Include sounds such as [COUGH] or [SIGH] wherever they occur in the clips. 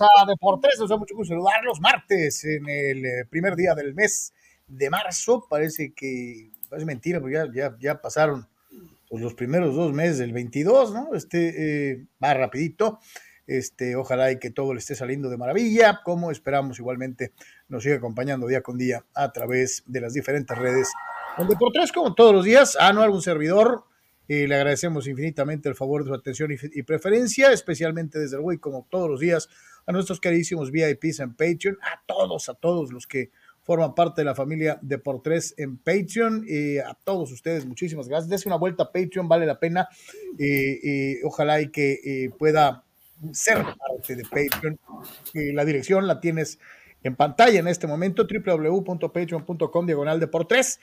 A Deportes. Nos da mucho gusto saludarlos. Martes, en el eh, primer día del mes de marzo. Parece que es mentira, porque ya, ya, ya pasaron pues, los primeros dos meses del 22, ¿no? Este eh, va rapidito. Este, ojalá y que todo le esté saliendo de maravilla, como esperamos igualmente nos siga acompañando día con día a través de las diferentes redes. Donde por tres, como todos los días, a no algún servidor, eh, le agradecemos infinitamente el favor de su atención y, y preferencia, especialmente desde el güey, como todos los días, a nuestros carísimos VIPs en Patreon, a todos, a todos los que forman parte de la familia de por tres en Patreon. y a todos ustedes, muchísimas gracias. Dese una vuelta a Patreon, vale la pena. y ojalá y que pueda ser parte de Patreon. la dirección la tienes en pantalla en este momento, www.patreon.com diagonal de por tres.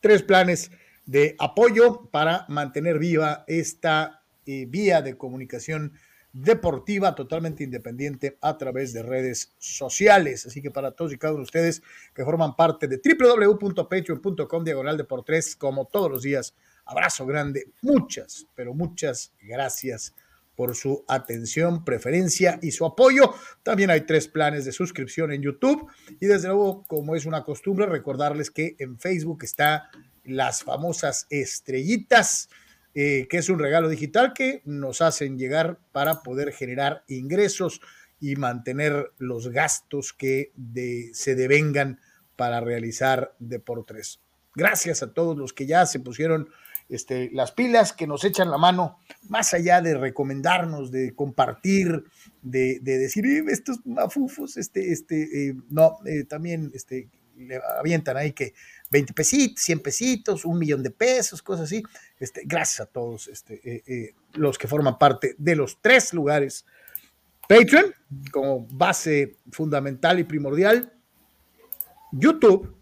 Tres planes de apoyo para mantener viva esta eh, vía de comunicación deportiva totalmente independiente a través de redes sociales. Así que para todos y cada uno de ustedes que forman parte de www.patreon.com diagonal de por tres, como todos los días, abrazo grande, muchas, pero muchas gracias por su atención, preferencia y su apoyo. También hay tres planes de suscripción en YouTube y desde luego, como es una costumbre, recordarles que en Facebook está las famosas estrellitas, eh, que es un regalo digital que nos hacen llegar para poder generar ingresos y mantener los gastos que se devengan para realizar Deportes. Gracias a todos los que ya se pusieron este, las pilas que nos echan la mano, más allá de recomendarnos, de compartir, de, decir, eh, estos mafufos, este, este, eh, no, eh, también este, le avientan ahí que 20 pesitos, 100 pesitos, un millón de pesos, cosas así. Este, gracias a todos este, los que forman parte de los tres lugares. Patreon, como base fundamental y primordial, YouTube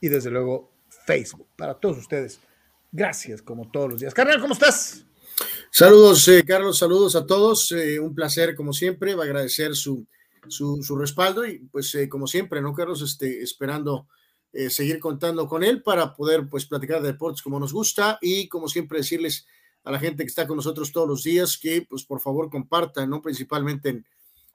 y desde luego Facebook. Para todos ustedes Gracias, como todos los días. Carnal, ¿cómo estás? Saludos, eh, Carlos, saludos a todos. Eh, un placer, como siempre, va a agradecer su, su, respaldo y, pues, eh, como siempre, ¿no, Carlos? Este, esperando seguir contando con él para poder, pues, platicar de deportes como nos gusta y, como siempre, decirles a la gente que está con nosotros todos los días que, pues, por favor, compartan, ¿no? Principalmente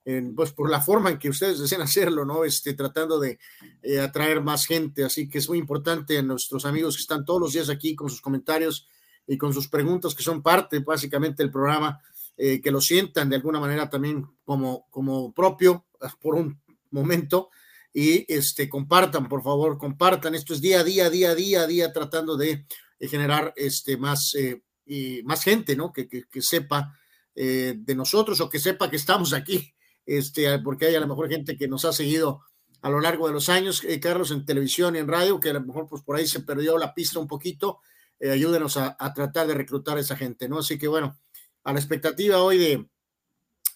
en, pues por la forma en que ustedes deseen hacerlo, ¿no? Este, tratando de eh, atraer más gente. Así que es muy importante a nuestros amigos que están todos los días aquí con sus comentarios y con sus preguntas, que son parte básicamente del programa, eh, que lo sientan de alguna manera también como, como propio por un momento y este, compartan, por favor, compartan. Esto es día a día, día a día, día, tratando de, generar este, más, eh, y más gente, ¿no? Que, que, sepa de nosotros o que sepa que estamos aquí este, porque hay a lo mejor gente que nos ha seguido a lo largo de los años, eh, Carlos, en televisión y en radio, que a lo mejor pues por ahí se perdió la pista un poquito, eh, ayúdenos a, tratar de reclutar a esa gente, ¿no? Así que bueno, a la expectativa hoy de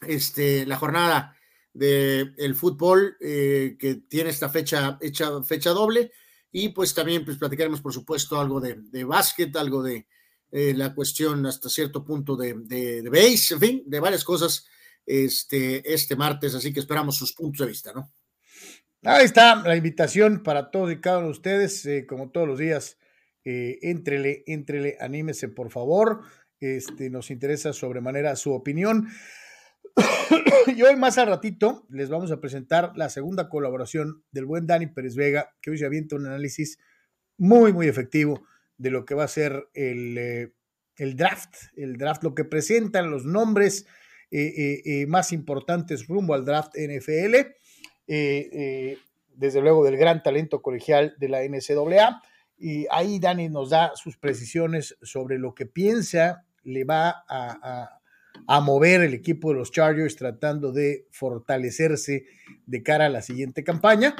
este, la jornada del el fútbol eh, que tiene esta fecha, hecha, fecha doble, y pues también pues platicaremos, por supuesto, algo de, de básquet, algo de la cuestión hasta cierto punto de, de, de base, en fin, de varias cosas este, este martes, así que esperamos sus puntos de vista, ¿no? Ahí está la invitación para todos y cada uno de ustedes, eh, como todos los días, eh, entrele, entrele, anímese por favor, este, nos interesa sobremanera su opinión. [COUGHS] y hoy más al ratito les vamos a presentar la segunda colaboración del buen Dani Pérez Vega, que hoy se avienta un análisis muy, muy efectivo de lo que va a ser el, eh, el draft, el draft, lo que presentan los nombres, eh, eh, más importantes rumbo al draft NFL, desde luego del gran talento colegial de la NCAA. Y ahí Dani nos da sus precisiones sobre lo que piensa le va a, mover el equipo de los Chargers tratando de fortalecerse de cara a la siguiente campaña.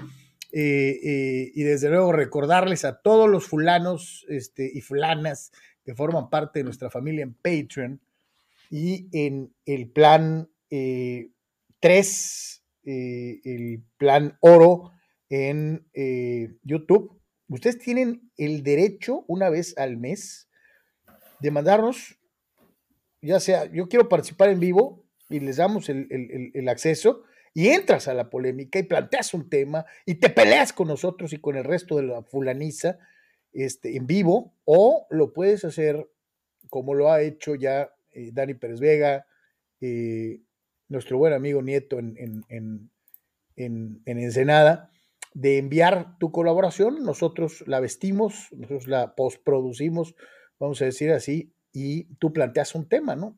y desde luego recordarles a todos los fulanos este, y fulanas que forman parte de nuestra familia en Patreon y en el plan 3, eh, eh, el plan oro en eh, YouTube, ustedes tienen el derecho una vez al mes de mandarnos, ya sea, yo quiero participar en vivo y les damos el, acceso y entras a la polémica y planteas un tema y te peleas con nosotros y con el resto de la fulaniza este, en vivo o lo puedes hacer como lo ha hecho ya eh, Dani Pérez Vega, eh, nuestro buen amigo Nieto en, en, en, en, Ensenada, de enviar tu colaboración. Nosotros la vestimos, nosotros la postproducimos, vamos a decir así, y tú planteas un tema, ¿no?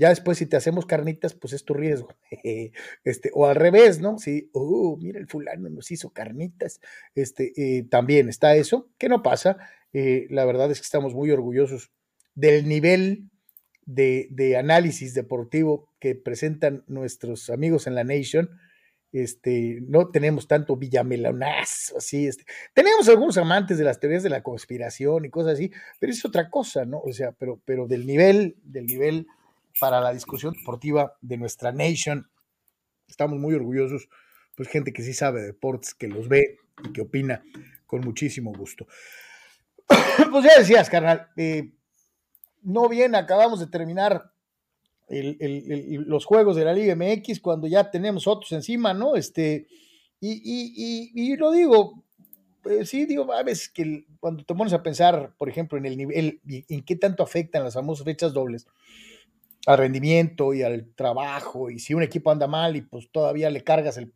Ya después, si te hacemos carnitas, pues es tu riesgo. [LAUGHS] este, o al revés, ¿no? Si, oh, mira, el fulano nos hizo carnitas. Este, eh, también está eso, que no pasa. Eh, la verdad es que estamos muy orgullosos del nivel de, de, análisis deportivo que presentan nuestros amigos en la Nation. Este, no tenemos tanto villamelonazo, así, este, tenemos algunos amantes de las teorías de la conspiración y cosas así, pero es otra cosa, ¿no? O sea, pero, pero del nivel, del nivel para la discusión deportiva de nuestra nation. Estamos muy orgullosos, pues gente que sí sabe de deportes, que los ve y que opina con muchísimo gusto. [COUGHS] pues ya decías, carnal, eh, no bien acabamos de terminar los juegos de la Liga MX cuando ya tenemos otros encima, ¿no? Este, y, lo digo, eh, sí, digo, a veces que cuando te pones a pensar, por ejemplo, en el nivel, en qué tanto afectan las famosas fechas dobles, al rendimiento y al trabajo. Y si un equipo anda mal y pues todavía le cargas el,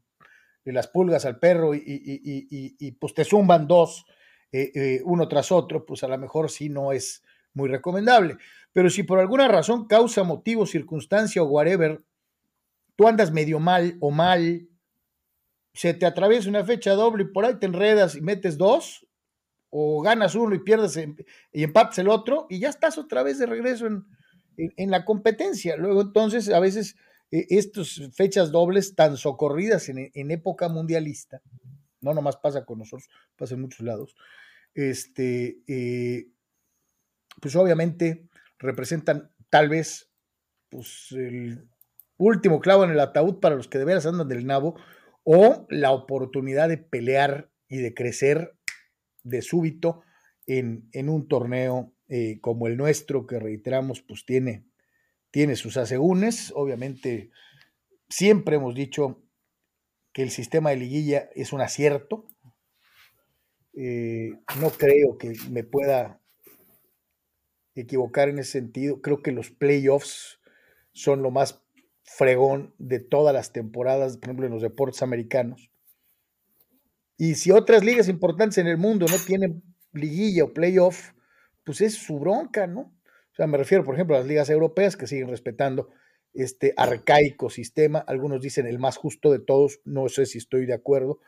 las pulgas al perro y, y, pues te zumban dos, eh, eh, uno tras otro, pues a lo mejor sí no es muy recomendable. Pero si por alguna razón, causa, motivo, circunstancia o whatever, tú andas medio mal o mal, se te atraviesa una fecha doble y por ahí te enredas y metes dos, o ganas uno y pierdes y empates el otro, y ya estás otra vez de regreso en, en, la competencia. Luego, entonces, a veces eh, estas fechas dobles tan socorridas en, época mundialista, no nomás pasa con nosotros, pasa en muchos lados, este, eh, pues obviamente representan tal vez pues, el último clavo en el ataúd para los que de veras andan del nabo o la oportunidad de pelear y de crecer de súbito en, en un torneo eh, como el nuestro, que reiteramos, pues tiene, tiene sus asegúnes. Obviamente, siempre hemos dicho que el sistema de liguilla es un acierto. Eh, no creo que me pueda equivocar en ese sentido. Creo que los playoffs son lo más fregón de todas las temporadas, por ejemplo, en los deportes americanos. Y si otras ligas importantes en el mundo no tienen liguilla o playoff, pues es su bronca, ¿no? O sea, me refiero, por ejemplo, a las ligas europeas que siguen respetando este arcaico sistema, algunos dicen el más justo de todos, no sé si estoy de acuerdo,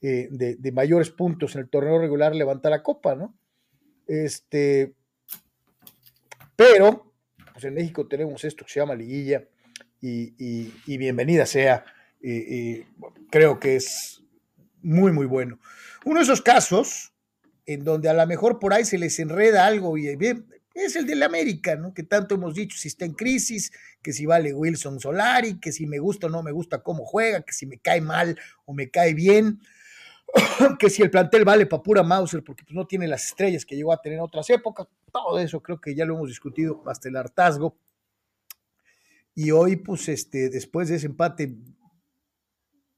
eh, de, mayores puntos en el torneo regular levanta la copa, ¿no? Este, pero, pues en México tenemos esto que se llama liguilla y, bienvenida sea, creo que es muy, muy bueno. Uno de esos casos en donde a lo mejor por ahí se les enreda algo y es el del América, ¿no? Que tanto hemos dicho, si está en crisis, que si vale Wilson Solari, que si me gusta o no me gusta cómo juega, que si me cae mal o me cae bien, [COUGHS] que si el plantel vale para pura Mauser porque pues, no tiene las estrellas que llegó a tener en otras épocas, todo eso creo que ya lo hemos discutido hasta el hartazgo. Y hoy, pues, este, después de ese empate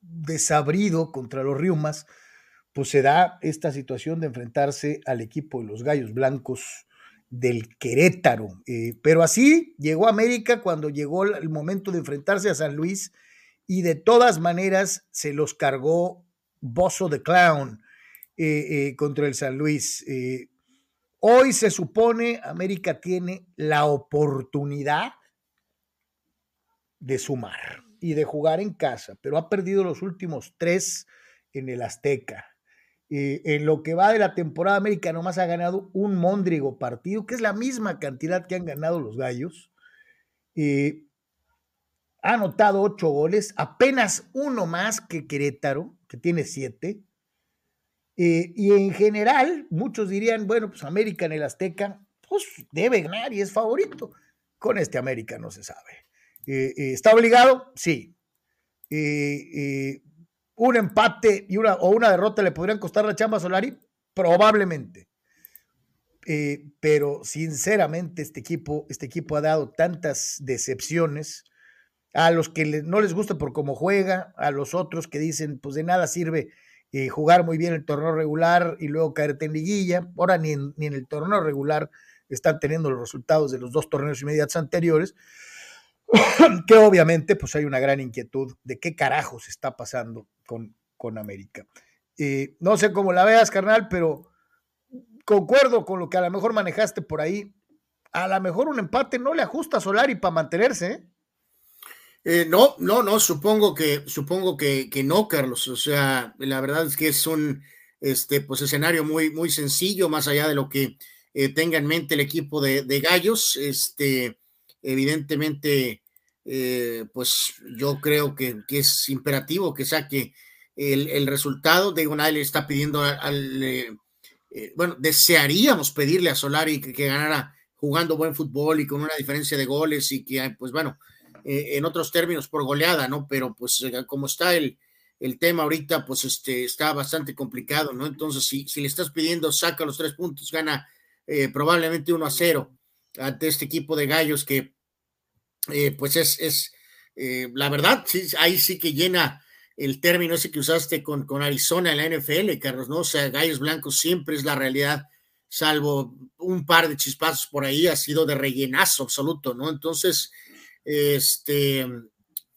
desabrido contra los Riumas, pues se da esta situación de enfrentarse al equipo de los Gallos Blancos del Querétaro. Eh, pero así llegó América cuando llegó el momento de enfrentarse a San Luis y de todas maneras se los cargó Bozo de Clown eh, eh, contra el San Luis. Hoy se supone América tiene la oportunidad de sumar y de jugar en casa, pero ha perdido los últimos tres en el Azteca. Eh, en lo que va de la temporada América nomás ha ganado un móndrigo partido, que es la misma cantidad que han ganado los gallos. Eh, ha anotado ocho goles, apenas uno más que Querétaro, que tiene siete. Eh, y en general, muchos dirían, bueno, pues América en el Azteca, pues debe ganar y es favorito. Con este América no se sabe. ¿Está obligado? Sí un empate y una, o una derrota le podrían costar la chamba Solari? Probablemente. Eh, pero sinceramente este equipo, este equipo ha dado tantas decepciones a los que no les gusta por cómo juega, a los otros que dicen, pues de nada sirve eh, jugar muy bien el torneo regular y luego caerte en liguilla. Ahora ni en, ni en el torneo regular están teniendo los resultados de los dos torneos inmediatos anteriores. [COUGHS] que obviamente pues hay una gran inquietud de qué carajos está pasando con, con América. Eh, no sé cómo la veas, carnal, pero concuerdo con lo que a lo mejor manejaste por ahí. A lo mejor un empate no le ajusta a Solari para mantenerse. ¿eh? Eh, no, no, no, supongo que, supongo que, que, no, Carlos. O sea, la verdad es que es un este, pues, escenario muy, muy sencillo, más allá de lo que eh, tenga en mente el equipo de, de Gallos. Este, evidentemente, eh, pues yo creo que, que, es imperativo que saque el, el resultado. De una le está pidiendo al, eh, bueno, desearíamos pedirle a Solari que, que ganara jugando buen fútbol y con una diferencia de goles y que, pues bueno, eh, en otros términos por goleada, ¿no? Pero pues eh, como está el, el tema ahorita, pues este, está bastante complicado, ¿no? Entonces, si, si le estás pidiendo, saca los tres puntos, gana eh, probablemente 1 a 0 ante este equipo de gallos que, pues es, es la verdad, sí, ahí sí que llena el término ese que usaste con, con Arizona en la NFL, Carlos, ¿no? O sea, gallos blancos siempre es la realidad, salvo un par de chispazos por ahí, ha sido de rellenazo absoluto, ¿no? Entonces, este,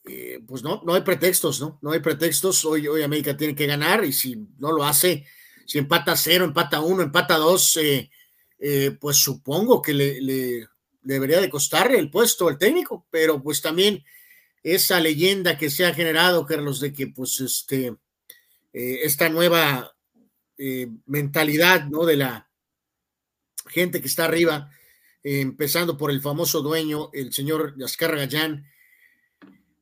eh, pues no, no hay pretextos, ¿no? No hay pretextos. Hoy, hoy América tiene que ganar y si no lo hace, si empata cero, empata uno, empata dos, eh, eh, pues supongo que le, debería de costarle el puesto al técnico, pero pues también esa leyenda que se ha generado, Carlos, de que pues este, esta nueva mentalidad, ¿no? De la gente que está arriba, empezando por el famoso dueño, el señor Yascar Gallán,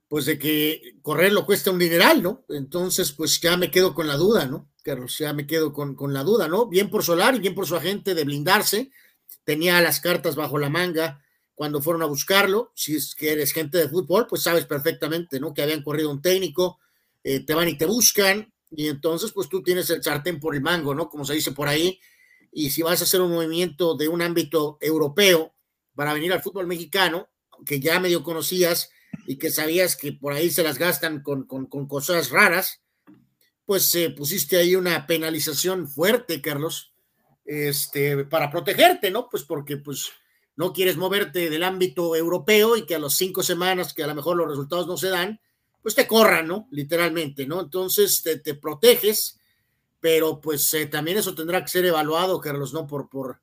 pues de que correrlo cuesta un dineral, ¿no? Entonces, pues ya me quedo con la duda, ¿no? Carlos, ya me quedo con, con la duda, ¿no? Bien por Solar y bien por su agente de blindarse, tenía las cartas bajo la manga cuando fueron a buscarlo, si es que eres gente de fútbol, pues sabes perfectamente, ¿no? Que habían corrido un técnico, eh, te van y te buscan, y entonces pues tú tienes el sartén por el mango, ¿no? Como se dice por ahí, y si vas a hacer un movimiento de un ámbito europeo para venir al fútbol mexicano, que ya medio conocías y que sabías que por ahí se las gastan con, con, cosas raras, pues eh, pusiste ahí una penalización fuerte, Carlos, este, para protegerte, ¿no? Pues porque pues no quieres moverte del ámbito europeo y que a las cinco semanas que a lo mejor los resultados no se dan, pues te corran, ¿no? Literalmente, ¿no? Entonces te proteges pero pues eh, también eso tendrá que ser evaluado, Carlos, ¿no? Por, por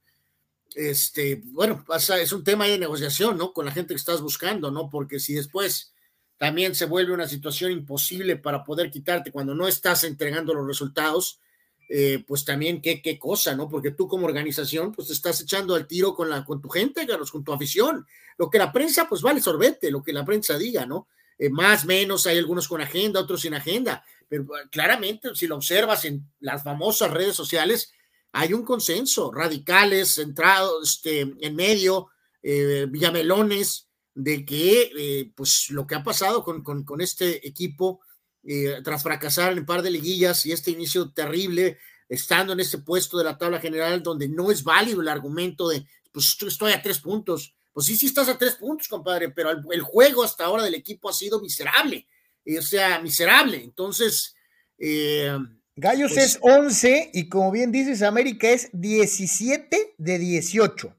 este, bueno, pasa, es un tema de negociación, ¿no? Con la gente que estás buscando, ¿no? Porque si después también se vuelve una situación imposible para poder quitarte cuando no estás entregando los resultados, eh, pues también qué, qué cosa, ¿no? Porque tú como organización, pues te estás echando al tiro con, la, con tu gente, Carlos, con tu afición. Lo que la prensa, pues vale sorbete, lo que la prensa diga, ¿no? Eh, más, menos, hay algunos con agenda, otros sin agenda, pero ah, claramente si lo observas en las famosas redes sociales, hay un consenso, radicales, centrados este, en medio, eh, villamelones, de que eh, pues lo que ha pasado con, con, este equipo eh, tras fracasar en un par de liguillas y este inicio terrible, estando en este puesto de la tabla general donde no es válido el argumento de, pues estoy a tres puntos. Pues sí, sí estás a tres puntos, compadre, pero el juego hasta ahora del equipo ha sido miserable o sea, miserable. Entonces, eh, Gallos pues, es 11 y como bien dices, América es 17 de 18.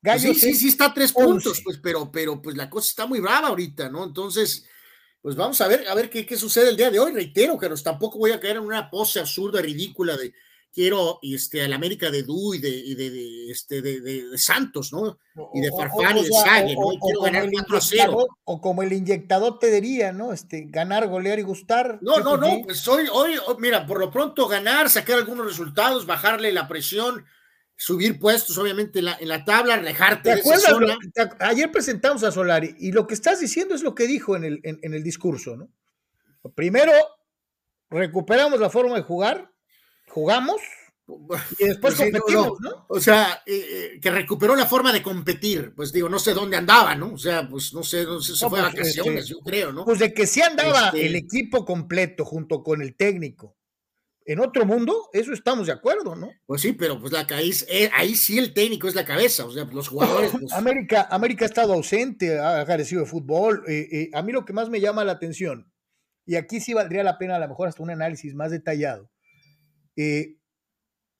Gallos pues sí, sí, sí, está a tres 11. puntos, pues, pero, pero pues la cosa está muy brava ahorita, ¿no? Entonces, pues vamos a ver, a ver qué, qué sucede el día de hoy. Reitero que tampoco voy a caer en una pose absurda, ridícula de quiero este, al América de Du y de, y de, de, este, de, de, Santos, ¿no? Y de Farfán o, o, y de Sague, ¿no? Y quiero ganar 4 a 0. O como el inyectador te diría, ¿no? Este, ganar, golear y gustar. No, no, no, pues hoy, hoy, mira, por lo pronto ganar, sacar algunos resultados, bajarle la presión, subir puestos, obviamente, en la, en la tabla, alejarte de esa zona. Te, ayer presentamos a Solari y lo que estás diciendo es lo que dijo en el, en, en el discurso, ¿no? Primero, recuperamos la forma de jugar, jugamos y después pues competimos, no, no, O sea, eh, que recuperó la forma de competir, pues digo, no sé dónde andaba, ¿no? O sea, pues no sé, no sé fue vacaciones, este, yo creo, ¿no? Pues de que sí andaba este... el equipo completo junto con el técnico. En otro mundo, eso estamos de acuerdo, ¿no? Pues sí, pero pues la ahí, eh, ahí sí el técnico es la cabeza, o sea, los jugadores. Pues... [LAUGHS] América, América ha estado ausente, ha carecido de fútbol. Eh, eh, a mí lo que más me llama la atención, y aquí sí valdría la pena a lo mejor hasta un análisis más detallado, eh,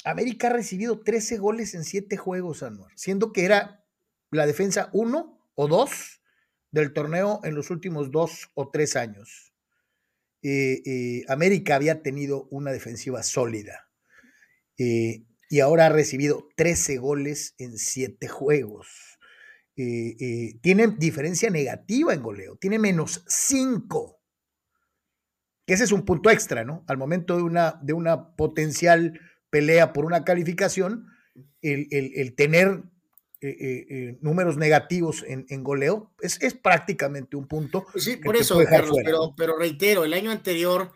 América ha recibido 13 goles en 7 juegos, Anuar, siendo que era la defensa 1 o 2 del torneo en los últimos dos o tres años. Eh, eh, América había tenido una defensiva sólida eh, y ahora ha recibido 13 goles en 7 juegos. tiene diferencia negativa en goleo, tiene menos 5. Ese es un punto extra, ¿no? Al momento de una, de una potencial pelea por una calificación, el tener eh, eh, eh, números negativos en, goleo, es, es, prácticamente un punto. Pues sí, por eso, Carlos, pero, pero, reitero, el año anterior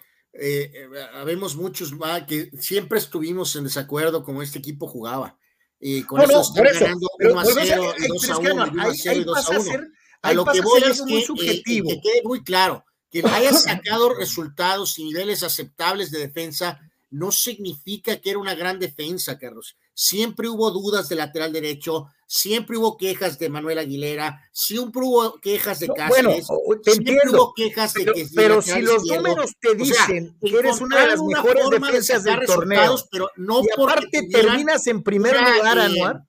habemos muchos más que siempre estuvimos en desacuerdo como este equipo jugaba. Y con eso no, ganando 1 a 0 y 2 a 1, 1 a 0 y 2 a 1. A lo que voy es que, subjetivo. que quede muy claro, que hayas [LAUGHS] sacado resultados y niveles aceptables de defensa no significa que era una gran defensa, Carlos. Siempre hubo dudas de lateral derecho, siempre hubo quejas de Manuel Aguilera, siempre hubo quejas de Cáceres, bueno, te siempre entiendo, hubo quejas de que Pero si los números te dicen que eres una de las mejores defensas de del torneo, pero no y aparte terminas en primer lugar, Anuar,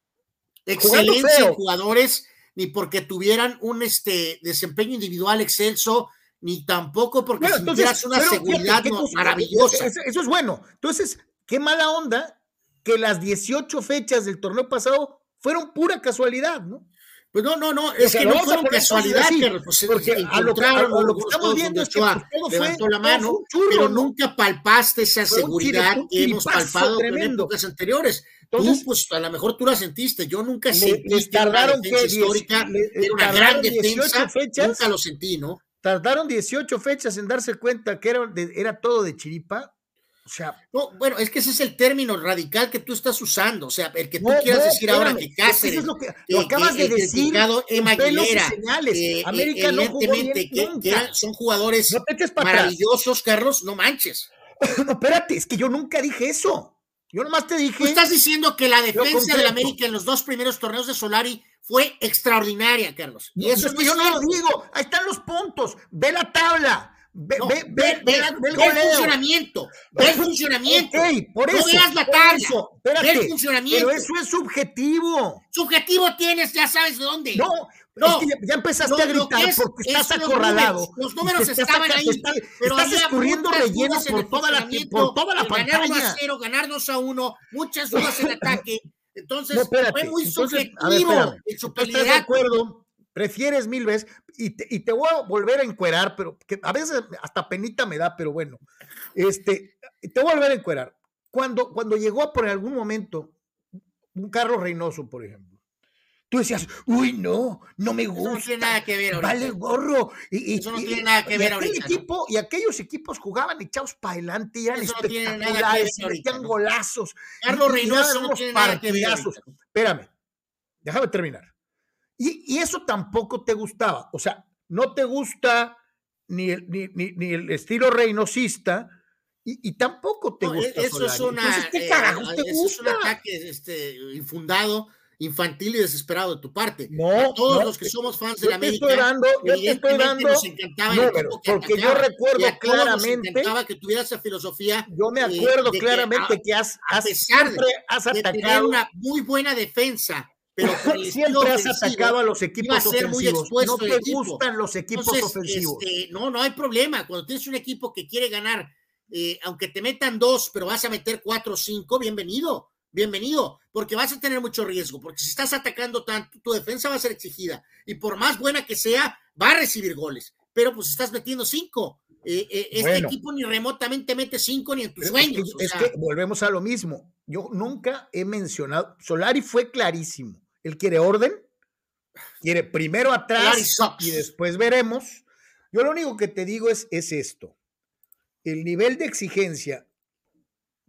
excelencia en jugadores, ni porque tuvieran un este desempeño individual excelso, ni tampoco porque bueno, entonces, una seguridad maravillosa. Eso, eso es bueno. Entonces, qué mala onda que las 18 fechas del torneo pasado fueron pura casualidad, ¿no? Pues no, no, no, es que no fueron casualidad, pues, porque a lo, que, estamos viendo es que pues, levantó la mano, pero nunca palpaste esa seguridad que hemos palpado en épocas anteriores. Entonces, tú, pues a lo mejor tú la sentiste, yo nunca sentí les tardaron que histórica, era una gran defensa, fechas, nunca lo sentí, ¿no? Tardaron 18 fechas en darse cuenta que era, era todo de chiripa o sea, no, bueno, es que ese es el término radical que tú estás usando. O sea, el que tú quieras decir ahora que Cáceres, es lo que lo acabas de decir. Emma Aguilera, eh, América no jugó bien que, que, son jugadores maravillosos, Carlos, no manches. [LAUGHS] No, espérate, es que yo nunca dije eso. Yo nomás te dije. Tú estás diciendo que la defensa del América en los dos primeros torneos de Solari fue extraordinaria, Carlos. Y eso es que yo no lo digo. Ahí están los puntos. Ve la tabla. Ve, ve, ve, ve, el funcionamiento, ve el funcionamiento. por eso, no veas la tabla, ve el funcionamiento. Pero eso es subjetivo. Subjetivo tienes, ya sabes de dónde. No, no, es que ya, empezaste a gritar porque estás acorralado. Los números, estaban ahí, pero estás escurriendo relleno por toda la, por toda la pantalla. Ganar 1 a 0, ganar 2 a 1, muchas dudas en ataque. Entonces, fue muy subjetivo en su ¿Estás de acuerdo? prefieres mil veces, y te, y te, voy a volver a encuerar, pero que a veces hasta penita me da, pero bueno, este, te voy a volver a encuerar. Cuando, cuando llegó por algún momento un Carlos Reynoso, por ejemplo, tú decías, uy, no, no me gusta. Eso no tiene nada que ver ahorita. Vale gorro. Y, Eso no tiene nada que ver y ahorita. Equipo, Y aquellos equipos jugaban echados para adelante y eran Eso espectaculares, no metían ¿no? golazos. Carlos Reynoso no tiene nada que ver ahorita. Espérame, déjame terminar. Y, eso tampoco te gustaba. O sea, no te gusta ni el, ni, ni, el estilo reinosista y, tampoco te gusta. Eso es, una, ¿qué carajo te eso gusta? es un ataque este, infundado infantil y desesperado de tu parte. No, a todos no, los que somos fans de la América, estoy dando, yo te estoy dando nos encantaba porque yo recuerdo claramente nos encantaba que tuviera esa filosofía. Yo me acuerdo de, de claramente que, a, que has, a pesar siempre has de atacado tener una muy buena defensa, pero siempre has atacado a los equipos a ser muy ofensivos. No te gustan los equipos Entonces, ofensivos. Este, no, no hay problema. Cuando tienes un equipo que quiere ganar, eh, aunque te metan dos, pero vas a meter cuatro o cinco, bienvenido, bienvenido, porque vas a tener mucho riesgo, porque si estás atacando tanto, tu defensa va a ser exigida y por más buena que sea, va a recibir goles, pero pues estás metiendo cinco. Eh, eh, este Bueno. equipo ni remotamente mete cinco ni en tus es que- sueños. es sea, que volvemos a lo mismo. Yo nunca he mencionado. Solari fue clarísimo. Él quiere orden, quiere primero atrás y después veremos. Yo lo único que te digo es, es esto. El nivel de exigencia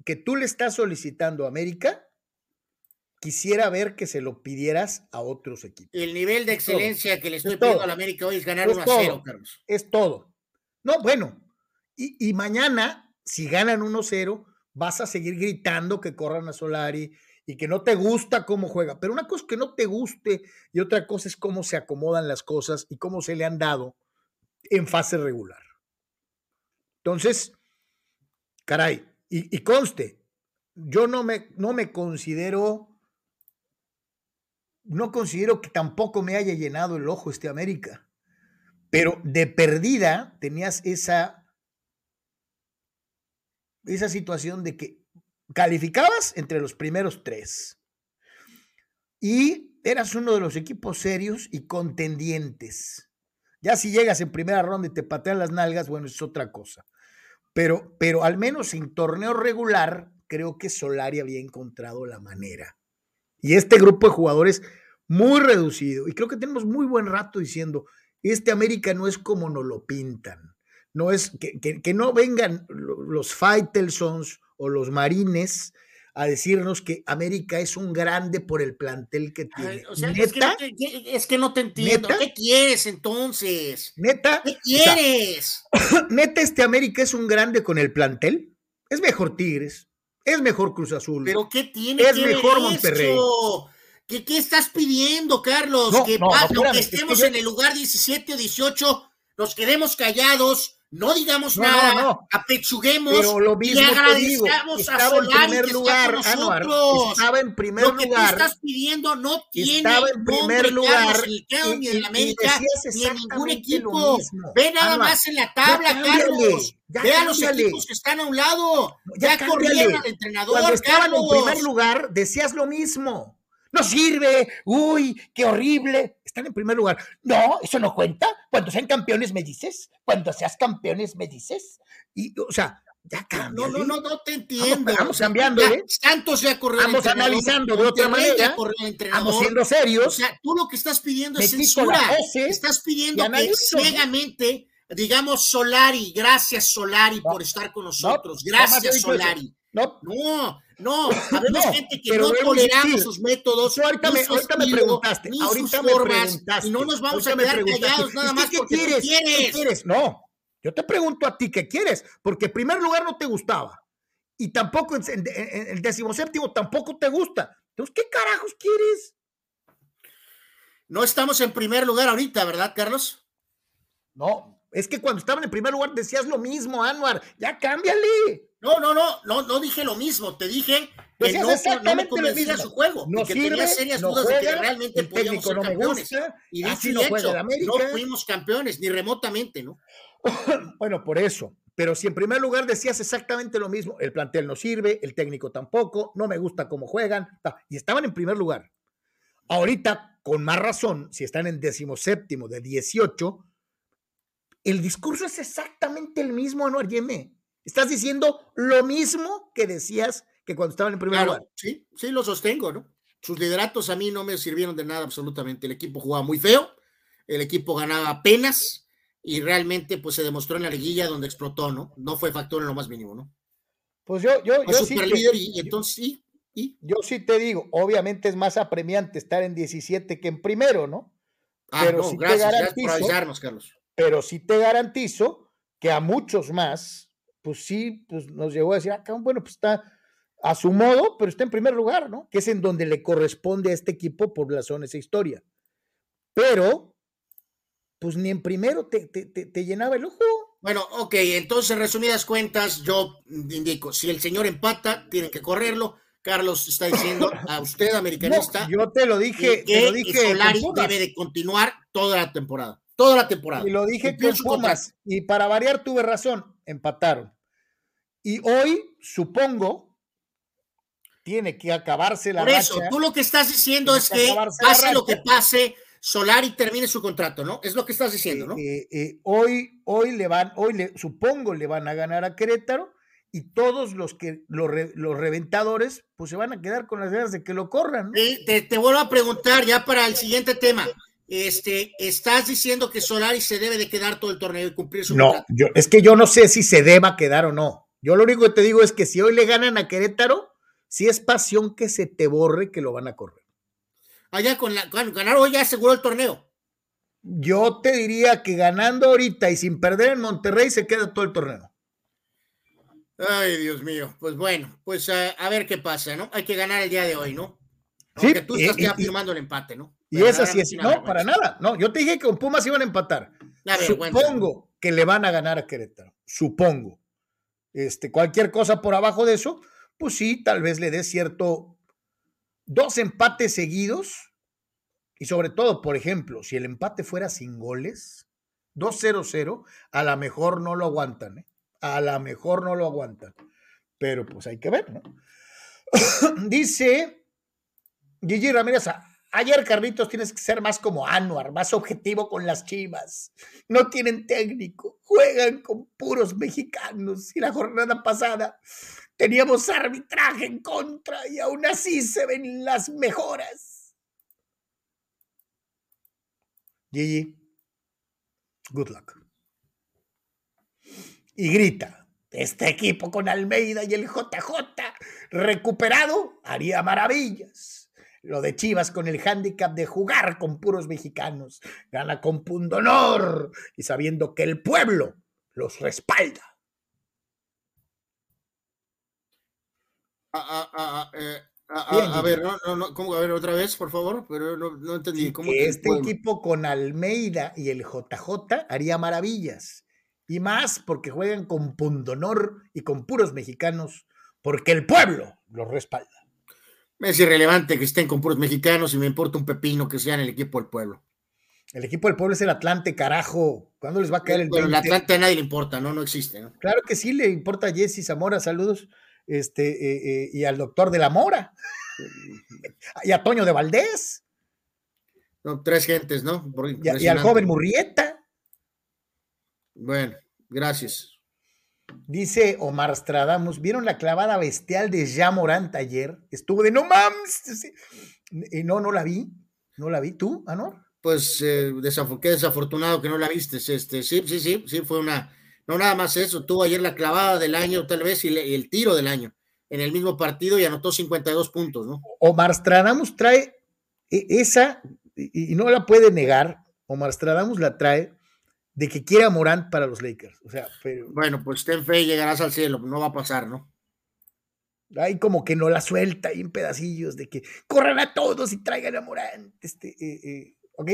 que tú le estás solicitando a América, quisiera ver que se lo pidieras a otros equipos. el nivel de es todo. excelencia que le estoy Es pidiendo a la América hoy es ganar Es 1 a todo. 0, Carlos. Es todo. No, bueno. Y, y mañana, si ganan 1-0, vas a seguir gritando que corran a Solari y que no te gusta cómo juega. Pero una cosa es que no te guste y otra cosa es cómo se acomodan las cosas y cómo se le han dado en fase regular. Entonces, caray, y, conste, yo no me, no me considero, no considero que tampoco me haya llenado el ojo este América. Pero de perdida tenías esa, esa situación de que calificabas entre los primeros tres. Y eras uno de los equipos serios y contendientes. Ya si llegas en primera ronda y te patean las nalgas, bueno, es otra cosa. Pero, pero al menos en torneo regular, creo que Solari había encontrado la manera. Y este grupo de jugadores muy reducido, y creo que tenemos muy buen rato diciendo, este América no es como nos lo pintan. No es que, que no vengan los Faitelsons o los Marines a decirnos que América es un grande por el plantel que tiene. es, que no te, entiendo. ¿Qué quieres entonces? Neta. ¿Qué quieres? [COUGHS] neta, este América es un grande con el plantel. Es mejor Tigres. Es mejor Cruz Azul. ¿Pero qué tiene Es mejor Monterrey. ¿Qué, ¿Qué, estás pidiendo, Carlos? que, que estemos en el lugar 17 o 18, nos quedemos callados no digamos nada, no, apechuguemos pero lo mismo y agradezcamos a Solari en lugar, que nosotros. estaba en primer lo que lugar. Tú estás pidiendo no tiene estaba en primer lugar Carlos, ni en la América ni en ningún equipo. Ve nada más en la tabla, Carlos. Ve a los equipos que están a un lado. Ya, ya corrieron al entrenador. Cuando estaban Carlos. en primer lugar, decías lo mismo no sirve, uy, qué horrible. Están en primer lugar. No, eso no cuenta. Cuando sean campeones me dices, cuando seas campeones me dices. Y, o sea, ya cambia. No, no, no, no te entiendo. Vamos, cambiando, ¿eh? Santos ya corrió Vamos analizando de otra manera. Vamos siendo serios. O sea, tú lo que estás pidiendo es censura. Estás pidiendo que ciegamente digamos Solari, gracias Solari por estar con nosotros, gracias Solari. No, no, no, [LAUGHS] habemos gente que no toleramos sus métodos. ahorita, me, ahorita me, preguntaste, ahorita me preguntaste. Y no nos vamos a quedar callados nada más ¿qué porque quieres? quieres. ¿Qué quieres? No, yo te pregunto a ti qué quieres, porque en primer lugar no te gustaba. Y tampoco en, en, en el decimoséptimo tampoco te gusta. Entonces, ¿qué carajos quieres? No estamos en primer lugar ahorita, ¿verdad, Carlos? No, es que cuando estaban en primer lugar decías lo mismo, Anuar. Ya cámbiale. No, no, no, no, no dije lo mismo. Te dije que no, no, me convencía su juego. No y que sirve, tenía serias no dudas juega, de que realmente el podíamos ser no campeones. gusta, y dicho no hecho, América. no fuimos campeones, ni remotamente, ¿no? [LAUGHS] Bueno, por eso. Pero si en primer lugar decías exactamente lo mismo, el plantel no sirve, el técnico tampoco, no me gusta cómo juegan, y estaban en primer lugar. Ahorita, con más razón, si están en decimoséptimo de 18, el discurso es exactamente el mismo, Anuar Yeme. Estás diciendo lo mismo que decías que cuando estaban en primer Claro, lugar. sí, sí lo sostengo, ¿no? Sus lideratos a mí no me sirvieron de nada absolutamente. El equipo jugaba muy feo, el equipo ganaba apenas y realmente pues se demostró en la liguilla donde explotó, ¿no? No fue factor en lo más mínimo, ¿no? Pues yo, yo, yo sí, te, líder y, y entonces sí, y yo sí te digo, obviamente es más apremiante estar en 17 que en primero, ¿no? ah, Pero no, sí te gracias, gracias por garantizo- avisarnos, Carlos. pero sí te garantizo que a muchos más, pues sí, pues nos llegó a decir, acá, bueno, pues está a su modo, pero está en primer lugar, ¿no? Que es en donde le corresponde a este equipo por razón esa historia. Pero, pues ni en primero te, te, te- te llenaba el ojo. Bueno, ok, entonces, resumidas cuentas, yo indico, si el señor empata, tienen que correrlo. Carlos está diciendo [LAUGHS] a usted, No, americanista, yo te lo dije, que, te lo dije Solari debe de continuar toda la temporada. Toda la temporada. y lo dije con Pumas, y para variar tuve razón, empataron. Y hoy, supongo, tiene que acabarse la Por eso, racha. tú lo que estás diciendo es que que pase lo que pase, Solari termine su contrato, ¿no? Es lo que estás diciendo, ¿no? Eh, eh, hoy, hoy le van, hoy le, supongo le van a ganar a Querétaro y todos los que los, re- los reventadores, pues se van a quedar con las ganas de que lo corran. ¿no? Te, te vuelvo a preguntar ya para el siguiente tema. Este, ¿estás diciendo que Solari se debe de quedar todo el torneo y cumplir su No, contrato? yo, es que yo no sé si se deba quedar o no. Yo lo único que te digo es que si hoy le ganan a Querétaro, si es pasión que se te borre que lo van a correr. Allá con la ganar hoy ya aseguró el torneo. Yo te diría que ganando ahorita y sin perder en Monterrey se queda todo el torneo. Ay, Dios mío. Pues bueno, pues a, a ver qué pasa, ¿no? Hay que ganar el día de hoy, ¿no? Sí, Aunque tú estás ya firmando el empate, ¿no? Y esa sí Verdaderamente es, no, vergüenza. para nada. No, yo te dije que con Pumas iban a empatar. Supongo que le van a ganar a Querétaro. Supongo. Este, cualquier cosa por abajo de eso, pues sí, tal vez le dé cierto. Dos empates seguidos. Y sobre todo, por ejemplo, si el empate fuera sin goles, 2-0-0, a lo mejor no lo aguantan, ¿eh? a lo mejor no lo aguantan. Pero pues hay que ver, ¿no? [COUGHS] Dice Gigi Ramírez, ayer Carlitos tienes que ser más como Anuar, más objetivo con las chivas. No tienen técnico, juegan con puros mexicanos y la jornada pasada teníamos arbitraje en contra y aún así se ven las mejoras. Gigi, good luck. Y grita, este equipo con Almeida y el JJ recuperado haría maravillas. Lo de Chivas con el hándicap de jugar con puros mexicanos. Gana con pundonor y sabiendo que el pueblo los respalda. A, ver, no, no, ¿cómo? A ver, otra vez, por favor, pero no, entendí. ¿Cómo este equipo con Almeida y el JJ haría maravillas. Y más porque juegan con pundonor y con puros mexicanos, porque el pueblo los respalda. Es irrelevante que estén con puros mexicanos y me importa un pepino que sean el equipo del pueblo. El equipo del pueblo es el Atlante, carajo. ¿Cuándo les va a caer el Bueno, el Atlante a nadie le importa, ¿no? No existe, ¿no? Claro que sí le importa a Jesse Zamora, saludos. Este, eh, eh, y al doctor de la Mora. [LAUGHS] y a Toño de Valdés. No, tres gentes, ¿no? Y, y, al joven Murrieta. Bueno, gracias. Dice Omar Stradamus, ¿vieron la clavada bestial de Jamorant ayer? Estuvo de no mames. Y no, no la vi. No la vi. ¿Tú, Anor? Pues eh, qué desafortunado que no la viste. Este, sí, sí, sí, sí, fue una. No nada más eso. Tuvo ayer la clavada del año, tal vez, y, el tiro del año en el mismo partido y anotó 52 puntos, ¿no? Omar Stradamus trae e, esa, y no la puede negar. Omar Stradamus la trae de que quiera Morant para los Lakers. O sea, pero... Bueno, pues ten fe y llegarás al cielo, no va a pasar, ¿no? Hay como que no la suelta ahí en pedacillos de que corran a todos y traigan a Morant. Este, eh, eh, ¿Ok?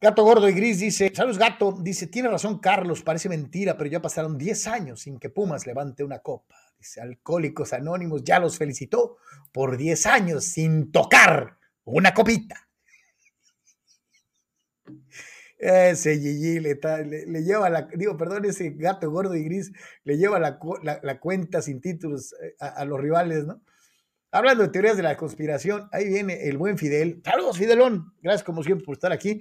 Gato Gordo y Gris dice, saludos Gato, dice, tiene razón Carlos, parece mentira, pero ya pasaron 10 años sin que Pumas levante una copa. Dice, Alcohólicos Anónimos ya los felicitó por 10 años sin tocar una copita. Ese Gigi le, le, lleva la, digo, perdón, ese gato gordo y gris le lleva la, la, cuenta sin títulos eh, a, los rivales, ¿no? Hablando de teorías de la conspiración, ahí viene el buen Fidel. Saludos, Fidelón. Gracias como siempre por estar aquí.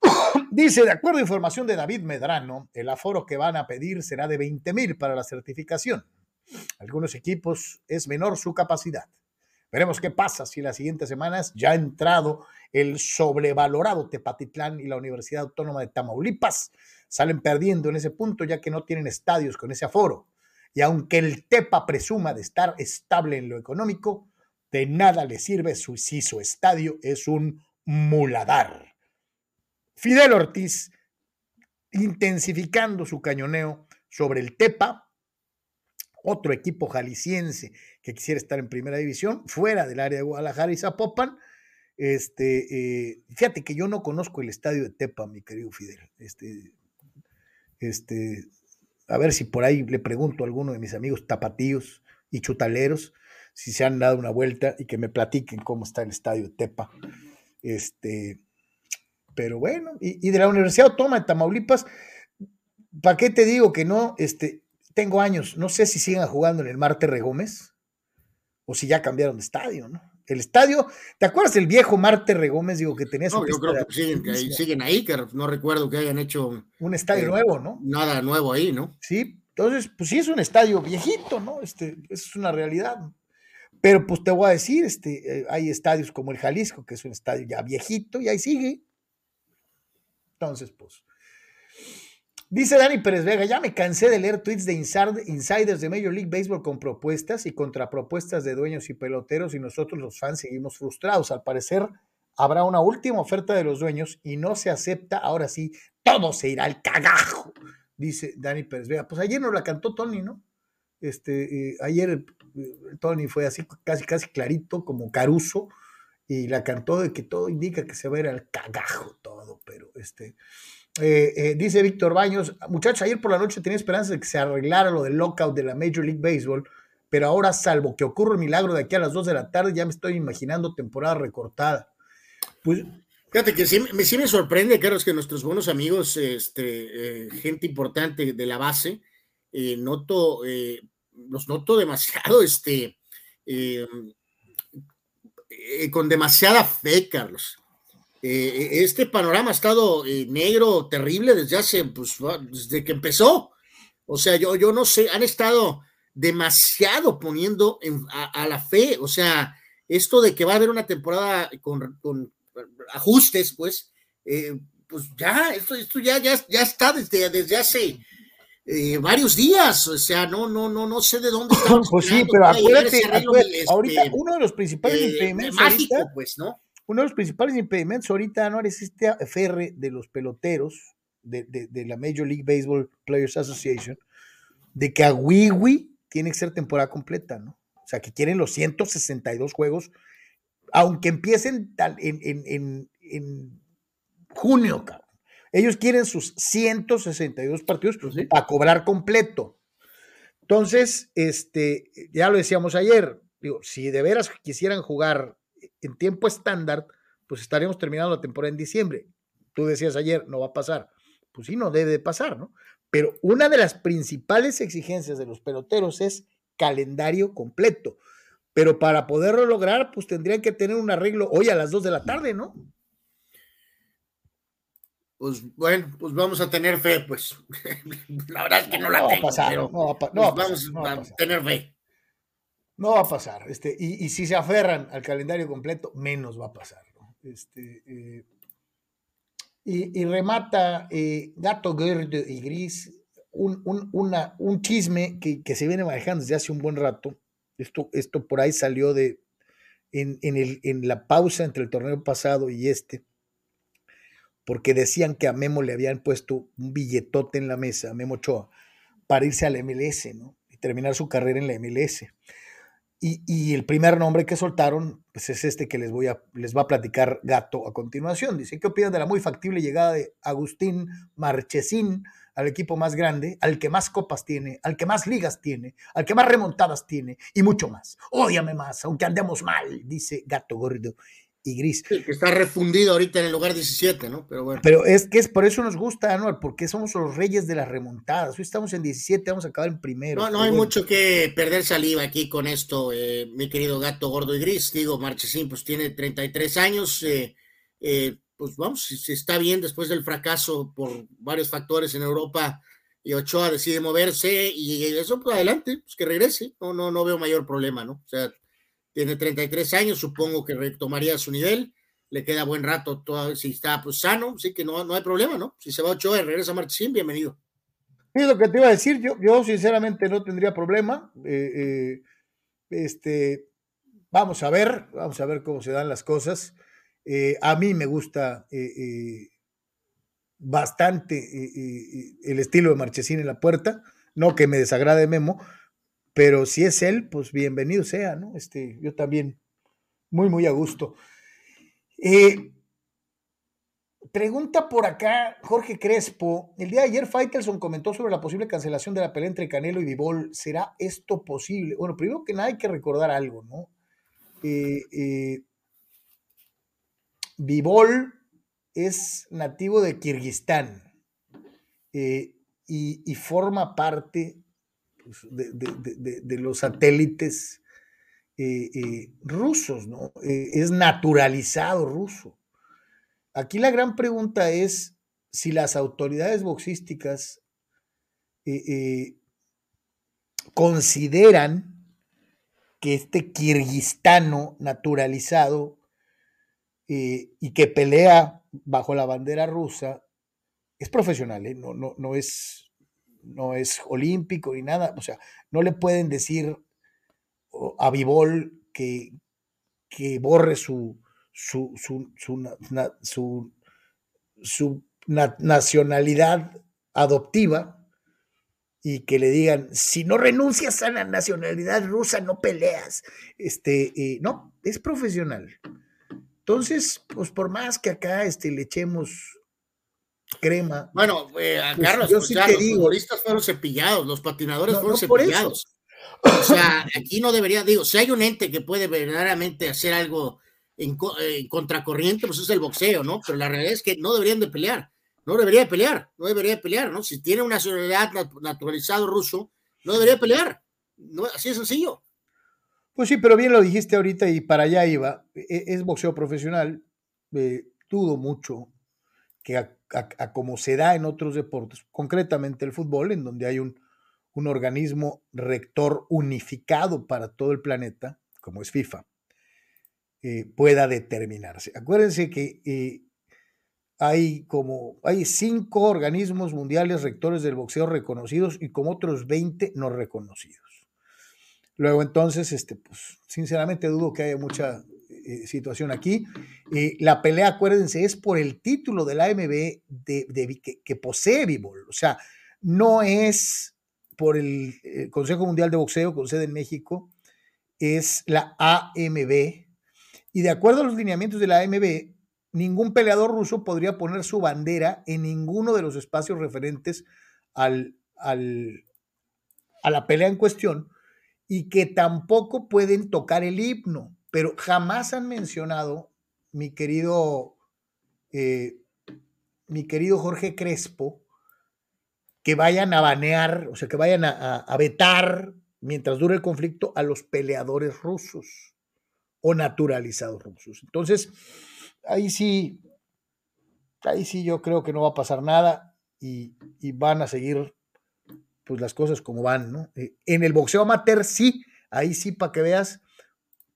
[COUGHS] Dice, de acuerdo a información de David Medrano, el aforo que van a pedir será de 20 mil para la certificación. Algunos equipos es menor su capacidad. Veremos qué pasa si las siguientes semanas ya ha entrado el sobrevalorado Tepatitlán y la Universidad Autónoma de Tamaulipas. Salen perdiendo en ese punto ya que no tienen estadios con ese aforo. Y aunque el Tepa presuma de estar estable en lo económico, de nada le sirve si su estadio es un muladar. Fidel Ortiz, intensificando su cañoneo sobre el Tepa, otro equipo jalisciense que quisiera estar en primera división, fuera del área de Guadalajara y Zapopan. Este, eh, fíjate que yo no conozco el estadio de Tepa, mi querido Fidel. Este, este, a ver si por ahí le pregunto a alguno de mis amigos tapatíos y chutaleros si se han dado una vuelta y que me platiquen cómo está el estadio de Tepa. Este, pero bueno, y, y de la Universidad Autónoma de Tamaulipas, ¿para qué te digo que no? Este, tengo años, no sé si siguen jugando en el Marte Regómez o si ya cambiaron de estadio, ¿no? El estadio, ¿te acuerdas del viejo Marte Regómez? Digo, que tenía No, yo creo que siguen, ahí, siguen ahí, que no recuerdo que hayan hecho. Un estadio eh, nuevo, ¿no? Nada nuevo ahí, ¿no? Sí, entonces, pues sí es un estadio viejito, ¿no? Este, es una realidad. Pero pues te voy a decir, este, eh, hay estadios como el Jalisco, que es un estadio ya viejito, y ahí sigue. Entonces, pues, Dice Dani Pérez Vega, ya me cansé de leer tweets de insiders de Major League Baseball con propuestas y contrapropuestas de dueños y peloteros y nosotros los fans seguimos frustrados. Al parecer habrá una última oferta de los dueños y no se acepta, ahora sí, todo se irá al cagajo, dice Dani Pérez Vega. Pues ayer nos la cantó Tony, ¿no? Este, eh, ayer eh, Tony fue así casi, casi clarito, como Caruso, y la cantó de que todo indica que se va a ir al cagajo todo, pero este... Eh, eh, dice Víctor Baños, muchachos, ayer por la noche tenía esperanza de que se arreglara lo del lockout de la Major League Baseball, pero ahora, salvo que ocurra un milagro de aquí a las 2 de la tarde, ya me estoy imaginando temporada recortada. Pues Fíjate que sí, me, sí me sorprende, Carlos, que nuestros buenos amigos, este, eh, gente importante de la base, noto, los noto demasiado, este, con demasiada fe, Carlos. Este panorama ha estado negro, terrible desde hace, pues, desde que empezó. O sea, yo, yo no sé, han estado demasiado poniendo a, la fe, o sea, esto de que va a haber una temporada con, ajustes, pues, eh, pues ya, esto, esto ya, ya, ya está desde, desde hace eh, varios días, o sea, no, no, no, no sé de dónde estamos. [LAUGHS] Pues sí, pero acuérdate, este, ahorita uno de los principales eh, impedimentos. Mágico, pues, ¿no? Uno de los principales impedimentos ahorita, no es este aferre de los peloteros de, de, de, la Major League Baseball Players Association, de que a Wiwi tiene que ser temporada completa, ¿no? O sea, que quieren los 162 juegos, aunque empiecen en, en, junio, cabrón. Ellos quieren sus 162 partidos pues para cobrar completo. Entonces, este, ya lo decíamos ayer, digo, si de veras quisieran jugar en tiempo estándar, pues estaríamos terminando la temporada en diciembre. Tú decías ayer, no va a pasar. Pues sí, no debe de pasar, ¿no? Pero una de las principales exigencias de los peloteros es calendario completo. Pero para poderlo lograr, pues tendrían que tener un arreglo hoy a las 2 de la tarde, ¿no? Pues bueno, pues vamos a tener fe, pues. [LAUGHS] la verdad es que no, la tengo, pero no, vamos a, tener fe. No va a pasar. Este, y, si se aferran al calendario completo, menos va a pasar. Este, eh, y, remata eh, Gato Gordo y Gris un, una, un chisme que, se viene manejando desde hace un buen rato. Esto, esto por ahí salió de en, el, en la pausa entre el torneo pasado y este, porque decían que a Memo le habían puesto un billetote en la mesa, a Memo Ochoa, para irse al MLS, ¿no? Y terminar su carrera en la MLS. Y, el primer nombre que soltaron pues es este que les, voy a, les va a platicar Gato a continuación. Dice, ¿qué opinan de la muy factible llegada de Agustín Marchesín al equipo más grande, al que más copas tiene, al que más ligas tiene, al que más remontadas tiene y mucho más? Ódiame más, aunque andemos mal, dice Gato Gordo y gris. que está refundido ahorita en el lugar 17, ¿no? Pero bueno. Pero es que es por eso nos gusta, Anual, porque somos los reyes de las remontadas. Hoy estamos en 17, vamos a acabar en primero. No, no hay mucho que perder saliva aquí con esto, eh, mi querido gato gordo y gris. Digo, Marchesín, pues tiene 33 años. Eh, eh, pues vamos, si está bien después del fracaso por varios factores en Europa y Ochoa decide moverse y eso, pues adelante, pues que regrese. No, no, no veo mayor problema, ¿no? O sea, tiene 33 años, supongo que retomaría su nivel, le queda buen rato, todo, si está pues sano, sí que no, no hay problema, ¿no? Si se va Ochoa y regresa Martín, bienvenido. Sí, lo que te iba a decir, yo, yo sinceramente no tendría problema. Eh, eh, este, vamos a ver, vamos a ver cómo se dan las cosas. Eh, a mí me gusta bastante el estilo de Marchesín en la puerta, no que me desagrade Memo, pero si es él, pues bienvenido sea, ¿no? Este, yo también, muy, muy a gusto. Eh, pregunta por acá Jorge Crespo. El día de ayer Faitelson comentó sobre la posible cancelación de la pelea entre Canelo y Vivol. ¿Será esto posible? Bueno, primero que nada hay que recordar algo, ¿no? Eh, eh es nativo de Kirguistán eh, y, forma parte pues, de, los satélites eh, eh, rusos, ¿no? Eh, es naturalizado ruso. Aquí la gran pregunta es si las autoridades boxísticas consideran que este kirguistano naturalizado y que pelea bajo la bandera rusa es profesional, no, no, no, es, no es olímpico ni nada, o sea, no le pueden decir a Vivol que, que borre su, su, su, su, nacionalidad adoptiva y que le digan, si no renuncias a la nacionalidad rusa, no peleas. Este, no, es profesional. Entonces, pues por más que acá este, le echemos crema. Bueno, eh, pues, Carlos, yo pues, sí te los futbolistas fueron cepillados, los patinadores fueron cepillados. O sea, aquí no debería, digo, si hay un ente que puede verdaderamente hacer algo en, contracorriente, pues es el boxeo, ¿no? Pero la realidad es que no deberían de pelear, no debería de pelear, no debería de pelear, ¿no? Si tiene una nacionalidad naturalizado ruso, no debería pelear, no, así de sencillo. Pues sí, pero bien lo dijiste ahorita y para allá iba, e, es boxeo profesional, eh, dudo mucho que a, como se da en otros deportes, concretamente el fútbol, en donde hay un, un organismo rector unificado para todo el planeta, como es FIFA, eh, pueda determinarse. Acuérdense que eh, hay como hay cinco organismos mundiales rectores del boxeo reconocidos y como otros 20 no reconocidos. Luego entonces, este, pues, sinceramente dudo que haya mucha eh, situación aquí. la pelea, acuérdense, es por el título de la AMB de, que, posee Bivol. O sea, no es por el, el Consejo Mundial de Boxeo con sede en México, es la AMB, y de acuerdo a los lineamientos de la AMB, ningún peleador ruso podría poner su bandera en ninguno de los espacios referentes al, al, a la pelea en cuestión y que tampoco pueden tocar el himno, pero jamás han mencionado, mi querido, eh, mi querido Jorge Crespo, que vayan a banear, o sea, que vayan a vetar mientras dure el conflicto a los peleadores rusos o naturalizados rusos. Entonces, ahí sí, ahí sí yo creo que no va a pasar nada y, van a seguir pues las cosas como van, ¿no? Eh, en el boxeo amateur sí, ahí sí para que veas,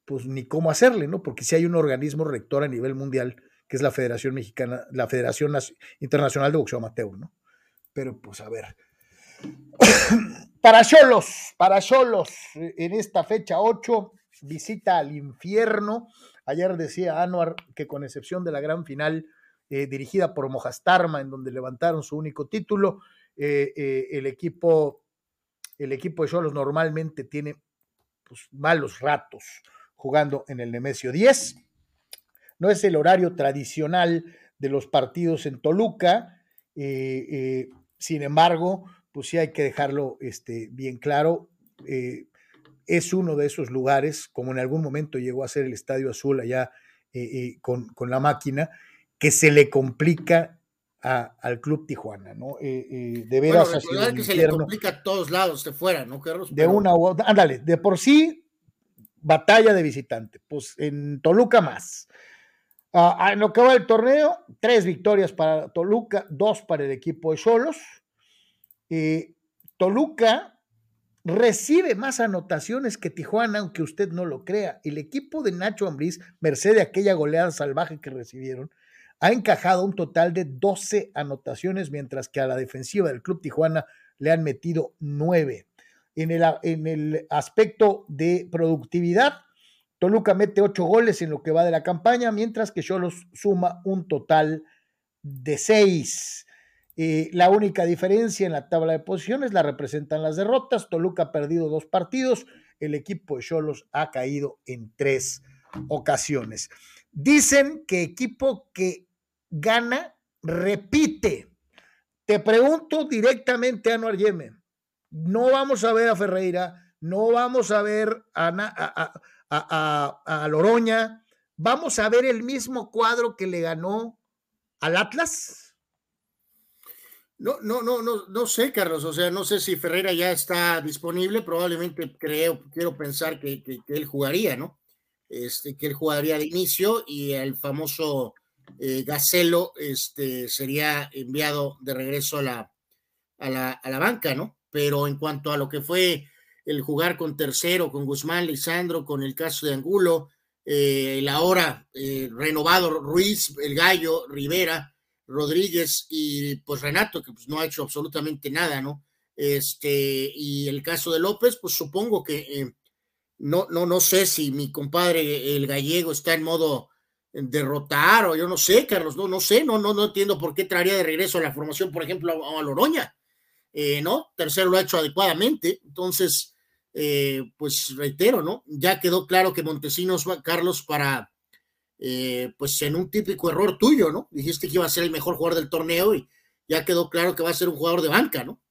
pues ni cómo hacerle, ¿no? Porque sí hay un organismo rector a nivel mundial, que es la Federación Mexicana, la Federación Internacional de Boxeo Amateur, ¿no? Pero pues a ver. [COUGHS] para solos, para solos, en esta fecha 8, visita al infierno. Ayer decía Anuar que con excepción de la gran final eh, dirigida por Mojastarma, en donde levantaron su único título, eh, eh, el equipo el equipo de Cholos normalmente tiene pues, malos ratos jugando en el Nemesio 10. No es el horario tradicional de los partidos en Toluca. sin embargo, pues sí hay que dejarlo este, bien claro es uno de esos lugares, como en algún momento llegó a ser el Estadio Azul allá eh, eh, con, la máquina, que se le complica al Club Tijuana, ¿no? Eh, de veras. Bueno, que se le complica a todos lados de fuera, ¿no, Carlos? De una u otra. Ándale, de por sí, batalla de visitante. Pues en Toluca más. Ah, en lo que va el torneo, tres victorias para Toluca, dos para el equipo de Solos. Toluca recibe más anotaciones que Tijuana, aunque usted no lo crea. El equipo de Nacho Ambriz, merced de aquella goleada salvaje que recibieron, ha encajado un total de 12 anotaciones, mientras que a la defensiva del Club Tijuana le han metido 9. En el, en el aspecto de productividad, Toluca mete 8 goles en lo que va de la campaña, mientras que Cholos suma un total de 6. Eh, la única diferencia en la tabla de posiciones la representan las derrotas. Toluca ha perdido dos partidos. El equipo de Cholos ha caído en tres ocasiones. Dicen que equipo que gana repite. Te pregunto directamente a Anuar Yemen. No vamos a ver a Ferreira, no vamos a ver a, a Loroña. Vamos a ver el mismo cuadro que le ganó al Atlas. No, no, no, no, no sé, Carlos. O sea, no sé si Ferreira ya está disponible. Probablemente creo, quiero pensar que, él jugaría, ¿no? Este, que él jugaría de inicio y el famoso eh, Gacelo este, sería enviado de regreso a la, a la, a la banca, ¿no? Pero en cuanto a lo que fue el jugar con tercero, con Guzmán, Lisandro, con el caso de Angulo, eh, el ahora eh, renovado Ruiz, el Gallo, Rivera, Rodríguez y pues Renato, que pues no ha hecho absolutamente nada, ¿no? Este, y el caso de López, pues supongo que eh, no, no, no sé si mi compadre el gallego está en modo derrotar o yo no sé, Carlos, no, no sé, no, no, no entiendo por qué traería de regreso a la formación, por ejemplo, a, Loroña, eh, ¿no? Tercero lo ha hecho adecuadamente, entonces, eh, pues reitero, ¿no? Ya quedó claro que Montesinos va, Carlos, para eh, pues en un típico error tuyo, ¿no? Dijiste que iba a ser el mejor jugador del torneo y ya quedó claro que va a ser un jugador de banca, ¿no?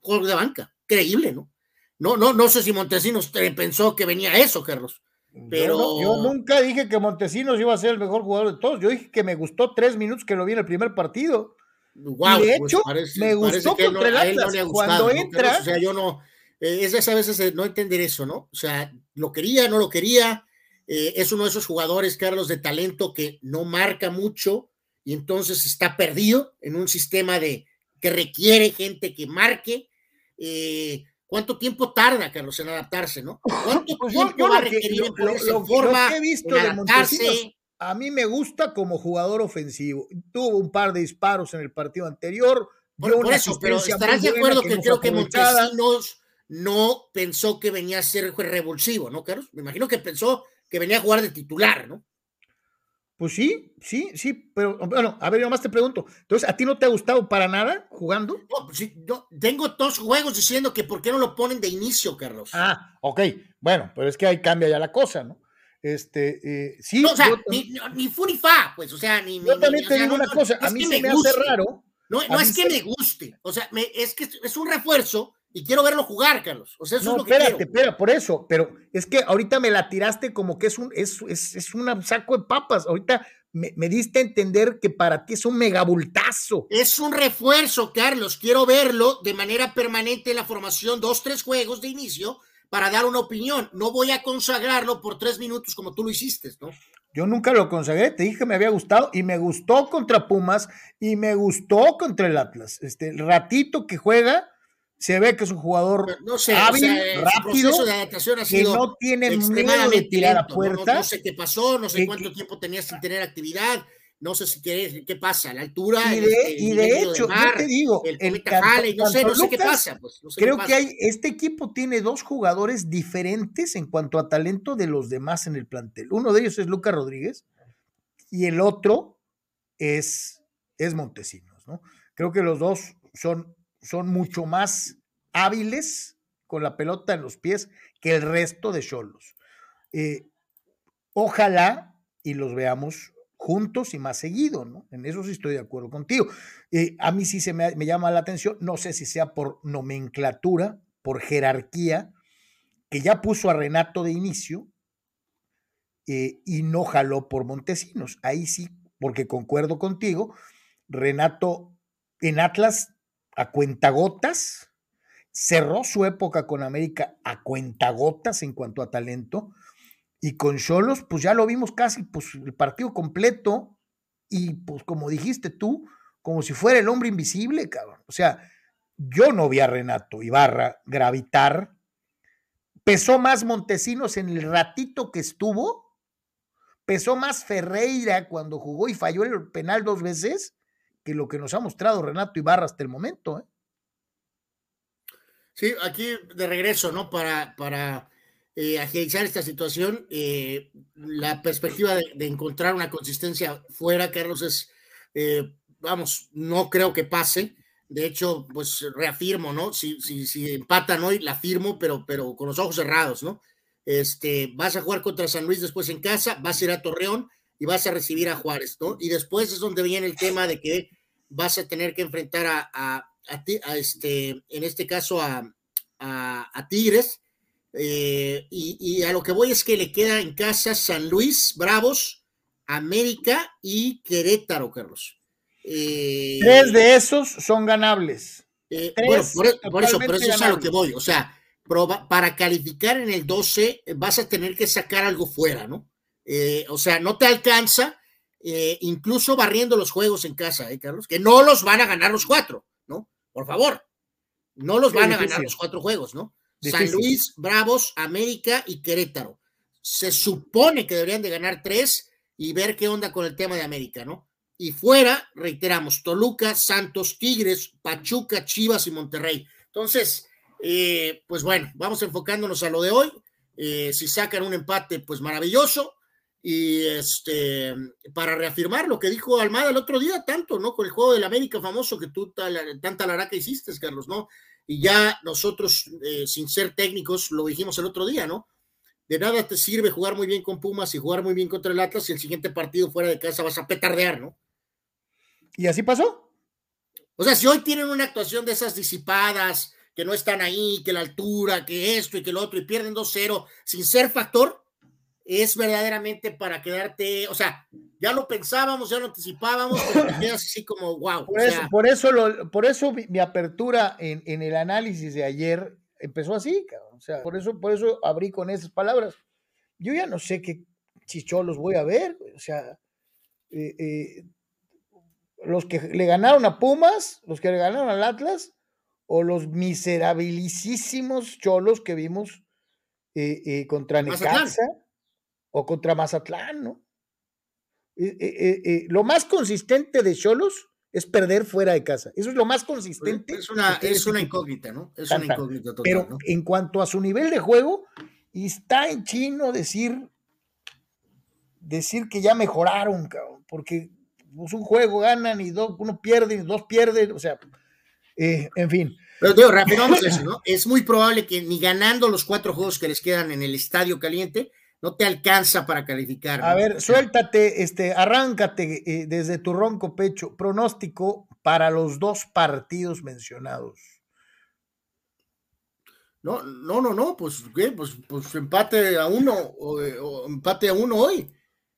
Jugador de banca, creíble, ¿no? No, no, no sé si Montesinos pensó que venía eso, Carlos. Pero yo, nunca dije que Montesinos iba a ser el mejor jugador de todos. Yo dije que me gustó tres minutos que lo vi en el primer partido. Y de pues hecho, me gustó contra el Atlas. Cuando entra. o sea, yo no. Eh, es a veces no entender eso, ¿no? O sea, lo quería, no lo quería. Eh, es uno de esos jugadores, Carlos, de talento que no marca mucho y entonces está perdido en un sistema de que requiere gente que marque. Eh, ¿Cuánto tiempo tarda, Carlos, en adaptarse, no? [LAUGHS] ¿Cuánto pues tiempo va a requerir en forma, he visto de adaptarse? A mí me gusta como jugador ofensivo. Tuvo un par de disparos en el partido anterior. por eso, pero estarás de acuerdo que, creo que Montesinos no pensó que venía a ser revulsivo, ¿no, Carlos? Me imagino que pensó que venía a jugar de titular, ¿no? Pues sí, sí, sí, pero bueno, a ver, yo más te pregunto, entonces, ¿a ti no te ha gustado para nada jugando? No, pues sí, tengo dos juegos diciendo que por qué no lo ponen de inicio, Carlos. Ah, ok, bueno, pero es que ahí cambia ya la cosa, ¿no? Este, eh, sí. No, o sea, ni, ni fa, pues, o sea, ni. Yo también te digo una cosa, a mí se me, hace raro. No, no es que me guste, o sea, es que es un refuerzo y quiero verlo jugar, Carlos. O sea, eso no, es lo que espérate, espera, por eso, pero es que ahorita me la tiraste como que es un, es, es, es un saco de papas. Ahorita me, me, diste a entender que para ti es un megabultazo. Es un refuerzo, Carlos. Quiero verlo de manera permanente en la formación, dos, tres juegos de inicio, para dar una opinión. No voy a consagrarlo por tres minutos como tú lo hiciste, ¿no? Yo nunca lo consagré, te dije que me había gustado y me gustó contra Pumas y me gustó contra el Atlas. Este, el ratito que juega, se ve que es un jugador no sé, hábil, rápido, de adaptación ha sido que no tiene miedo de tirar a puerta. No, sé qué pasó, no sé cuánto tiempo tenías sin tener actividad, no sé si qué, qué pasa, la altura. Y de, y de hecho, yo te digo, el, el jale, no sé, no sé qué pasa. Pues, creo que hay, este equipo tiene dos jugadores diferentes en cuanto a talento de los demás en el plantel. Uno de ellos es Lucas Rodríguez y el otro es, es Montesinos, ¿no? Creo que los dos son son mucho más hábiles con la pelota en los pies que el resto de Cholos. Eh, ojalá y los veamos juntos y más seguido, ¿no? En eso sí estoy de acuerdo contigo. Eh, a mí sí se me, llama la atención, no sé si sea por nomenclatura, por jerarquía, que ya puso a Renato de inicio eh, y no jaló por Montesinos. Ahí sí, porque concuerdo contigo, Renato en Atlas a cuentagotas, cerró su época con América a cuentagotas en cuanto a talento, y con Cholos, pues ya lo vimos casi pues, el partido completo, y pues como dijiste tú, como si fuera el hombre invisible, cabrón. O sea, yo no vi a Renato Ibarra gravitar. Pesó más Montesinos en el ratito que estuvo. Pesó más Ferreira cuando jugó y falló el penal dos veces que lo que nos ha mostrado Renato Ibarra hasta el momento. ¿eh? Sí, aquí de regreso, ¿no? Para, para eh, agilizar esta situación, eh, la perspectiva de, encontrar una consistencia fuera, Carlos, es, vamos, no creo que pase. De hecho, pues reafirmo, ¿no? Si, si, si empatan hoy, la firmo, pero, pero con los ojos cerrados, ¿no? Este, vas a jugar contra San Luis después en casa, vas a ir a Torreón y vas a recibir a Juárez, ¿no? Y después es donde viene el tema de que vas a tener que enfrentar a, a, a, este, en este caso a, Tigres. Eh, y, a lo que voy es que le queda en casa San Luis, Bravos, América y Querétaro, Carlos. Eh, Tres de esos son ganables. Eh, bueno, por, eso, por eso es a lo que voy. O sea, para calificar en el 12 vas a tener que sacar algo fuera, ¿no? o sea, no te alcanza incluso barriendo los juegos en casa, ¿eh, Carlos? Que no los van a ganar los cuatro, ¿no? Por favor, no los van a ganar los cuatro juegos, ¿no? San Luis, Bravos, América y Querétaro. Se supone que deberían de ganar tres y ver qué onda con el tema de América, ¿no? Y fuera, reiteramos, Toluca, Santos, Tigres, Pachuca, Chivas y Monterrey. Entonces, eh, pues bueno, vamos enfocándonos a lo de hoy. si sacan un empate, pues maravilloso y este, para reafirmar lo que dijo Almada el otro día, tanto, ¿no? Con el juego del América famoso que tú tanta laraca hiciste, Carlos, ¿no? Y ya nosotros, eh, sin ser técnicos, lo dijimos el otro día, ¿no? De nada te sirve jugar muy bien con Pumas y jugar muy bien contra el Atlas si el siguiente partido fuera de casa vas a petardear, ¿no? ¿Y así pasó? O sea, si hoy tienen una actuación de esas disipadas, que no están ahí, que la altura, que esto y que lo otro, y pierden 2-0 sin ser factor, es verdaderamente para quedarte, o sea, ya lo pensábamos, ya lo anticipábamos, pero quedas así como, wow. Por eso, por eso, por eso mi, apertura en, en, el análisis de ayer empezó así, o sea, por eso, por eso abrí con esas palabras. Yo ya no sé qué chicholos voy a ver, o sea, eh, eh, los que le ganaron a Pumas, los que le ganaron al Atlas, o los miserabilísimos cholos que vimos eh, contra Necaxa o contra Mazatlán, ¿no? lo más consistente de cholos es perder fuera de casa. Eso es lo más consistente. Es una, es una incógnita, ¿no? Es una incógnita total. Pero en cuanto a su nivel de juego, está en chino decir, decir que ya mejoraron, porque pues, un juego ganan y dos, uno pierde y dos pierden, o sea, eh, en fin. Pero digo, rápido, vamos a eso, ¿no? Es muy probable que ni ganando los cuatro juegos que les quedan en el estadio caliente, no te alcanza para calificar. A ver, suéltate, este, arráncate eh, desde tu ronco pecho. Pronóstico para los dos partidos mencionados. No, no, no, no, pues, ¿qué? Pues, pues empate a uno, o, empate a uno hoy.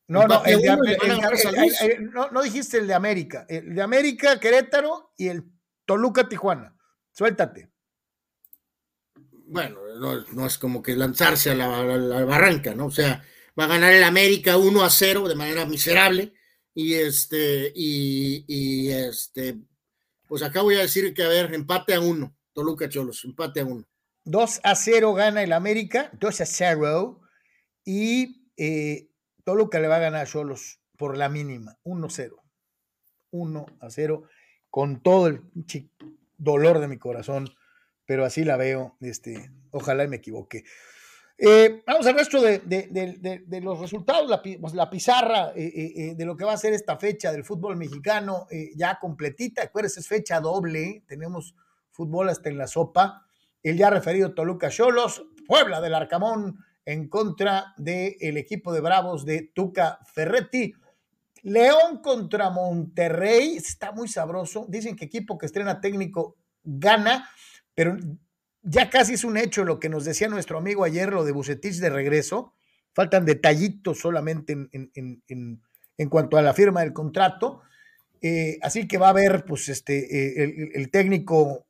No, no, el de, no, no dijiste el de América. El de América, Querétaro y el Toluca, Tijuana. Suéltate. Bueno, no, es como que lanzarse a la, barranca, ¿no? O sea, va a ganar el América 1 a 0 de manera miserable. Y este, y, y este, pues acá voy a decir que, a ver, empate a uno. Toluca Cholos, empate a uno. 2 a 0 gana el América, 2 a 0. Y eh, Toluca le va a ganar a Cholos por la mínima, 1-0. 1 a 0, con todo el dolor de mi corazón, pero así la veo. Este, ojalá y me equivoque. Eh, vamos al resto de, los resultados, la, pues, pizarra eh, eh, de lo que va a ser esta fecha del fútbol mexicano ya completita. Acuérdense, es fecha doble, tenemos fútbol hasta en la sopa. El ya referido Toluca Cholos, Puebla del Arcamón en contra del equipo de Bravos de Tuca Ferretti. León contra Monterrey, está muy sabroso. Dicen que equipo que estrena técnico gana, pero ya casi es un hecho lo que nos decía nuestro amigo ayer, lo de Bucetich de regreso. Faltan detallitos solamente en, cuanto a la firma del contrato. Eh, así que va a haber pues, este, eh, el, técnico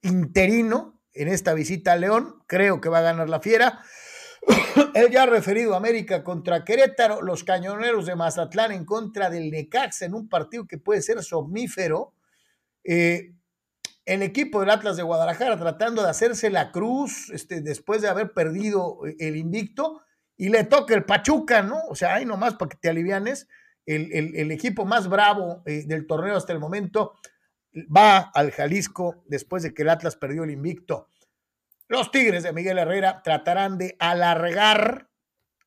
interino en esta visita a León. Creo que va a ganar la fiera. [COUGHS] Él ya ha referido a América contra Querétaro, los cañoneros de Mazatlán en contra del Necaxa en un partido que puede ser somnífero. Eh, el equipo del Atlas de Guadalajara tratando de hacerse la cruz este, después de haber perdido el invicto y le toca el Pachuca, ¿no? O sea, ahí nomás para que te alivianes, el, equipo más bravo eh, del torneo hasta el momento va al Jalisco después de que el Atlas perdió el invicto. Los Tigres de Miguel Herrera tratarán de alargar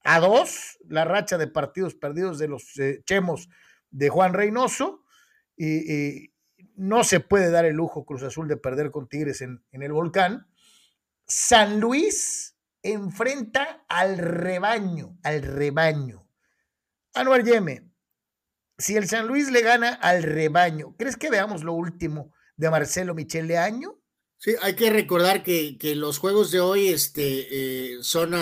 a dos la racha de partidos perdidos de los eh, chemos de Juan Reynoso. Y, no se puede dar el lujo Cruz Azul de perder con Tigres en, el volcán. San Luis enfrenta al rebaño, al rebaño. Anuar Yeme, si el San Luis le gana al rebaño, ¿crees que veamos lo último de Marcelo Michele Año? Sí, hay que recordar que, los juegos de hoy este, eh, son,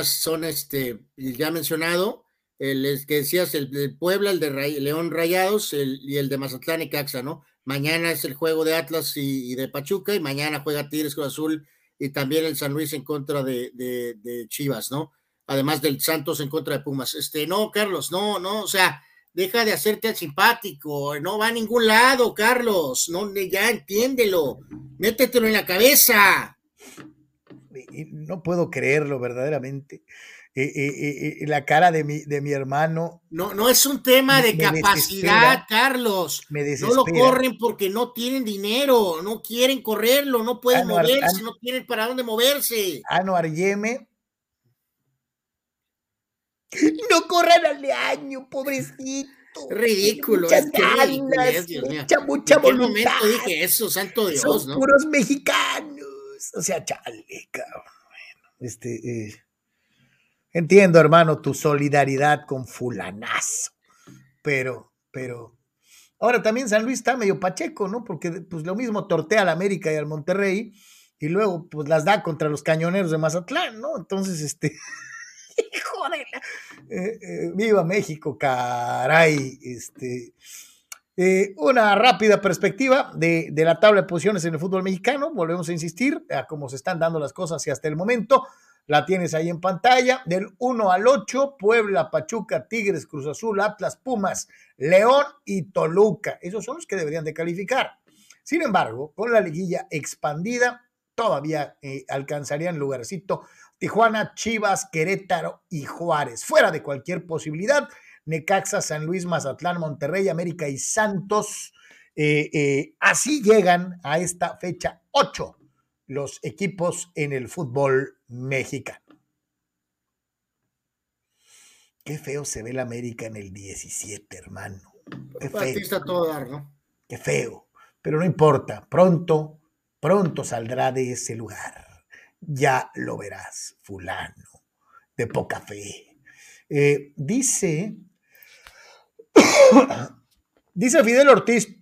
este, ya mencionado, el que decías, el de Puebla, el de León Rayados y el de Mazatlán y Caxa, ¿no? Mañana es el juego de Atlas y, de Pachuca y mañana juega Tigres Cruz Azul y también el San Luis en contra de, Chivas, ¿no? Además del Santos en contra de Pumas. Este, no, Carlos, no, no, o sea, deja de hacerte el simpático, no va a ningún lado, Carlos, no, ya entiéndelo, métetelo en la cabeza. No puedo creerlo verdaderamente. Eh, eh, eh, la cara de mi, de mi hermano. No, no es un tema de capacidad, Carlos. no lo corren porque no tienen dinero, no quieren correrlo, no pueden moverse, no tienen para dónde moverse. Anuar Yeme. [LAUGHS] No corran al año, pobrecito. Ridículo. Muchas ganas, mucha, mucha voluntad. momento dije eso, santo Dios, Son puros mexicanos. O sea, chale, cabrón. Este. Entiendo, hermano, tu solidaridad con fulanazo, pero, pero, ahora también San Luis está medio pacheco, ¿no? Porque pues lo mismo tortea al América y al Monterrey y luego pues las da contra los cañoneros de Mazatlán, ¿no? Entonces, este, [LAUGHS] hijo de la... Eh, eh, viva México, caray. Este, eh, una rápida perspectiva de, de, la tabla de posiciones en el fútbol mexicano. Volvemos a insistir a cómo se están dando las cosas y hasta el momento. La tienes ahí en pantalla. Del 1 al 8, Puebla, Pachuca, Tigres, Cruz Azul, Atlas, Pumas, León y Toluca. Esos son los que deberían de calificar. Sin embargo, con la liguilla expandida, todavía eh, alcanzarían lugarcito Tijuana, Chivas, Querétaro y Juárez. Fuera de cualquier posibilidad, Necaxa, San Luis, Mazatlán, Monterrey, América y Santos. Eh, eh, así llegan a esta fecha 8 los equipos en el fútbol mexicano. Qué feo se ve la América en el 17, hermano. Qué feo. todo dar, ¿no? Qué feo. Pero no importa, pronto, pronto saldrá de ese lugar. Ya lo verás, fulano, de poca fe. Eh, dice [COUGHS] Dice Fidel Ortiz,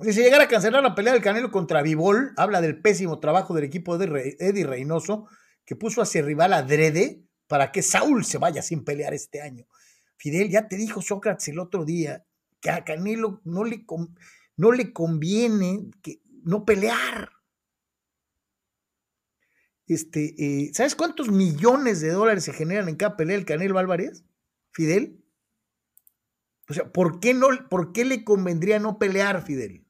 si se llegara a cancelar la pelea del Canelo contra Vivol, habla del pésimo trabajo del equipo de Eddie Reynoso, que puso a su rival adrede para que Saúl se vaya sin pelear este año. Fidel, ya te dijo Sócrates el otro día que a Canelo no le, no le conviene que, no pelear. Este, eh, ¿Sabes cuántos millones de dólares se generan en cada pelea del Canelo Álvarez? Fidel. O sea, ¿por qué, no, ¿por qué le convendría no pelear, Fidel?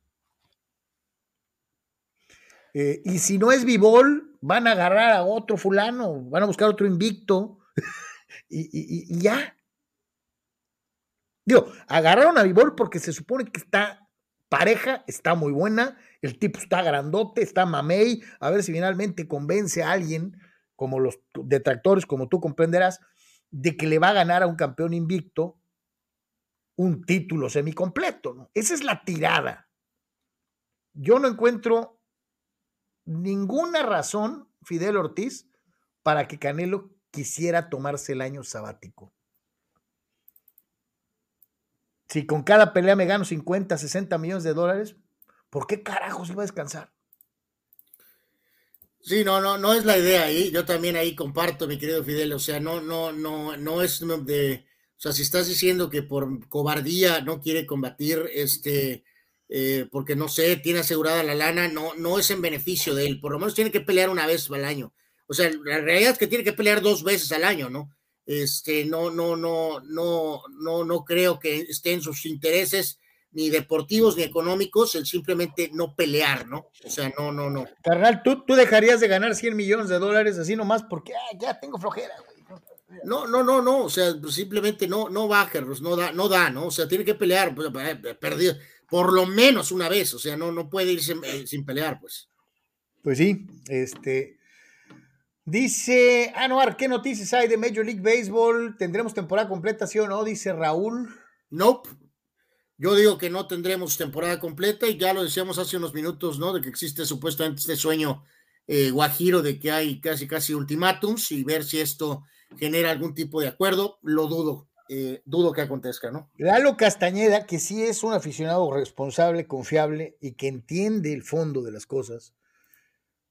Eh, y si no es Vivol, van a agarrar a otro fulano, van a buscar otro invicto [LAUGHS] y, ya. Digo, agarraron a Vivol porque se supone que está pareja, está muy buena, el tipo está grandote, está mamey, a ver si finalmente convence a alguien, como los detractores, como tú comprenderás, de que le va a ganar a un campeón invicto un título semicompleto. ¿no? Esa es la tirada. Yo no encuentro ninguna razón, Fidel Ortiz, para que Canelo quisiera tomarse el año sabático. Si con cada pelea me gano 50, 60 millones de dólares, ¿por qué carajos iba a descansar? Sí, no, no, no es la idea ahí. Yo también ahí comparto, mi querido Fidel. O sea, no, no, no, no es de, o sea, si estás diciendo que por cobardía no quiere combatir, este, eh, porque no sé, tiene asegurada la lana, no, no es en beneficio de él. Por lo menos tiene que pelear una vez al año. O sea, la realidad es que tiene que pelear dos veces al año, ¿no? Este, no, no, no, no, no, no creo que esté en sus intereses ni deportivos ni económicos el simplemente no pelear, ¿no? O sea, no, no, no. Carnal, ¿tú, tú dejarías de ganar 100 millones de dólares así nomás porque ya tengo flojera, güey. No, no, no, no, o sea, simplemente no, no va, no da, no da, ¿no? O sea, tiene que pelear, pues, eh, perdido, por lo menos una vez, o sea, no, no puede irse eh, sin pelear, pues. Pues sí, este. Dice Anuar, ¿qué noticias hay de Major League Baseball? ¿Tendremos temporada completa, sí o no? Dice Raúl. Nope. Yo digo que no tendremos temporada completa y ya lo decíamos hace unos minutos, ¿no? De que existe supuestamente este sueño guajiro de que hay casi, casi ultimátums y ver si esto genera algún tipo de acuerdo, lo dudo, eh, dudo que acontezca, ¿no? Lalo Castañeda, que sí es un aficionado responsable, confiable y que entiende el fondo de las cosas,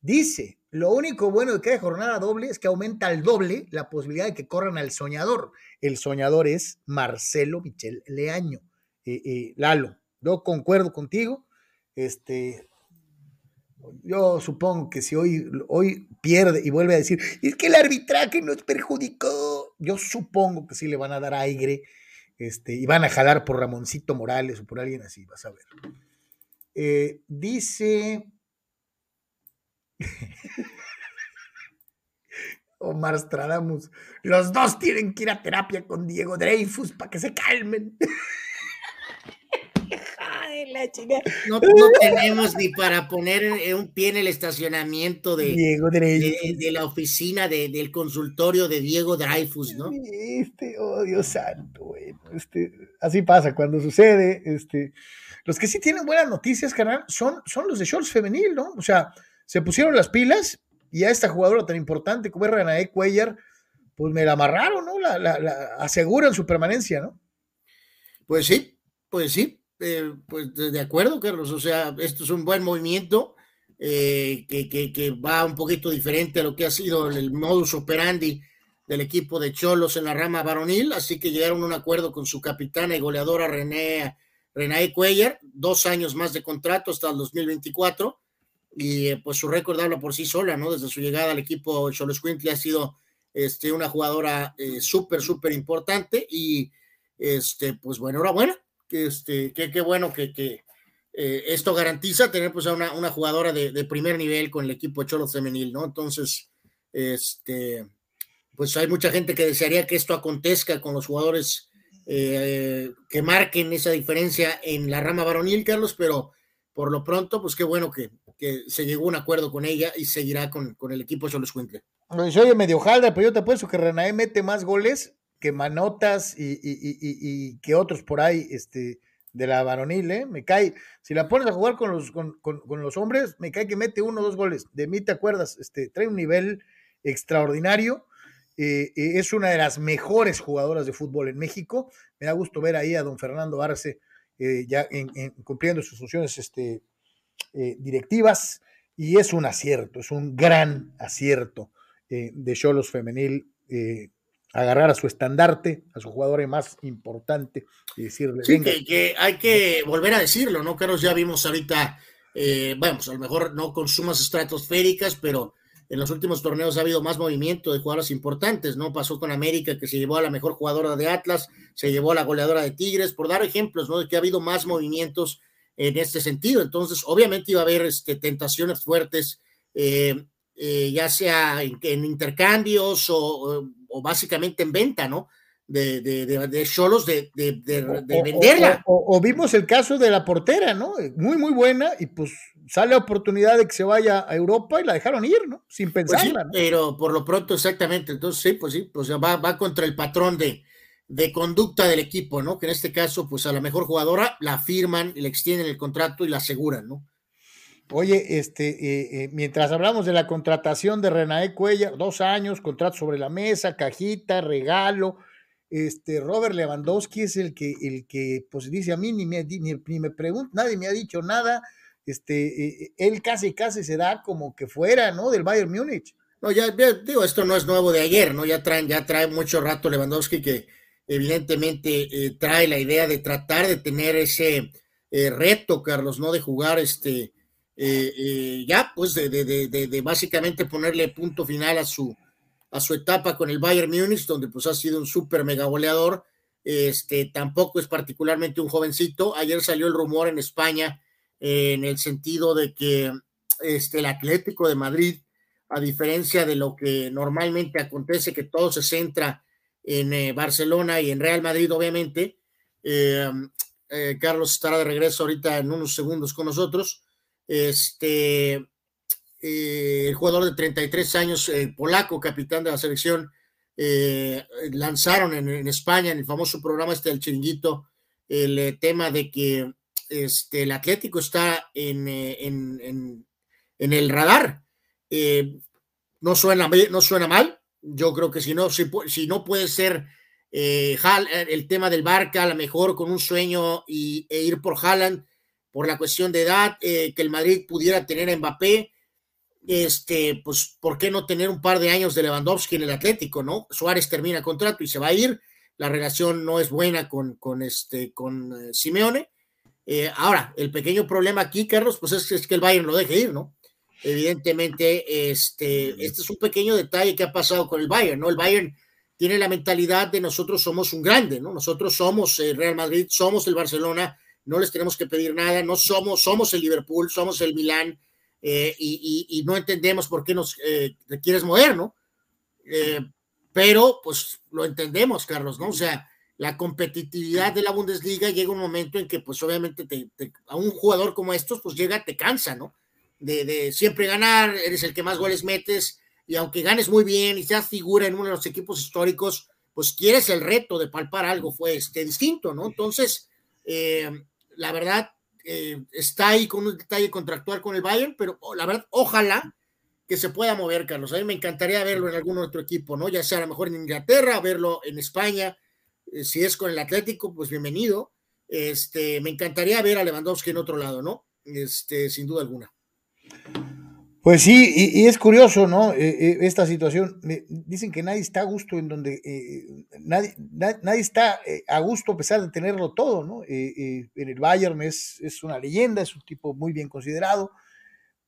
dice, lo único bueno de cada jornada doble es que aumenta al doble la posibilidad de que corran al soñador. El soñador es Marcelo Michel Leaño. Eh, eh, Lalo, yo concuerdo contigo, este, yo supongo que si hoy, hoy pierde y vuelve a decir, es que el arbitraje nos perjudicó, yo supongo que sí le van a dar aire este, y van a jalar por Ramoncito Morales o por alguien así, vas a ver. Eh, dice [LAUGHS] Omar Stradamus, los dos tienen que ir a terapia con Diego Dreyfus para que se calmen. [LAUGHS] No, tenemos ni para poner un pie en el estacionamiento de, de, la oficina del consultorio de Diego Dreyfus, ¿no? Este, oh Dios santo, bueno, este, así pasa cuando sucede, este, los que sí tienen buenas noticias, canal, son, son los de Shorts femenil, ¿no? O sea, se pusieron las pilas y a esta jugadora tan importante como es Renae Cuellar, pues me la amarraron, ¿no? La, la, la aseguran su permanencia, ¿no? Pues sí, pues sí, eh, pues de acuerdo, Carlos. O sea, esto es un buen movimiento eh, que, va un poquito diferente a lo que ha sido el modus operandi del equipo de Cholos en la rama varonil, así que llegaron a un acuerdo con su capitana y goleadora René, René Cuellar, dos años más de contrato hasta el 2024, y eh, pues su récord habla por sí sola, ¿no? Desde su llegada al equipo Cholos Quintle ha sido este, una jugadora súper, súper importante, y este, pues bueno, enhorabuena, que este, qué bueno que, que eh, esto garantiza tener pues una, una jugadora de, de, primer nivel con el equipo Cholos femenil, ¿no? Entonces, este, pues hay mucha gente que desearía que esto acontezca con los jugadores eh, que marquen esa diferencia en la rama varonil, Carlos, pero por lo pronto, pues qué bueno que, que se llegó a un acuerdo con ella y seguirá con, con el equipo Cholos Quintle. Oye, medio jalda, pero yo te apuesto que Renae mete más goles que Manotas y, que otros por ahí, este, de la varonil, ¿eh? Me cae, si la pones a jugar con los, con, los hombres, me cae que mete uno o dos goles. De mí, ¿te acuerdas? Este, trae un nivel extraordinario eh, eh, es una de las mejores jugadoras de fútbol en México. Me da gusto ver ahí a don Fernando Arce ya en, en, cumpliendo sus funciones este, directivas y es un acierto, es un gran acierto de Cholos Femenil agarrar a su estandarte, a su jugador más importante y decirle. Sí, que, que, hay que volver a decirlo, ¿no? Carlos, ya vimos ahorita, bueno, pues a lo mejor no con sumas estratosféricas, pero en los últimos torneos ha habido más movimiento de jugadoras importantes, ¿no? Pasó con América, que se llevó a la mejor jugadora de Atlas, se llevó a la goleadora de Tigres, por dar ejemplos, ¿no? De que ha habido más movimientos en este sentido. Entonces, obviamente iba a haber este, tentaciones fuertes, eh, eh, ya sea en, en intercambios o, o, básicamente en venta, ¿no? de, de, de, de Cholos de, de, de, venderla. O, o, vimos el caso de la portera, ¿no? Muy, muy buena, y pues sale la oportunidad de que se vaya a Europa y la dejaron ir, ¿no? Sin pensarla. Pues sí, ¿no? Pero por lo pronto, exactamente. Entonces, sí, pues sí, pues va, va contra el patrón de, de conducta del equipo, ¿no? Que en este caso, pues a la mejor jugadora la firman, le extienden el contrato y la aseguran, ¿no? Oye, este, eh, eh, mientras hablamos de la contratación de Renae Cuellar, dos años, contrato sobre la mesa, cajita, regalo, este, Robert Lewandowski es el que, el que pues dice a mí, ni me, ni, me pregunta, nadie me ha dicho nada, este, eh, él casi, casi se da como que fuera, ¿no? Del Bayern Múnich. No, ya, ya, digo, esto no es nuevo de ayer, ¿no? Ya traen, ya trae mucho rato Lewandowski que evidentemente eh, trae la idea de tratar de tener ese eh, reto, Carlos, ¿no? De jugar este, eh, ya, pues de, de, de, de, básicamente ponerle punto final a su, a su etapa con el Bayern Múnich, donde pues ha sido un súper mega goleador. Este, tampoco es particularmente un jovencito. Ayer salió el rumor en España eh, en el sentido de que este, el Atlético de Madrid, a diferencia de lo que normalmente acontece, que todo se centra en eh, Barcelona y en Real Madrid, obviamente. Eh, Carlos estará de regreso ahorita en unos segundos con nosotros. Este, eh, el jugador de 33 años, eh, polaco, capitán de la selección, eh, lanzaron en, España, en el famoso programa este del chiringuito, el tema de que este, el Atlético está en, en, en, el radar. no, suena, no suena mal, yo creo que si no, si, si no puede ser el tema del Barca, a lo mejor con un sueño y, e ir por Haaland, por la cuestión de edad, que el Madrid pudiera tener a Mbappé, este, pues, ¿por qué no tener un par de años de Lewandowski en el Atlético, no? Suárez termina contrato y se va a ir, la relación no es buena con, con este, con eh, Simeone. Eh, ahora, el pequeño problema aquí, Carlos, pues es, es, que el Bayern lo deje ir, ¿no? Evidentemente, este, este es un pequeño detalle que ha pasado con el Bayern, ¿no? El Bayern tiene la mentalidad de nosotros somos un grande, ¿no? Nosotros somos el Real Madrid, somos el Barcelona, no les tenemos que pedir nada, no somos, somos el Liverpool, somos el Milán, eh, y, y, y, no entendemos por qué nos eh, quieres mover, ¿no? Eh, pero pues lo entendemos, Carlos, ¿no? O sea, la competitividad de la Bundesliga llega un momento en que pues obviamente te, te, a un jugador como estos pues llega, te cansa, ¿no? De, de, siempre ganar, eres el que más goles metes y aunque ganes muy bien y seas figura en uno de los equipos históricos, pues quieres el reto de palpar algo fue este, distinto, ¿no? Entonces, eh, la verdad, eh, está ahí con un detalle contractual con el Bayern, pero oh, la verdad, ojalá que se pueda mover, Carlos. A mí me encantaría verlo en algún otro equipo, ¿no? Ya sea a lo mejor en Inglaterra, verlo en España. Eh, si es con el Atlético, pues bienvenido. Este, me encantaría ver a Lewandowski en otro lado, ¿no? Este, sin duda alguna. Pues sí, y, es curioso, ¿no? Eh, eh, esta situación. dicen que nadie está a gusto en donde eh, nadie, nadie está a gusto a pesar de tenerlo todo, ¿no? en el Bayern es, es, una leyenda, es un tipo muy bien considerado,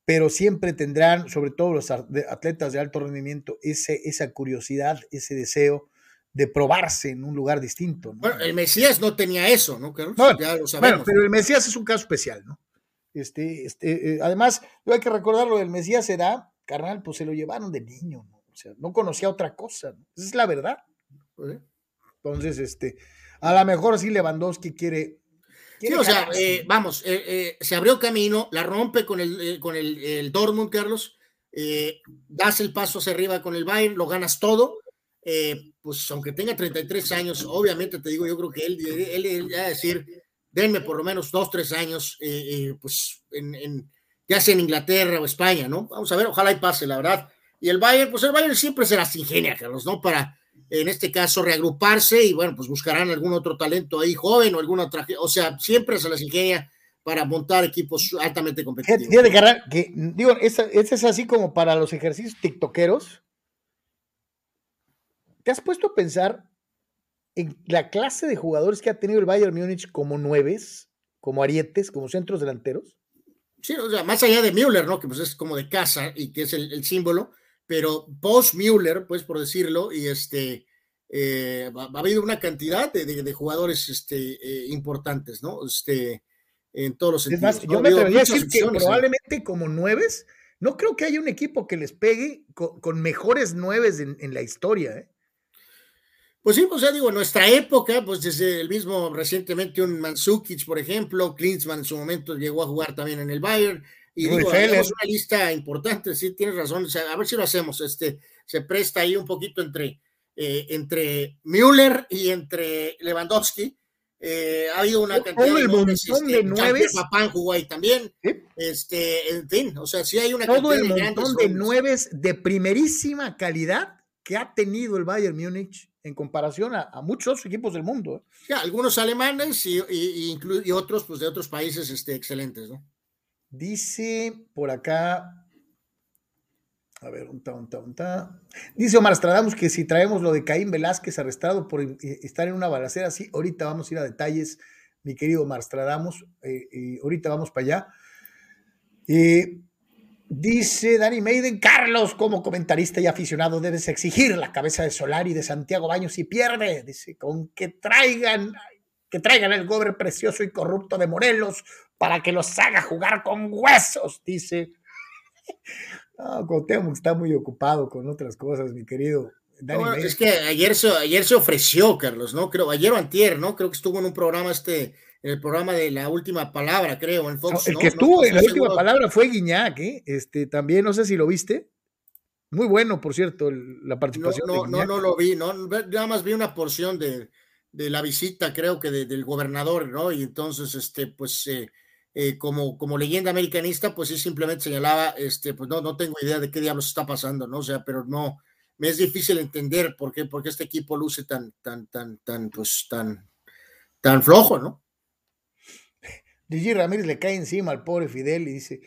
pero siempre tendrán, sobre todo los atletas de alto rendimiento, ese, esa curiosidad, ese deseo de probarse en un lugar distinto. Bueno, el Mesías no tenía eso, ¿no? ya lo sabemos. Bueno, pero el Mesías es un caso especial, ¿no? Este, este, eh, además, hay que recordarlo del Mesías será, carnal, pues se lo llevaron de niño, ¿no? O sea, no conocía otra cosa, Esa es la verdad. Pues Entonces, este, a lo mejor sí Lewandowski quiere. sí, o sea, eh, vamos, eh, se abrió camino, la rompe con el, con el, el Dortmund, Carlos, das el paso hacia arriba con el Bayern, lo ganas todo. pues aunque tenga 33 años, obviamente te digo, yo creo que él, él, él, va a decir, denme por lo menos dos, tres años, eh, eh, pues ya sea en Inglaterra o España, ¿no? Vamos a ver, ojalá y pase, la verdad. Y el Bayern, pues el Bayern siempre se las ingenia, Carlos, ¿no? Para, en este caso, reagruparse y bueno, pues buscarán algún otro talento ahí joven o alguna otra, o sea, siempre se las ingenia para montar equipos altamente competitivos. que, digo, ese es así como para los ejercicios tiktokeros. ¿Te has puesto a pensar en la clase de jugadores que ha tenido el Bayern Múnich como nueves, como arietes, como centros delanteros. Sí, o sea, más allá de Müller, ¿no? Que pues es como de casa y que es el, símbolo, pero post-Müller, pues por decirlo, y este, eh, ha, habido una cantidad de, jugadores este, eh, importantes, ¿no? Este, en todos los sentidos. yo me atrevería a decir que probablemente como nueves, no creo que haya un equipo que les pegue con, mejores nueves en, en la historia, ¿eh? Pues sí, pues ya digo, en nuestra época, pues desde el mismo recientemente un Mansukic, por ejemplo, Klinsmann en su momento llegó a jugar también en el Bayern, y digo, tenemos una lista importante, sí, tienes razón, a ver si lo hacemos, este, se presta ahí un poquito entre, eh, entre Müller y entre Lewandowski, eh, ha habido una cantidad de, nombres, este, de nueve. Papán jugó ahí también. Este, en fin, o sea, sí hay una Todo cantidad el montón de nueves de primerísima calidad que ha tenido el Bayern Múnich en comparación a, muchos equipos del mundo. ¿eh? algunos alemanes y, y, otros pues, de otros países este, excelentes, ¿no? Dice por acá, a ver, un ta, un ta, un ta. Dice Omar Stradamus que si traemos lo de Caín Velázquez arrestado por eh, estar en una balacera, sí, ahorita vamos a ir a detalles, mi querido Omar Stradamus, eh, ahorita vamos para allá. Eh, Dice Dani Maiden, Carlos, como comentarista y aficionado, debes exigir la cabeza de Solari de Santiago Baños y pierde. Dice, con que traigan, que traigan el gobre precioso y corrupto de Morelos para que los haga jugar con huesos, dice. [LAUGHS] No, Cuauhtémoc está muy ocupado con otras cosas, mi querido. Dani es que ayer se, ayer se ofreció, Carlos, ¿no? Creo, ayer o antier, ¿no? Creo que estuvo en un programa este el programa de la última palabra, creo, en Fox. el que estuvo en la última palabra fue Guiñac, ¿eh? Este, también, no sé si lo viste. Muy bueno, por cierto, la participación. No, no, no, lo vi, no, nada más vi una porción de, la visita, creo que del gobernador, ¿no? Y entonces, este, pues, eh, eh, como, como leyenda americanista, pues sí simplemente señalaba, este, pues no, no tengo idea de qué diablos está pasando, ¿no? O sea, pero no, me es difícil entender por qué, por este equipo luce tan, tan, tan, tan, pues, tan, tan flojo, ¿no? Gigi Ramírez le cae encima al pobre Fidel y dice,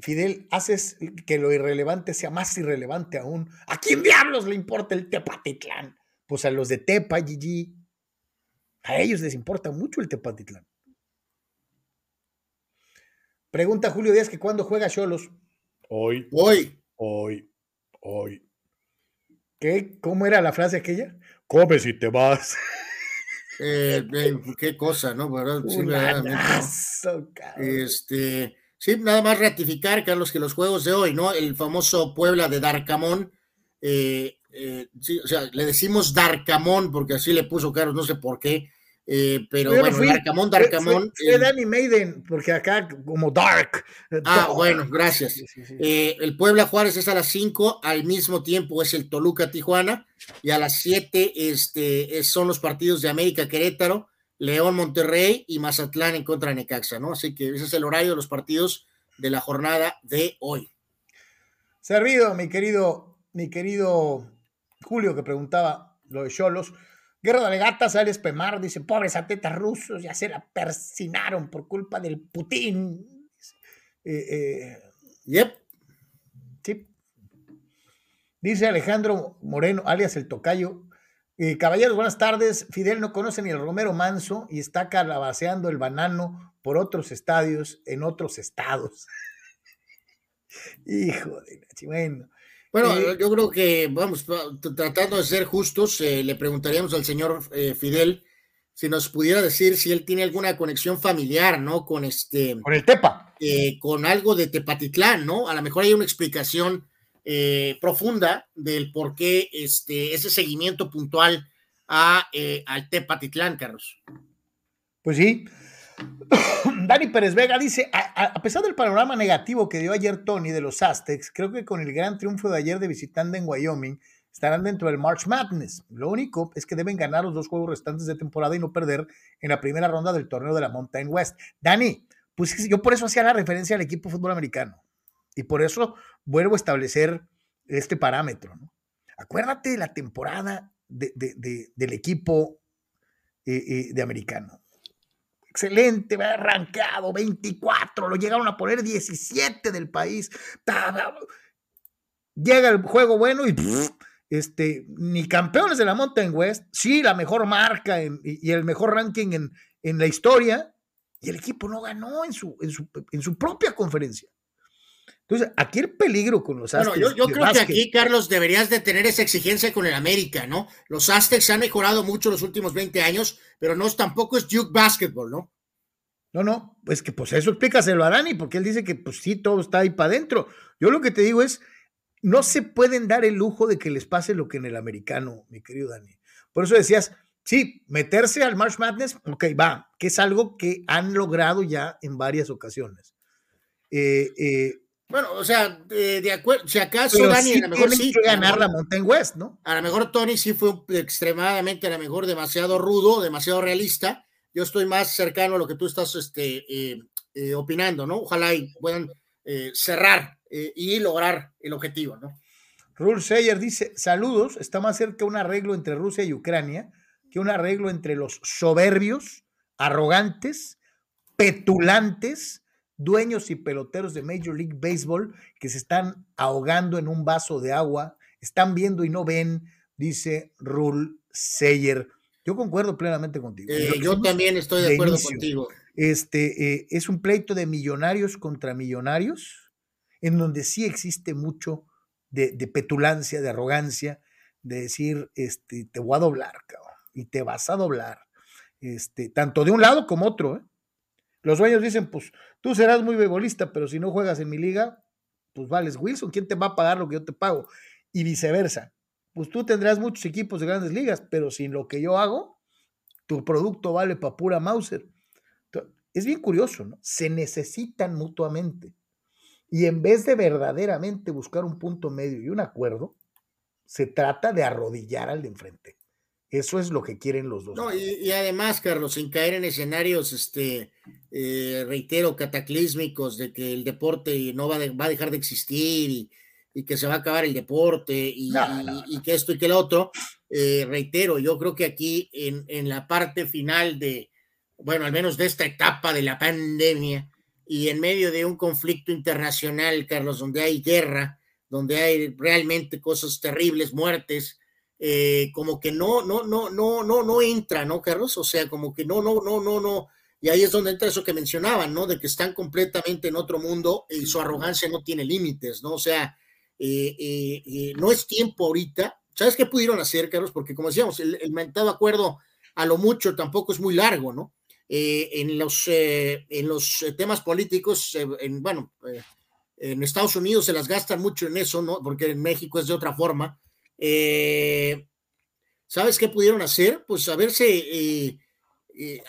Fidel, haces que lo irrelevante sea más irrelevante aún. ¿A quién diablos le importa el Tepatitlán? Pues a los de Tepa, Gigi. A ellos les importa mucho el Tepatitlán. Pregunta Julio Díaz que cuándo juega Cholos. Hoy. Hoy. Hoy. Hoy. ¿Qué? ¿Cómo era la frase aquella? Come si te vas. Eh, qué cosa, ¿no? Sí, este, sí, nada más ratificar, Carlos, que los juegos de hoy, ¿no? El famoso Puebla de Darcamón, eh, eh, sí, o sea, le decimos Darcamón porque así le puso Carlos, no sé por qué, eh, pero, bueno, Darkamon, Darkamon. Fue, Danny Maiden, porque acá como Dark. Eh, ah, bueno, gracias. Eh, el Puebla Juárez es a las 5, al mismo tiempo es el Toluca Tijuana, y a las 7 este, son los partidos de América Querétaro, León Monterrey y Mazatlán en contra de Necaxa, ¿no? Así que ese es el horario de los partidos de la jornada de hoy. Servido, mi querido, mi querido Julio, que preguntaba lo de Cholos. Guerra de Gatas, Alex Pemar dice, pobres atletas rusos, ya se la persinaron por culpa del Putin. Eh, eh, yep. Dice Alejandro Moreno, alias el Tocayo. Eh, caballeros, buenas tardes. Fidel no conoce ni el Romero Manso y está calabaceando el banano por otros estadios en otros estados. [LAUGHS] Hijo de la bueno. Bueno, eh, yo creo que, vamos, tratando de ser justos, eh, le preguntaríamos al señor Fidel si nos pudiera decir si él tiene alguna conexión familiar, ¿no? Con este. Con el Tepa. con algo de Tepatitlán, ¿no? A lo mejor hay una explicación eh, profunda del por qué este, ese seguimiento puntual a, eh, al Tepatitlán, Carlos. Pues sí. Dani Pérez Vega dice, a, pesar del panorama negativo que dio ayer Tony de los Aztecs, creo que con el gran triunfo de ayer de visitante en Wyoming, estarán dentro del March Madness. Lo único es que deben ganar los dos juegos restantes de temporada y no perder en la primera ronda del torneo de la Mountain West. Dani, pues yo por eso hacía la referencia al equipo de fútbol americano. Y por eso vuelvo a establecer este parámetro. Acuérdate de la temporada del equipo eh, eh, de americano. Excelente, va arrancado, 24, lo llegaron a poner 17 del país. Llega el juego bueno y este, ni campeones de la Mountain West, sí, la mejor marca y, el mejor ranking en, en, la historia, y el equipo no ganó en su, en su, en su propia conferencia. Entonces, aquí el peligro con los Aztecs. Bueno, yo, creo que aquí, Carlos, deberías de tener esa exigencia con el América, ¿no? Los Aztecs han mejorado mucho los últimos 20 años, pero no tampoco es Duke Basketball, ¿no? No, no, pues que pues eso explícaselo a Dani, porque él dice que pues sí, todo está ahí para adentro. Yo lo que te digo es, no se pueden dar el lujo de que les pase lo que en el americano, mi querido Dani. Por eso decías, sí, meterse al March Madness, ok, va, que es algo que han logrado ya en varias ocasiones. Eh, eh, bueno, o sea, de, acuerdo, si acaso Dani a lo mejor sí. que ganar la Mountain West, ¿no? A lo mejor Tony sí fue extremadamente, a lo mejor demasiado rudo, demasiado realista. Yo estoy más cercano a lo que tú estás este, eh, eh, opinando, ¿no? Ojalá y puedan eh, cerrar y lograr el objetivo, ¿no? Rule Sayer dice: Saludos, está más cerca un arreglo entre Rusia y Ucrania que un arreglo entre los soberbios, arrogantes, petulantes dueños y peloteros de Major League Baseball que se están ahogando en un vaso de agua, están viendo y no ven, dice Rule Sayer. Yo concuerdo plenamente contigo. Eh, yo también estoy de acuerdo contigo. Este eh, es un pleito de millonarios contra millonarios, en donde sí existe mucho de, petulancia, de arrogancia, de decir, este, te voy a doblar, cabrón, y te vas a doblar, este, tanto de un lado como otro, ¿eh? Los dueños dicen, pues tú serás muy bebolista, pero si no juegas en mi liga, pues vales Wilson, ¿quién te va a pagar lo que yo te pago? Y viceversa. Pues tú tendrás muchos equipos de grandes ligas, pero sin lo que yo hago, tu producto vale para pura Mauser. Es bien curioso, ¿no? Se necesitan mutuamente. Y en vez de verdaderamente buscar un punto medio y un acuerdo, se trata de arrodillar al de enfrente. Eso es lo que quieren los dos. No, y, además, Carlos, sin caer en escenarios, este, eh, reitero, cataclísmicos de que el deporte no va, va a dejar de existir y, que se va a acabar el deporte y, que esto y que lo otro, eh, reitero, yo creo que aquí en, en, la parte final de, bueno, al menos de esta etapa de la pandemia y en medio de un conflicto internacional, Carlos, donde hay guerra, donde hay realmente cosas terribles, muertes, eh, como que no, no, no, no, no, no entra, ¿no, Carlos? O sea, como que no, no, no, no, no. Y ahí es donde entra eso que mencionaban, ¿no? De que están completamente en otro mundo y su arrogancia no tiene límites, ¿no? O sea, eh, eh, no es tiempo ahorita. ¿Sabes qué pudieron hacer, Carlos? Porque como decíamos, el, el mentado acuerdo a lo mucho tampoco es muy largo, ¿no? en, los, en los temas políticos, en, bueno, en Estados Unidos se las gastan mucho en eso, ¿no? Porque en México es de otra forma. Eh, ¿Sabes qué pudieron hacer? Pues haberse, eh, eh,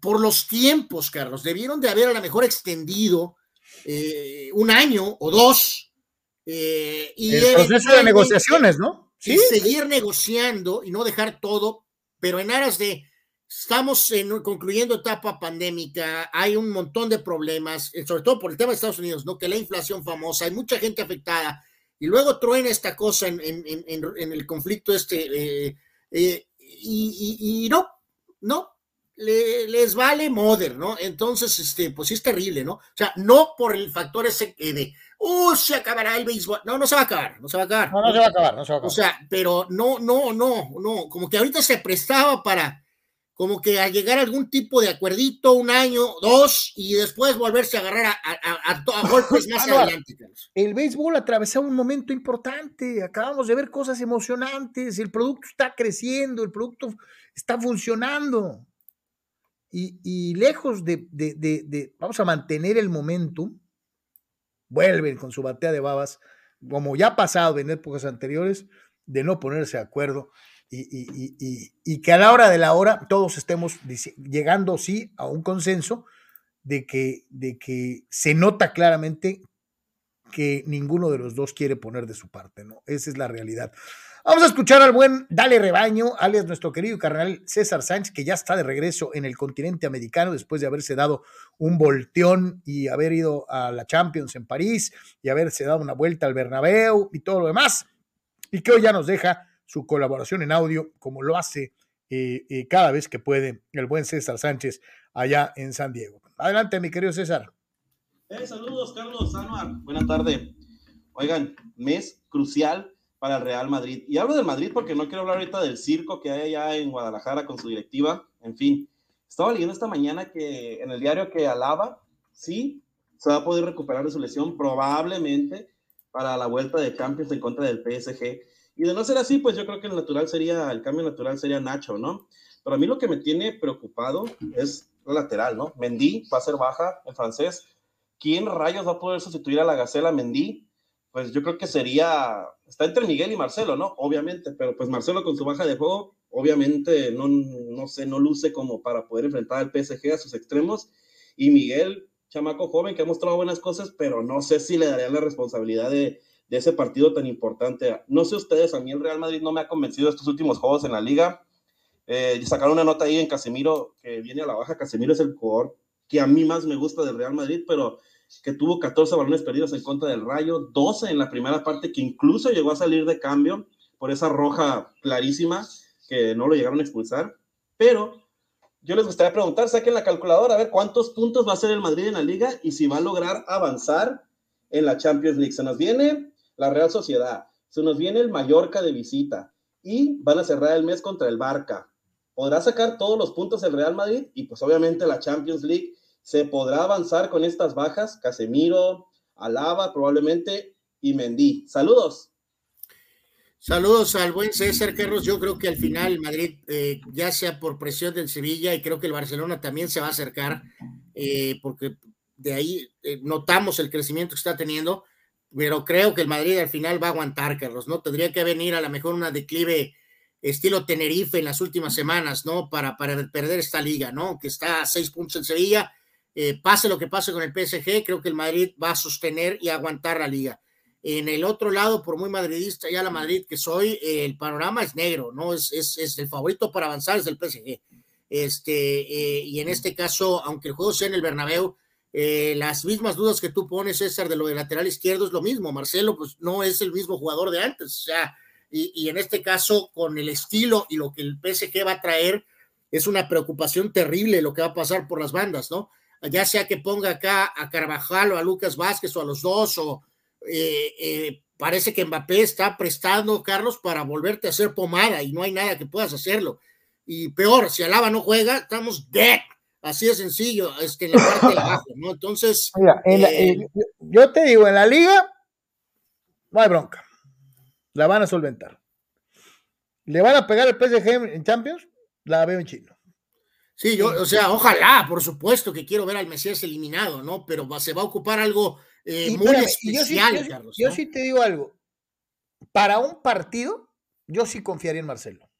por los tiempos, Carlos, debieron de haber a lo mejor extendido un año o dos. y el proceso de negociaciones, ¿no? ¿Sí? Seguir negociando y no dejar todo, pero en aras de, estamos en, concluyendo etapa pandémica, hay un montón de problemas, sobre todo por el tema de Estados Unidos, ¿no? Que la inflación famosa, hay mucha gente afectada, y luego truena esta cosa en, el conflicto este, eh, eh, y, no, no, les vale modern, ¿no? Entonces, este, pues sí es terrible, ¿no? O sea, no por el factor ese de, uh, se acabará el béisbol. No, no se va a acabar, no se va a acabar. No, no se va a acabar, no se va a acabar. O sea, pero no, no, no, no, como que ahorita se prestaba para, como que a llegar a algún tipo de acuerdito, un año, dos, y después volverse a agarrar a, a, [LAUGHS] golpes más adelante. El béisbol atravesaba un momento importante, acabamos de ver cosas emocionantes, el producto está creciendo, el producto está funcionando. Y, lejos de, de, vamos a mantener el momentum, vuelven con su batea de babas, como ya ha pasado en épocas anteriores, de no ponerse de acuerdo y, que a la hora de la hora todos estemos llegando, sí, a un consenso de que, de que se nota claramente que ninguno de los dos quiere poner de su parte, ¿no? Esa es la realidad. Vamos a escuchar al buen Dale Rebaño, alias nuestro querido carnal César Sánchez, que ya está de regreso en el continente americano después de haberse dado un volteón y haber ido a la Champions en París y haberse dado una vuelta al Bernabéu y todo lo demás, y que hoy ya nos deja su colaboración en audio, como lo hace eh, eh, cada vez que puede el buen César Sánchez allá en San Diego. Adelante, mi querido César. Eh, saludos, Carlos Anuar. Buenas tardes. Oigan, mes crucial para el Real Madrid. Y hablo del Madrid porque no quiero hablar ahorita del circo que hay allá en Guadalajara con su directiva. En fin, estaba leyendo esta mañana que en el diario que alaba, sí, se va a poder recuperar de su lesión probablemente para la vuelta de Champions en contra del PSG. Y de no ser así, pues yo creo que el natural sería, el cambio natural sería Nacho, ¿no? Pero a mí lo que me tiene preocupado es lo lateral, ¿no? Mendy va a ser baja en francés. ¿Quién rayos va a poder sustituir a la Gacela Mendy? Pues yo creo que sería, está entre Miguel y Marcelo, ¿no? Obviamente, pero pues Marcelo con su baja de juego, obviamente no, no sé, no luce como para poder enfrentar al PSG a sus extremos. Y Miguel, chamaco joven que ha mostrado buenas cosas, pero no sé si le darían la responsabilidad de, de ese partido tan importante. No sé ustedes, a mí el Real Madrid no me ha convencido estos últimos juegos en la liga. Eh, sacaron una nota ahí en Casemiro, que viene a la baja. Casemiro es el jugador que a mí más me gusta del Real Madrid, pero que tuvo 14 balones perdidos en contra del Rayo, 12 en la primera parte, que incluso llegó a salir de cambio por esa roja clarísima que no lo llegaron a expulsar. Pero yo les gustaría preguntar, saquen la calculadora, a ver cuántos puntos va a hacer el Madrid en la liga y si va a lograr avanzar en la Champions League. Se nos viene la Real Sociedad. Se nos viene el Mallorca de visita y van a cerrar el mes contra el Barca. Podrá sacar todos los puntos el Real Madrid y pues obviamente la Champions League se podrá avanzar con estas bajas. Casemiro, Alaba probablemente y Mendy. Saludos. Saludos al buen César Carlos. Yo creo que al final Madrid, eh, ya sea por presión del Sevilla y creo que el Barcelona también se va a acercar, eh, porque de ahí eh, notamos el crecimiento que está teniendo pero creo que el Madrid al final va a aguantar, Carlos, ¿no? Tendría que venir a lo mejor una declive estilo Tenerife en las últimas semanas, ¿no? Para, para perder esta liga, ¿no? Que está a seis puntos en Sevilla. Eh, pase lo que pase con el PSG, creo que el Madrid va a sostener y aguantar la liga. En el otro lado, por muy madridista ya la Madrid que soy, el panorama es negro, ¿no? Es, es, es, el favorito para avanzar es el PSG. Este, eh, y en este caso, aunque el juego sea en el Bernabéu, eh, las mismas dudas que tú pones, César, de lo de lateral izquierdo es lo mismo. Marcelo, pues no es el mismo jugador de antes. O sea, y, en este caso, con el estilo y lo que el PSG va a traer, es una preocupación terrible lo que va a pasar por las bandas, ¿no? Ya sea que ponga acá a Carvajal o a Lucas Vázquez o a los dos, o eh, eh, parece que Mbappé está prestando, Carlos, para volverte a hacer pomada y no hay nada que puedas hacerlo. Y peor, si Alaba no juega, estamos dead. Así de sencillo, es que en la parte de abajo, ¿no? Entonces. [LAUGHS] Eh, yo te digo, en la liga no hay bronca. La van a solventar. ¿Le van a pegar el PSG en Champions? La veo en chino. Sí, yo, o sea, ojalá, por supuesto que quiero ver al Mesías eliminado, ¿no? Pero se va a ocupar algo eh, muy especial, yo sí, Carlos. Yo sí te digo algo. Para un partido, yo sí confiaría en Marcelo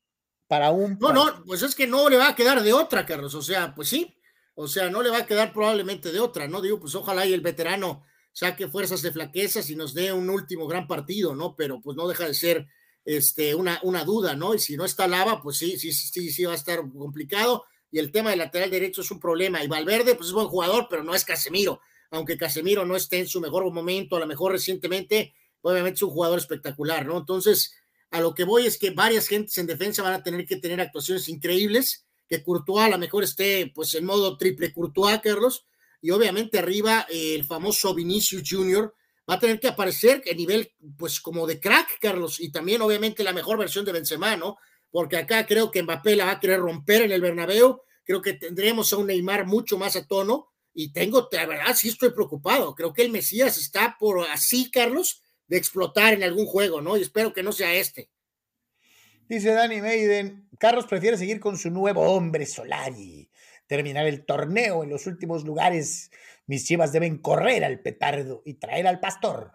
para un. No, no, pues es que no le va a quedar de otra, Carlos. O sea, pues sí. O sea, no le va a quedar probablemente de otra, ¿no? Digo, pues ojalá y el veterano saque fuerzas de flaquezas y nos dé un último gran partido, ¿no? Pero pues no deja de ser este, una, una duda, ¿no? Y si no está Lava, pues sí, sí, sí, sí va a estar complicado. Y el tema del lateral derecho es un problema. Y Valverde, pues es buen jugador, pero no es Casemiro. Aunque Casemiro no esté en su mejor momento, a lo mejor recientemente, obviamente es un jugador espectacular, ¿no? Entonces, a lo que voy es que varias gentes en defensa van a tener que tener actuaciones increíbles, que Courtois a lo mejor esté pues en modo triple Courtois, Carlos, y obviamente arriba el famoso Vinicius Junior va a tener que aparecer a nivel pues como de crack, Carlos, y también obviamente la mejor versión de Benzema, ¿no? Porque acá creo que Mbappé la va a querer romper en el Bernabéu, creo que tendremos a un Neymar mucho más a tono, y tengo, la verdad, sí estoy preocupado, creo que el Mesías está por así, Carlos, de explotar en algún juego, ¿no? Y espero que no sea este. Dice Danny Maiden, Carlos prefiere seguir con su nuevo hombre Solari, terminar el torneo en los últimos lugares. Mis chivas deben correr al petardo y traer al pastor.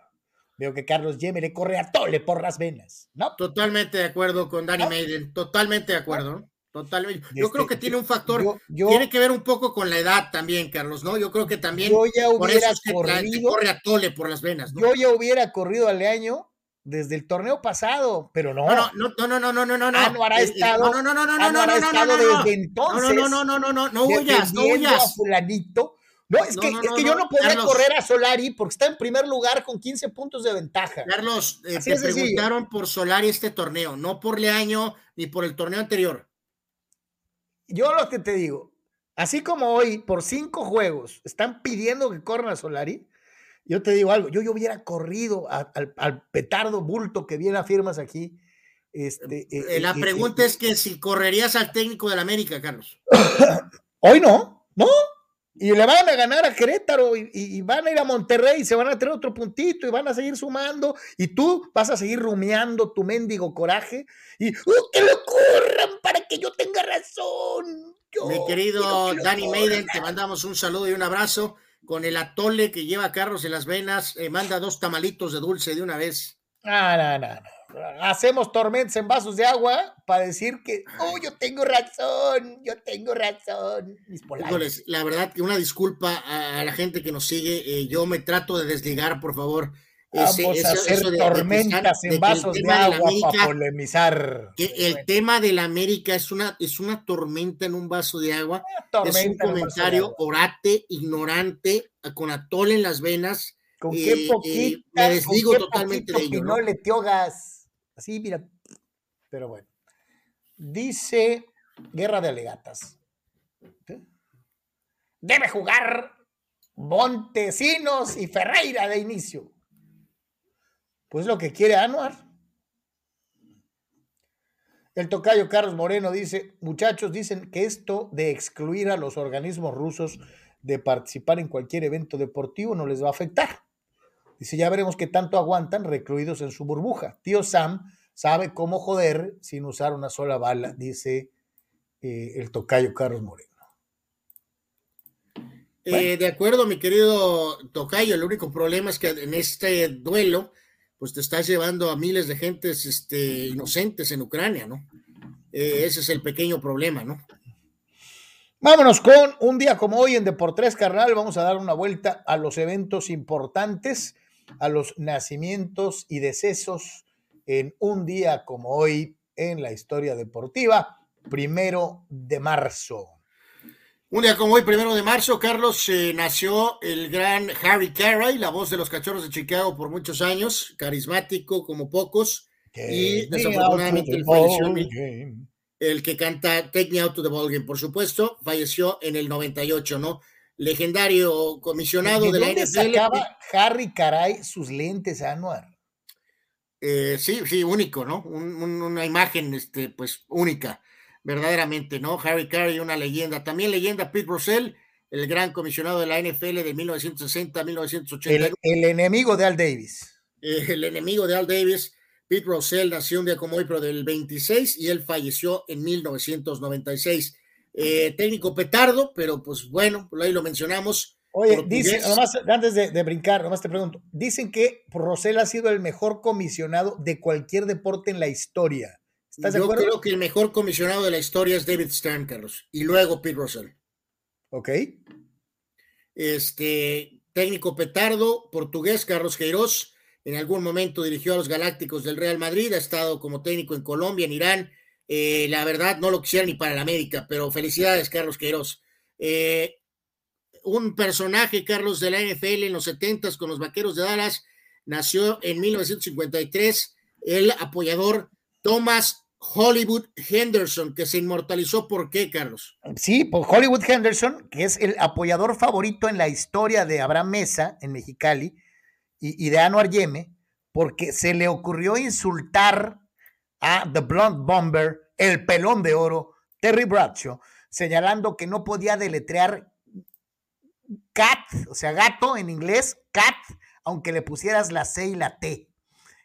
Veo que Carlos Yeme le corre a Tole por las venas, ¿no? Totalmente de acuerdo con Danny Maiden, totalmente de acuerdo. Totalmente. Yo creo que tiene un factor, tiene que ver un poco con la edad también, Carlos, ¿no? Yo creo que también yo ya hubiera corrido, corre a Tole por las venas, ¿no? Yo ya hubiera corrido al año desde el torneo pasado, pero no. No, no, no, no, no, no, no, no. Anuar ha estado. No, no, no, no, no, no, no, estado desde entonces. No, no, no, no, no, no, huyas, no huyas. a fulanito. No, es que, es que yo no podía correr a Solari porque está en primer lugar con 15 puntos de ventaja. Carlos, eh, te preguntaron por Solari este torneo, no por Leaño ni por el torneo anterior. Yo lo que te digo, así como hoy por cinco juegos están pidiendo que corran a Solari, yo te digo algo, yo, yo hubiera corrido al, petardo bulto que viene a firmas aquí. Este, eh, eh, la pregunta es que si correrías al técnico del América, Carlos. [COUGHS] Hoy no, no. Y le van a ganar a Querétaro y, van a ir a Monterrey y se van a tener otro puntito y van a seguir sumando y tú vas a seguir rumiando tu mendigo coraje y ¡uh, que lo corran para que yo tenga razón! Mi querido Danny Maiden, te mandamos un saludo y un abrazo con el atole que lleva Carlos en las venas, eh, manda dos tamalitos de dulce de una vez. No, no, no, Hacemos tormentas en vasos de agua para decir que, oh, yo tengo razón, yo tengo razón. la verdad que una disculpa a la gente que nos sigue, eh, yo me trato de desligar, por favor. Vamos a hacer tormentas en vasos de, agua para polemizar. Que el tema de la América es una, es una tormenta en un vaso de agua. es un comentario orate, ignorante, con atole en las venas. Con qué eh, poquito. me desdigo totalmente de ello. ¿no? le tiogas. Así, mira. Pero bueno. Dice Guerra de Alegatas. Debe jugar Montesinos y Ferreira de inicio. Pues lo que quiere Anuar. El tocayo Carlos Moreno dice, muchachos, dicen que esto de excluir a los organismos rusos de participar en cualquier evento deportivo no les va a afectar. Dice, ya veremos qué tanto aguantan recluidos en su burbuja. Tío Sam sabe cómo joder sin usar una sola bala, dice eh, el tocayo Carlos Moreno. Eh, de acuerdo, mi querido tocayo, el único problema es que en este duelo pues te estás llevando a miles de gentes este, inocentes en Ucrania, ¿no? Eh, ese es el pequeño problema, ¿no? Vámonos con un día como hoy en Deportes Carnal. Vamos a dar una vuelta a los eventos importantes, a los nacimientos y decesos en un día como hoy en la historia deportiva, primero de marzo. Un día como hoy, primero de marzo, Carlos, eh, nació el gran Harry Carey, la voz de los cachorros de Chicago por muchos años, carismático como pocos, y desafortunadamente el, falleció, el que canta Take Me Out to the Ball Game, por supuesto, falleció en el 98, ¿no? Legendario comisionado de, la NFL. sacaba Harry Caray sus lentes, Anuar? Eh, sí, sí, único, ¿no? una imagen, este, pues, única verdaderamente, ¿no? Harry Carey, una leyenda. También leyenda Pete Russell, el gran comisionado de la NFL de 1960 a 1980. El, enemigo de Al Davis. Eh, el enemigo de Al Davis. Pete Russell nació un día como hoy, pero del 26, y él falleció en 1996. Eh, técnico petardo, pero pues bueno, ahí lo mencionamos. Oye, dice, nomás, antes de, brincar, nomás te pregunto, dicen que Russell ha sido el mejor comisionado de cualquier deporte en la historia. Yo creo que el mejor comisionado de la historia es David Stern, Carlos, y luego Pete Russell. Ok. Este técnico petardo, portugués, Carlos Queiroz, en algún momento dirigió a los Galácticos del Real Madrid, ha estado como técnico en Colombia, en Irán. Eh, la verdad, no lo quisiera ni para la América, pero felicidades, Carlos Queiroz. Eh, un personaje, Carlos, de la NFL en los 70 con los Vaqueros de Dallas, nació en 1953, el apoyador Thomas Hollywood Henderson, que se inmortalizó. ¿Por qué, Carlos? Sí, por Hollywood Henderson, que es el apoyador favorito en la historia de Abraham Mesa en Mexicali y, y de Anuar Yeme, porque se le ocurrió insultar a The Blonde Bomber, el pelón de oro, Terry Bradshaw, señalando que no podía deletrear cat, o sea, gato en inglés, cat, aunque le pusieras la C y la T.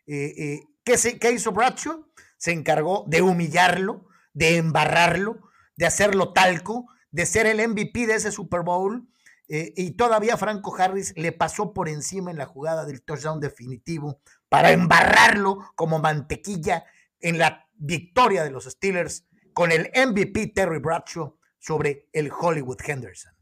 Eh, eh, ¿qué, se, ¿Qué hizo Bradshaw? Se encargó de humillarlo, de embarrarlo, de hacerlo talco, de ser el MVP de ese Super Bowl. Eh, y todavía Franco Harris le pasó por encima en la jugada del touchdown definitivo para embarrarlo como mantequilla en la victoria de los Steelers con el MVP Terry Bradshaw sobre el Hollywood Henderson.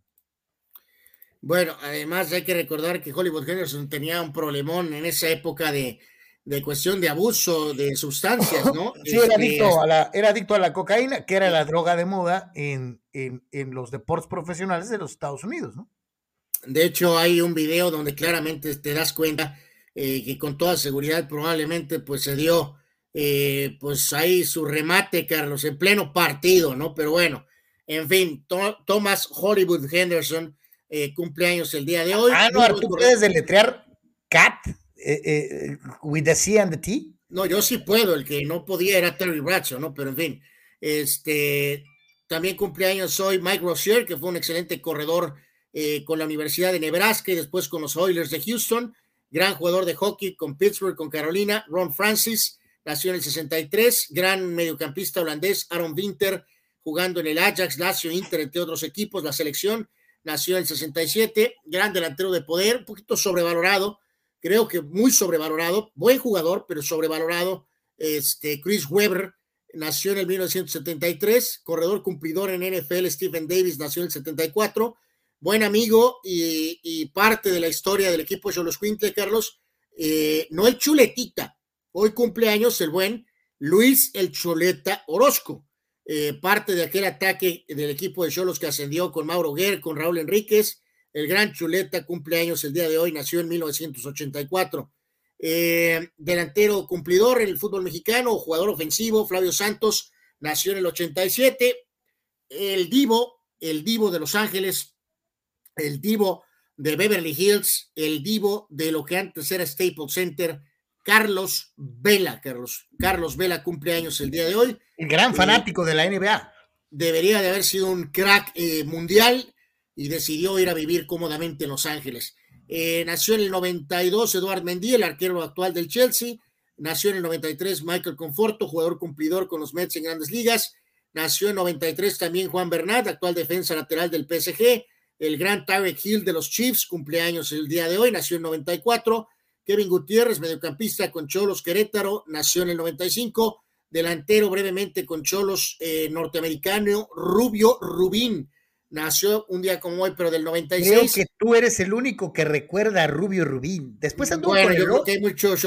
Bueno, además hay que recordar que Hollywood Henderson tenía un problemón en esa época de, de cuestión de abuso de sustancias, ¿no? [LAUGHS] Sí, era, este, adicto a la, era adicto a la cocaína, que era la droga de moda en, en, en, los deportes profesionales de los Estados Unidos, ¿no? De hecho, hay un video donde claramente te das cuenta eh, que con toda seguridad probablemente pues se dio eh, pues ahí su remate, Carlos, en pleno partido, ¿no? Pero bueno, en fin, Thomas Hollywood Henderson eh, cumpleaños el día de hoy. Ah, no, ¿tú puedes deletrear cat eh, eh, with the C and the T? No, yo sí puedo, el que no podía era Terry Bradshaw, ¿no? Pero en fin, este, también cumpleaños hoy Mike Rozier, que fue un excelente corredor eh, con la Universidad de Nebraska y después con los Oilers de Houston, gran jugador de hockey con Pittsburgh, con Carolina, Ron Francis, nació en el 63, gran mediocampista holandés, Aaron Winter, jugando en el Ajax, Lazio, Inter, entre otros equipos, la selección, nació en el 67, gran delantero de poder, un poquito sobrevalorado, creo que muy sobrevalorado, buen jugador, pero sobrevalorado, este, Chris Webber, nació en el 1973, corredor cumplidor en NFL, Stephen Davis nació en el 74, buen amigo y, parte de la historia del equipo de los Quintle, Carlos, eh, no el chuletita, hoy cumpleaños el buen Luis el Chuleta Orozco, eh, parte de aquel ataque del equipo de Cholos que ascendió con Mauro Guerre, con Raúl Enríquez, el gran Chuleta cumpleaños el día de hoy, nació en 1984. Eh, delantero cumplidor en el fútbol mexicano, jugador ofensivo, Flavio Santos, nació en el 87. El Divo, el Divo de Los Ángeles, el Divo de Beverly Hills, el Divo de lo que antes era Staples Center, Carlos Vela, Carlos, Carlos Vela cumpleaños el día de hoy. El gran fanático eh, de la NBA. Debería de haber sido un crack eh, mundial y decidió ir a vivir cómodamente en Los Ángeles. Eh, nació en el 92 Eduard Mendy, el arquero actual del Chelsea. Nació en el 93 Michael Conforto, jugador cumplidor con los Mets en grandes ligas. Nació en 93 también Juan Bernat, actual defensa lateral del PSG. El gran Tarek Hill de los Chiefs, cumpleaños el día de hoy, nació en 94. Kevin Gutiérrez, mediocampista con Cholos Querétaro, nació en el 95. Delantero brevemente con Cholos eh, norteamericano, Rubio Rubín, nació un día como hoy, pero del 96. Creo que tú eres el único que recuerda a Rubio Rubín. Después anduvo bueno, con yo el, creo que hay muchos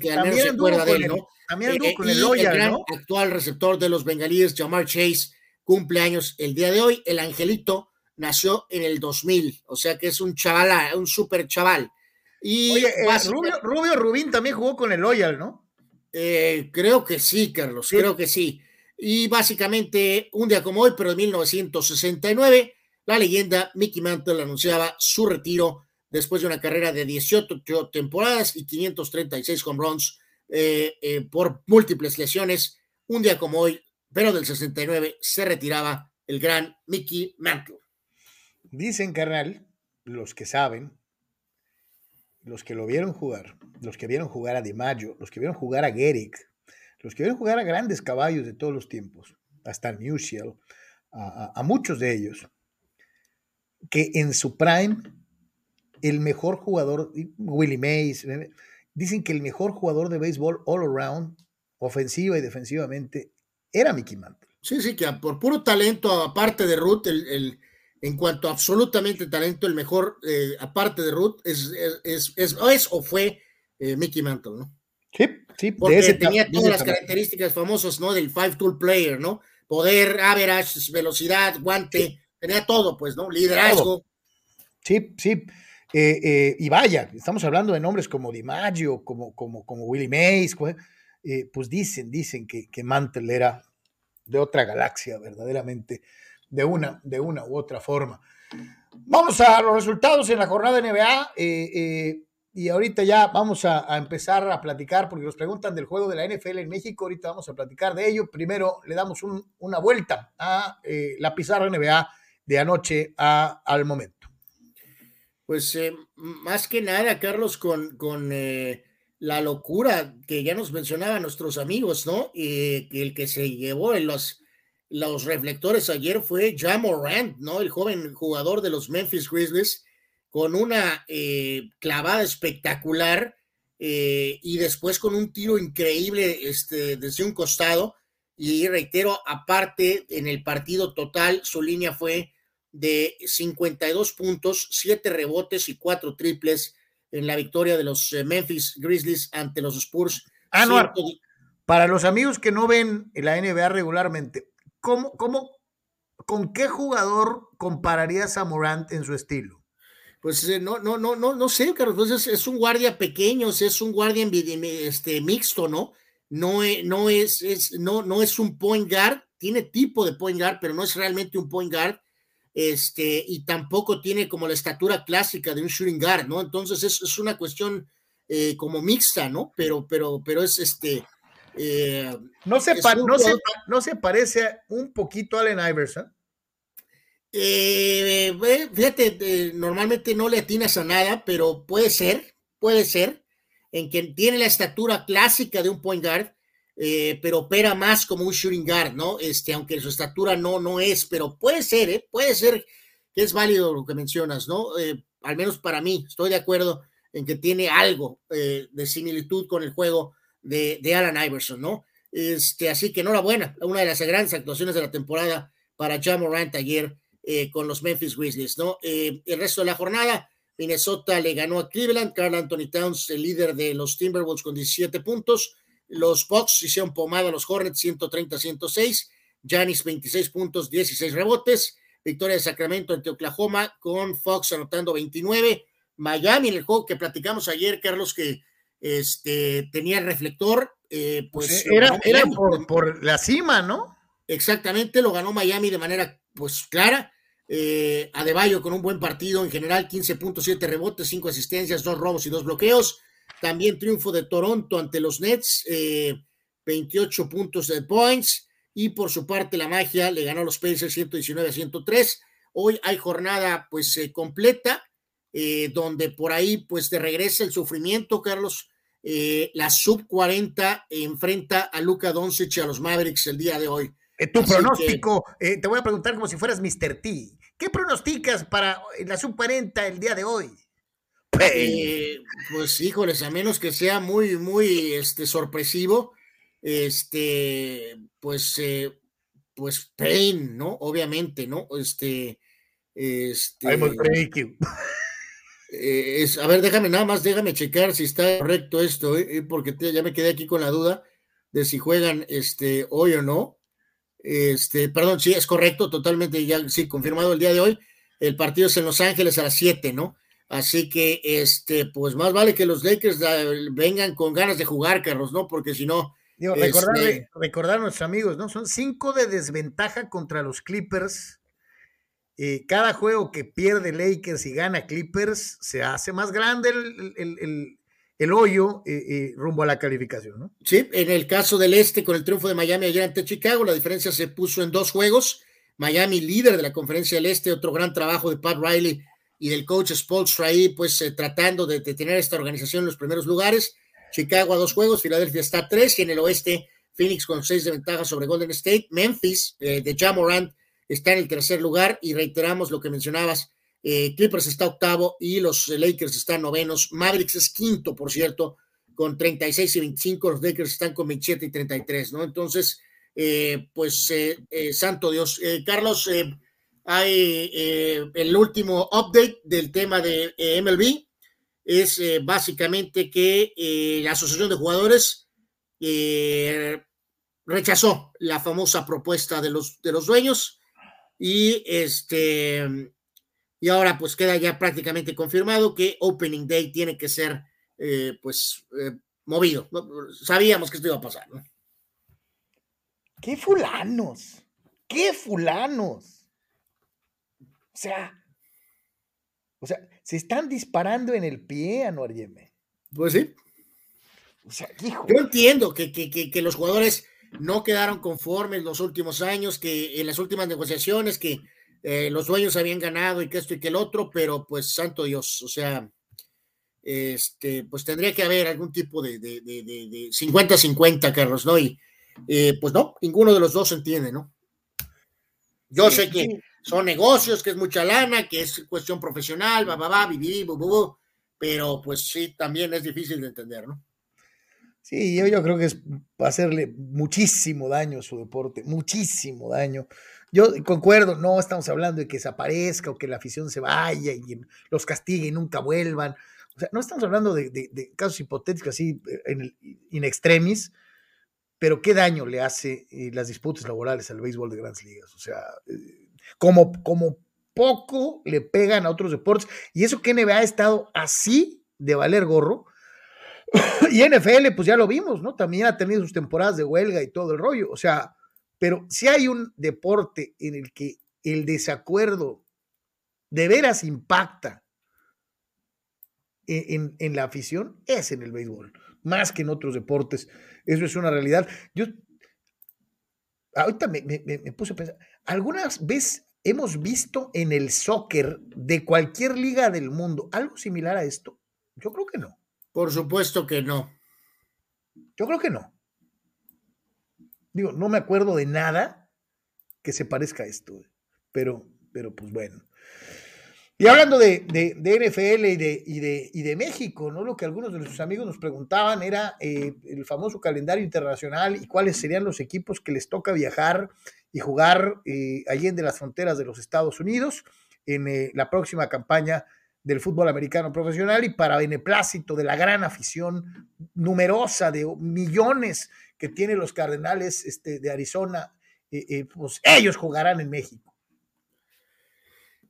que al menos se acuerda de él, ¿no? También anduvo eh, con el gran ¿no? actual receptor de los bengalíes, Jamar Chase, cumpleaños el día de hoy. El Angelito nació en el 2000, o sea que es un chaval, un súper chaval. Y Oye, eh, Rubio, Rubio, Rubín también jugó con el Loyal, ¿no? Eh, creo que sí, Carlos, sí. creo que sí. Y básicamente, un día como hoy, pero en 1969, la leyenda Mickey Mantle anunciaba su retiro después de una carrera de 18 temporadas y 536 home runs eh, eh, por múltiples lesiones. Un día como hoy, pero del 69, se retiraba el gran Mickey Mantle. Dicen, carnal, los que saben, los que lo vieron jugar, los que vieron jugar a DiMaggio, los que vieron jugar a Gehrig, los que vieron jugar a grandes caballos de todos los tiempos, hasta Musial, a, muchos de ellos, que en su prime, el mejor jugador, Willie Mays, dicen que el mejor jugador de béisbol all around, ofensiva y defensivamente, era Mickey Mantle. Sí, sí, que por puro talento, aparte de Ruth, el, el en cuanto absolutamente talento, el mejor, eh, aparte de Ruth, es, es, es, es, o fue eh, Mickey Mantle, ¿no? Sí, sí. Porque ese, tenía todas las características famosas, ¿no? Del five tool player, ¿no? Poder, average, velocidad, guante, sí. tenía todo, pues, ¿no? Liderazgo. Sí, sí. Eh, eh, y vaya, estamos hablando de nombres como DiMaggio, como, como, como Willie Mays, pues dicen, dicen que, que Mantle era de otra galaxia, verdaderamente, de una, de una u otra forma. Vamos a los resultados en la jornada de NBA. Y ahorita ya vamos a, empezar a platicar, porque nos preguntan del juego de la NFL en México. Ahorita vamos a platicar de ello. Primero le damos una vuelta a eh, la pizarra NBA de anoche al momento. Pues eh, más que nada, Carlos, con, eh, la locura que ya nos mencionaban nuestros amigos, ¿no? Y el que se llevó en los, reflectores ayer fue Jamorant, ¿no? El joven jugador de los Memphis Grizzlies con una eh, clavada espectacular eh, y después con un tiro increíble este, desde un costado. Y reitero, aparte, en el partido total, su línea fue de 52 puntos, 7 rebotes y 4 triples en la victoria de los eh, Memphis Grizzlies ante los Spurs. Anuar, para los amigos que no ven la NBA regularmente, ¿cómo, cómo, ¿con qué jugador compararías a Morant en su estilo? Pues eh, no, no, no, no, no sé, Carlos, pues es, un guardia pequeño, es un guardia este, mixto, ¿no? No, e, no, es, es, no, no es un point guard, tiene tipo de point guard, pero no es realmente un point guard, este, y tampoco tiene como la estatura clásica de un shooting guard, ¿no? Entonces es, una cuestión eh, como mixta, ¿no? Pero, pero, pero es este. Eh, no, se no, no se parece un poquito a Allen Iverson. Eh, fíjate, normalmente no le atinas a nada, pero puede ser, puede ser, en que tiene la estatura clásica de un point guard, eh, pero opera más como un shooting guard, ¿no? Este, aunque su estatura no, no es, pero puede ser, ¿eh? Puede ser que es válido lo que mencionas, ¿no? Eh, al menos para mí, estoy de acuerdo en que tiene algo de similitud con el juego de, de Alan Iverson, ¿no? Este, así que enhorabuena, una de las grandes actuaciones de la temporada para Jamorant ayer eh, con los Memphis Grizzlies, ¿no? Eh, el resto de la jornada, Minnesota le ganó a Cleveland, Carl Anthony Towns, el líder de los Timberwolves con 17 puntos, los Bucks hicieron pomada a los Hornets 130-106, Janis 26 puntos, 16 rebotes, victoria de Sacramento ante Oklahoma con Fox anotando 29, Miami en el juego que platicamos ayer, Carlos, que este, tenía el reflector, eh, pues... era, era por, por la cima, ¿no? Exactamente, lo ganó Miami de manera pues clara. Eh, Adebayo con un buen partido en general, 15.7 rebotes, 5 asistencias, 2 robos y 2 bloqueos. También triunfo de Toronto ante los Nets, 28 eh, puntos de points. Y por su parte, la magia le ganó a los Pacers 119 a 103. Hoy hay jornada pues eh, completa, eh, donde por ahí pues te regresa el sufrimiento, Carlos. la sub 40 enfrenta a Luca Doncic y a los Mavericks el día de hoy. Eh, tu pronóstico, eh, te voy a preguntar como si fueras Mr. T. ¿Qué pronosticas para la sub-40 el día de hoy? Eh, pues híjoles, a menos que sea muy, muy este, sorpresivo, este, pues, pues Pain, ¿no? Obviamente, ¿no? Este, este. es, a ver, déjame nada más, déjame checar si está correcto esto, porque ya me quedé aquí con la duda de si juegan este, hoy o no. Este, perdón, sí, es correcto, totalmente, ya sí, confirmado el día de hoy. El partido es en Los Ángeles a las 7, ¿no? Así que, este, pues más vale que los Lakers vengan con ganas de jugar, Carlos, ¿no? Porque si no. Digo, este recordar, a nuestros amigos, ¿no? Son cinco de desventaja contra los Clippers. Eh, cada juego que pierde Lakers y gana Clippers se hace más grande el, el hoyo eh, eh, rumbo a la calificación, ¿no? Sí, en el caso del este, con el triunfo de Miami ayer ante Chicago, la diferencia se puso en dos juegos. Miami, líder de la conferencia del este, otro gran trabajo de Pat Riley y del coach Spolstra ahí, pues eh, tratando de, tener esta organización en los primeros lugares. Chicago a dos juegos, Filadelfia está a tres, y en el oeste, Phoenix con seis de ventaja sobre Golden State. Memphis, de Jamorant, está en el tercer lugar, y reiteramos lo que mencionabas, eh, Clippers está octavo y los Lakers están novenos. Mavericks es quinto, por cierto, con 36 y 25. Los Lakers están con 27 y 33, ¿no? Entonces, eh, pues, eh, santo Dios. Carlos, hay el último update del tema de MLB. Es básicamente que la Asociación de Jugadores rechazó la famosa propuesta de los, de los dueños y este y ahora pues queda ya prácticamente confirmado que Opening Day tiene que ser eh, pues eh, movido. Sabíamos que esto iba a pasar, ¿no? ¿Qué fulanos? ¿Qué fulanos? O sea, o sea, se están disparando en el pie, Anuar Yeme. Pues sí. O sea, hijo. Yo entiendo que, que, que, los jugadores no quedaron conformes los últimos años, que en las últimas negociaciones, que eh, los dueños habían ganado y que esto y que el otro, pero pues santo Dios, o sea, este, pues tendría que haber algún tipo de 50-50, Carlos, ¿no? Y eh, pues no, ninguno de los dos entiende, ¿no? Yo sé que son negocios, que es mucha lana, que es cuestión profesional, va, va, va, vivir, pero pues sí, también es difícil de entender, ¿no? Sí, yo, yo creo que es hacerle muchísimo daño a su deporte, muchísimo daño. Yo concuerdo, no estamos hablando de que desaparezca o que la afición se vaya y los castigue y nunca vuelvan. O sea, no estamos hablando de, casos hipotéticos así eh, in extremis, pero qué daño le hace eh, las disputas laborales al béisbol de grandes ligas. O sea, eh, como, como poco le pegan a otros deportes. Y eso que NBA ha estado así de valer gorro. [COUGHS] y NFL, pues ya lo vimos, ¿no? También ha tenido sus temporadas de huelga y todo el rollo. O sea, pero si hay un deporte en el que el desacuerdo de veras impacta en, en, la afición, es en el béisbol, más que en otros deportes. Eso es una realidad. Yo ahorita me, me puse a pensar, ¿algunas veces hemos visto en el soccer de cualquier liga del mundo algo similar a esto? Yo creo que no. Por supuesto que no. Yo creo que no. Digo, no me acuerdo de nada que se parezca a esto, pero, pero pues bueno. Y hablando de, NFL y de, y, de, México, ¿no? Lo que algunos de nuestros amigos nos preguntaban era eh, el famoso calendario internacional y cuáles serían los equipos que les toca viajar y jugar eh, allí en de las fronteras de los Estados Unidos en eh, la próxima campaña del fútbol americano profesional y para beneplácito de la gran afición numerosa de millones que tienen los Cardenales este, de Arizona, pues ellos jugarán en México.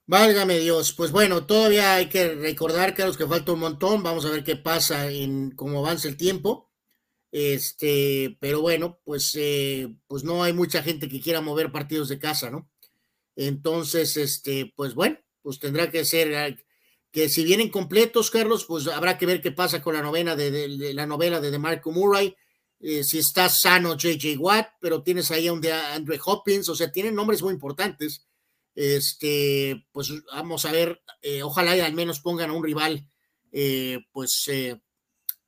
Válgame Dios, pues bueno, todavía hay que recordar, Carlos, que falta un montón, vamos a ver qué pasa en cómo avanza el tiempo. Este, pero bueno, pues, eh, pues no hay mucha gente que quiera mover partidos de casa, ¿no? Entonces, este, pues bueno, pues tendrá que ser ah, que si vienen completos, Carlos, pues habrá que ver qué pasa con la novena de, la novela de DeMarco Murray, eh, si está sano JJ Watt, pero tienes ahí a un de Andre Hopkins, o sea, tienen nombres muy importantes este, pues vamos a ver, eh, ojalá al menos pongan a un rival, eh, pues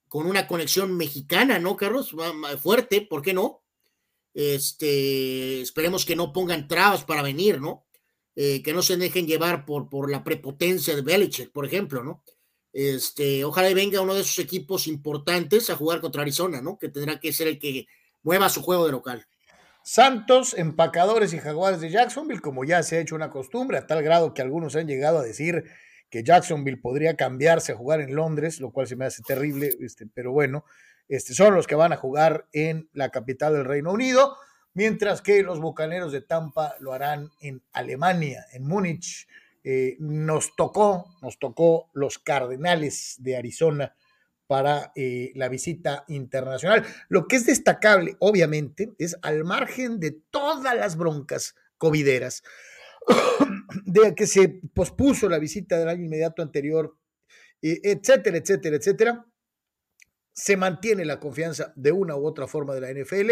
con una conexión mexicana, ¿no, Carlos? Fuerte, ¿por qué no? Este, esperemos que no pongan trabas para venir, ¿no? que no se dejen llevar por, por la prepotencia de Belichick, por ejemplo, ¿no? Este, ojalá y venga uno de esos equipos importantes a jugar contra Arizona, ¿no? Que tendrá que ser el que mueva su juego de local. Santos, empacadores y jaguares de Jacksonville, como ya se ha hecho una costumbre, a tal grado que algunos han llegado a decir que Jacksonville podría cambiarse a jugar en Londres, lo cual se me hace terrible, este, pero bueno, este, son los que van a jugar en la capital del Reino Unido, mientras que los Bucaneros de Tampa lo harán en Alemania, en Múnich. Eh, nos tocó, nos tocó los Cardenales de Arizona para eh, la visita internacional. Lo que es destacable, obviamente, es al margen de todas las broncas covideras, [COUGHS] de que se pospuso la visita del año inmediato anterior, etcétera, etcétera, etcétera, se mantiene la confianza de una u otra forma de la NFL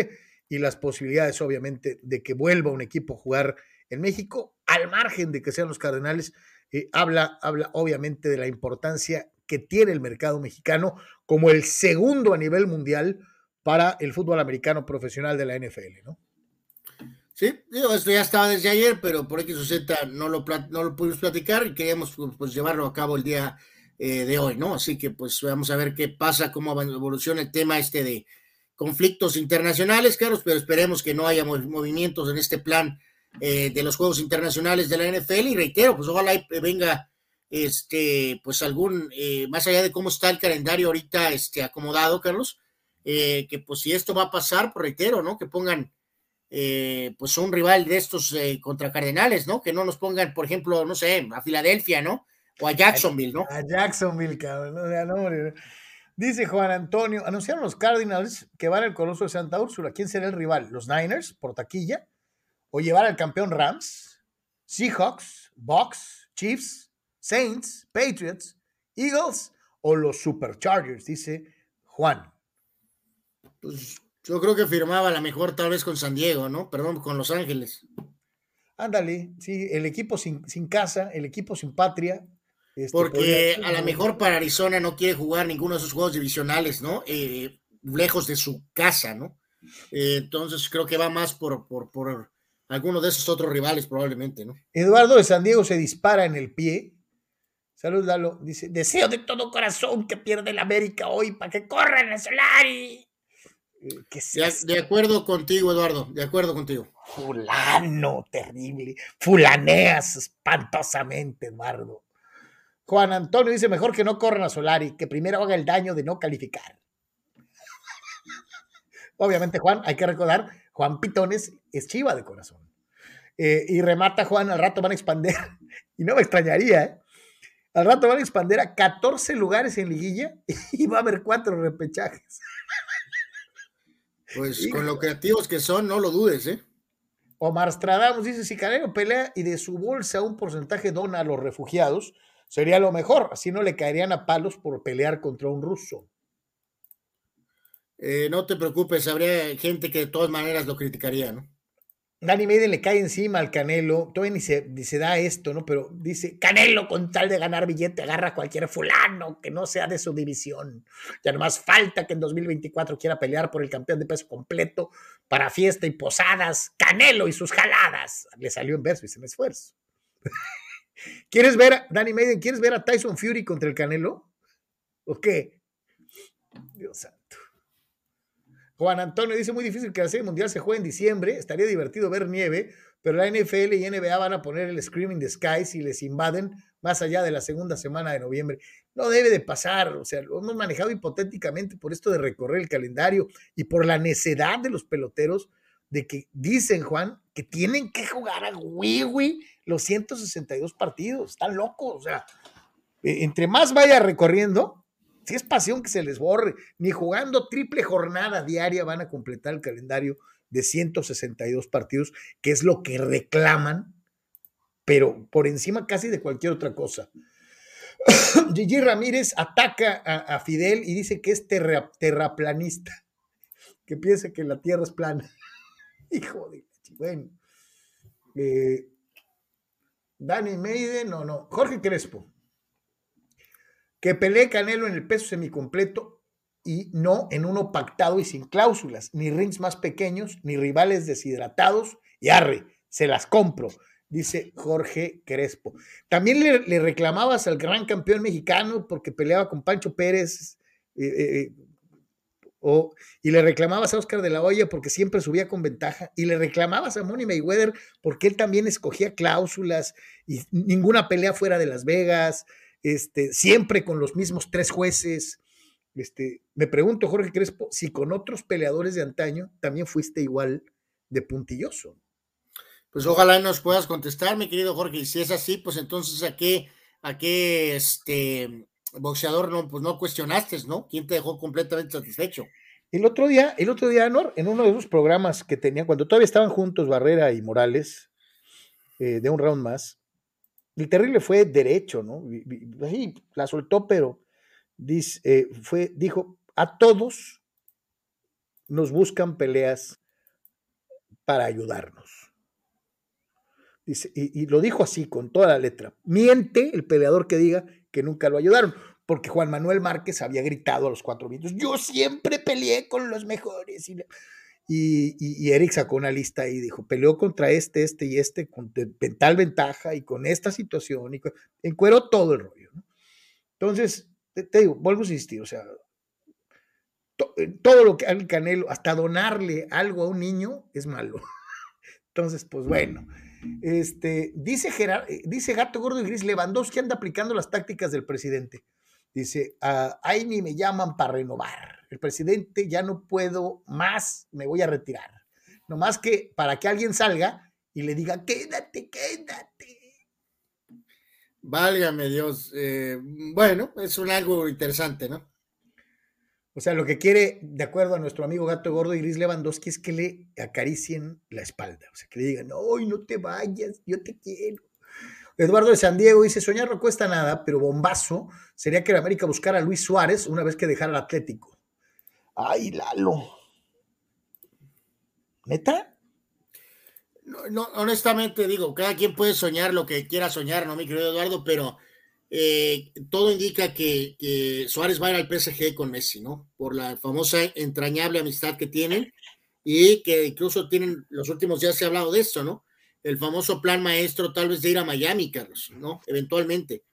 y las posibilidades, obviamente, de que vuelva un equipo a jugar en México, al margen de que sean los Cardenales, eh, habla, habla obviamente de la importancia que tiene el mercado mexicano como el segundo a nivel mundial para el fútbol americano profesional de la NFL, ¿no? Sí, esto ya estaba desde ayer, pero por X o Z no lo, no lo pudimos platicar y queríamos pues, pues llevarlo a cabo el día eh, de hoy, ¿no? Así que pues vamos a ver qué pasa, cómo evoluciona el tema este de conflictos internacionales, Carlos, pero esperemos que no haya movimientos en este plan eh, de los Juegos Internacionales de la NFL y reitero, pues ojalá venga este, pues algún, eh, más allá de cómo está el calendario ahorita este, acomodado, Carlos, eh, que pues si esto va a pasar, por reitero, ¿no? Que pongan eh, pues un rival de estos contra Cardenales, ¿no? Que no nos pongan, por ejemplo, no sé, a Filadelfia, ¿no? O a Jacksonville, ¿no? A Jacksonville, cabrón, no, no, Dice Juan Antonio, anunciaron los Cardinals que van al Coloso de Santa Úrsula. ¿Quién será el rival? ¿Los Niners por taquilla? ¿O llevar al campeón Rams? ¿Seahawks? ¿Bucks? ¿Chiefs? ¿Saints? ¿Patriots? ¿Eagles? ¿O los Superchargers? Dice Juan. Pues yo creo que firmaba la mejor tal vez con San Diego, ¿no? Perdón, con Los Ángeles. Ándale, sí, el equipo sin, sin casa, el equipo sin patria, este, Porque a lo mejor para Arizona no quiere jugar ninguno de esos juegos divisionales, ¿no? Eh, lejos de su casa, ¿no? Eh, entonces creo que va más por, por, por alguno de esos otros rivales probablemente, ¿no? Eduardo de San Diego se dispara en el pie. Salud, Lalo. Dice, deseo de todo corazón que pierda el América hoy para que corra en el Solari. Eh, de, acuerdo contigo, Eduardo, de acuerdo contigo. Fulano, terrible. Fulaneas espantosamente, Eduardo. Juan Antonio dice, mejor que no corran a Solari, que primero haga el daño de no calificar. [LAUGHS] Obviamente, Juan, hay que recordar, Juan Pitones es chiva de corazón. Eh, y remata Juan, al rato van a expander, [LAUGHS] y no me extrañaría, ¿eh? Al rato van a expander a 14 lugares en liguilla [LAUGHS] y va a haber cuatro repechajes. Pues con lo creativos que son, no lo dudes, ¿eh? Omar Stradamos dice, si Canelo pelea y de su bolsa un porcentaje dona a los refugiados, Sería lo mejor, así no le caerían a palos por pelear contra un ruso. Eh, no te preocupes, habría gente que de todas maneras lo criticaría, ¿no? Danny Maiden le cae encima al Canelo, todavía ni se, ni se, da esto, ¿no? Pero dice, Canelo con tal de ganar billete agarra a cualquier fulano que no sea de su división. Ya nomás falta que en 2024 quiera pelear por el campeón de peso completo para fiesta y posadas. Canelo y sus jaladas. Le salió en verso y sin esfuerzo. [LAUGHS] ¿Quieres ver, Danny Maiden, ¿quieres ver a Tyson Fury contra el Canelo? ¿O qué? Dios santo. Juan Antonio dice, muy difícil que la Serie Mundial se juegue en diciembre, estaría divertido ver nieve, pero la NFL y NBA van a poner el Screaming the Sky si les invaden más allá de la segunda semana de noviembre. No debe de pasar, o sea, lo hemos manejado hipotéticamente por esto de recorrer el calendario y por la necedad de los peloteros de que dicen, Juan, que tienen que jugar a Wii los 162 partidos. Están locos, o sea, e, entre más vaya recorriendo, si es pasión que se les borre, ni jugando triple jornada diaria van a completar el calendario de 162 partidos, que es lo que reclaman, pero por encima casi de cualquier otra cosa. [COUGHS] Gigi Ramírez ataca a, Fidel y dice que es terraplanista, que piensa que la Tierra es plana. [LAUGHS] Hijo de bueno. Eh, Dani Meide, no, no. Jorge Crespo. Que pelee Canelo en el peso semicompleto y no en uno pactado y sin cláusulas, ni rings más pequeños, ni rivales deshidratados. Y arre, se las compro, dice Jorge Crespo. También le, reclamabas al gran campeón mexicano porque peleaba con Pancho Pérez, eh, eh, o, y le reclamabas a Oscar de la Hoya porque siempre subía con ventaja, y le reclamabas a Money Mayweather porque él también escogía cláusulas y ninguna pelea fuera de Las Vegas, este, siempre con los mismos tres jueces. Este, me pregunto, Jorge Crespo, si con otros peleadores de antaño también fuiste igual de puntilloso. Pues ojalá nos puedas contestar, mi querido Jorge, y si es así, pues entonces a qué, a qué este, boxeador no, pues no cuestionaste, ¿no? ¿Quién te dejó completamente satisfecho? El otro día, el otro día, Anor, en uno de esos programas que tenían, cuando todavía estaban juntos Barrera y Morales, eh, de un round más, el terrible fue derecho, ¿no? Ahí la soltó, pero dice, eh, fue, dijo, a todos nos buscan peleas para ayudarnos. Dice, y, y, lo dijo así, con toda la letra. Miente el peleador que diga que nunca lo ayudaron, porque Juan Manuel Márquez había gritado a los cuatro vientos, yo siempre peleé con los mejores. Y, y, Eric sacó una lista y dijo, peleó contra este, este y este, con tal ventaja y con esta situación, y encueró todo el rollo. Entonces, te, digo, vuelvo a insistir, o sea, eh, todo lo que al Canelo, hasta donarle algo a un niño es malo. [LAUGHS] Entonces, pues bueno. Este, dice, Gerard, eh, dice Gato Gordo y Gris, Lewandowski anda aplicando las tácticas del presidente. Dice, ahí ni me llaman para renovar. El presidente ya no puedo más, me voy a retirar. No más que para que alguien salga y le diga, quédate, quédate. Válgame Dios. Eh, bueno, es un algo interesante, ¿no? O sea, lo que quiere, de acuerdo a nuestro amigo Gato Gordo y Gris Lewandowski, es que le acaricien la espalda. O sea, que le digan, no, no te vayas, yo te quiero. Eduardo de San Diego dice, soñar no cuesta nada, pero bombazo sería que la América buscara a Luis Suárez una vez que dejara el Atlético. Ay, Lalo. ¿Neta? No, honestamente digo, cada quien puede soñar lo que quiera soñar, ¿no, mi querido Eduardo? Pero eh, todo indica que, Suárez va a ir al PSG con Messi, ¿no? Por la famosa entrañable amistad que tienen y que incluso tienen, los últimos días se ha hablado de esto, ¿no? El famoso plan maestro tal vez de ir a Miami, Carlos, ¿no? Eventualmente.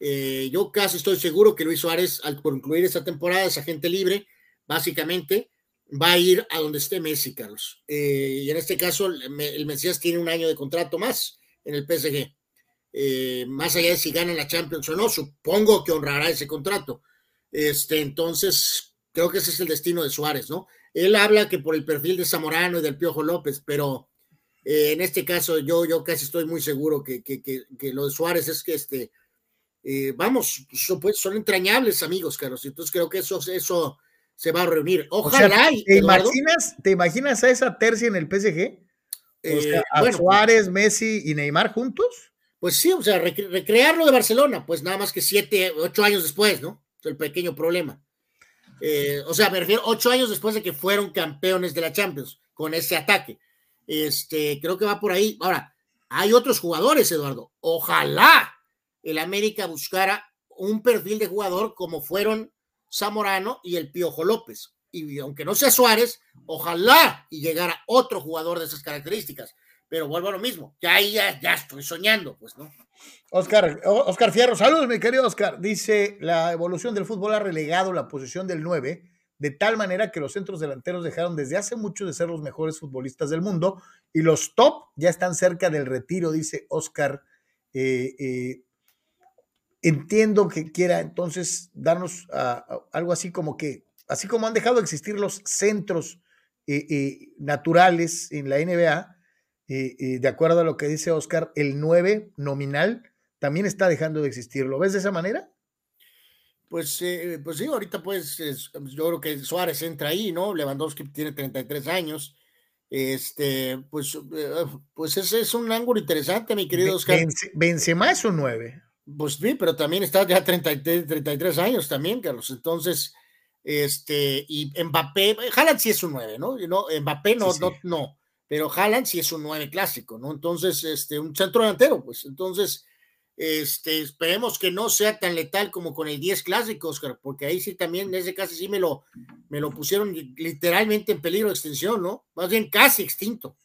Eh, yo casi estoy seguro que Luis Suárez, al concluir esta temporada, es agente libre, básicamente, va a ir a donde esté Messi, Carlos. Eh, y en este caso, el Mesías tiene un año de contrato más en el PSG. Eh, más allá de si gana la Champions o no, supongo que honrará ese contrato. Este, entonces, creo que ese es el destino de Suárez, ¿no? Él habla que por el perfil de Zamorano y del Piojo López, pero eh, en este caso yo, yo casi estoy muy seguro que, que, que, lo de Suárez es que este, eh, vamos, son, pues, son, entrañables amigos, Carlos. Entonces creo que eso, eso se va a reunir. Ojalá. ¿te, imaginas, ¿Te imaginas a esa tercia en el PSG? a pues Suárez, Messi y Neymar juntos? pues sí, o sea, recrearlo de Barcelona, pues nada más que siete, ocho años después, ¿no? Es el pequeño problema. Eh, o sea, me refiero ocho años después de que fueron campeones de la Champions con ese ataque. Este, creo que va por ahí. Ahora, hay otros jugadores, Eduardo. Ojalá el América buscara un perfil de jugador como fueron Zamorano y el Piojo López. Y aunque no sea Suárez, ojalá y llegara otro jugador de esas características pero vuelvo a lo mismo, ya ahí ya, estoy soñando, pues, ¿no? Oscar, Oscar Fierro, saludos, mi querido Oscar. Dice, la evolución del fútbol ha relegado la posición del 9 de tal manera que los centros delanteros dejaron desde hace mucho de ser los mejores futbolistas del mundo y los top ya están cerca del retiro, dice Oscar. Eh, eh, entiendo que quiera entonces darnos algo así como que, así como han dejado de existir los centros eh, naturales en la NBA, de acuerdo a lo que dice Oscar, el 9 nominal también está dejando de existir. ¿Lo ves de esa manera? Pues, eh, pues sí, ahorita pues yo creo que Suárez entra ahí, ¿no? Lewandowski tiene 33 años. Este, pues, eh, pues ese es un ángulo interesante, mi querido Oscar. Benzema es un 9. Pues sí, pero también está ya 33, 33 años también, Carlos. Entonces, este, y Mbappé, Haaland sí es un 9, ¿no? no Mbappé no, no, no pero Haaland sí es un 9 clásico, ¿no? Entonces, este, un centro delantero, pues entonces, este, esperemos que no sea tan letal como con el 10 clásico, Oscar, porque ahí sí también, en ese caso sí me lo, me lo pusieron literalmente en peligro de extinción, ¿no? Más bien casi extinto.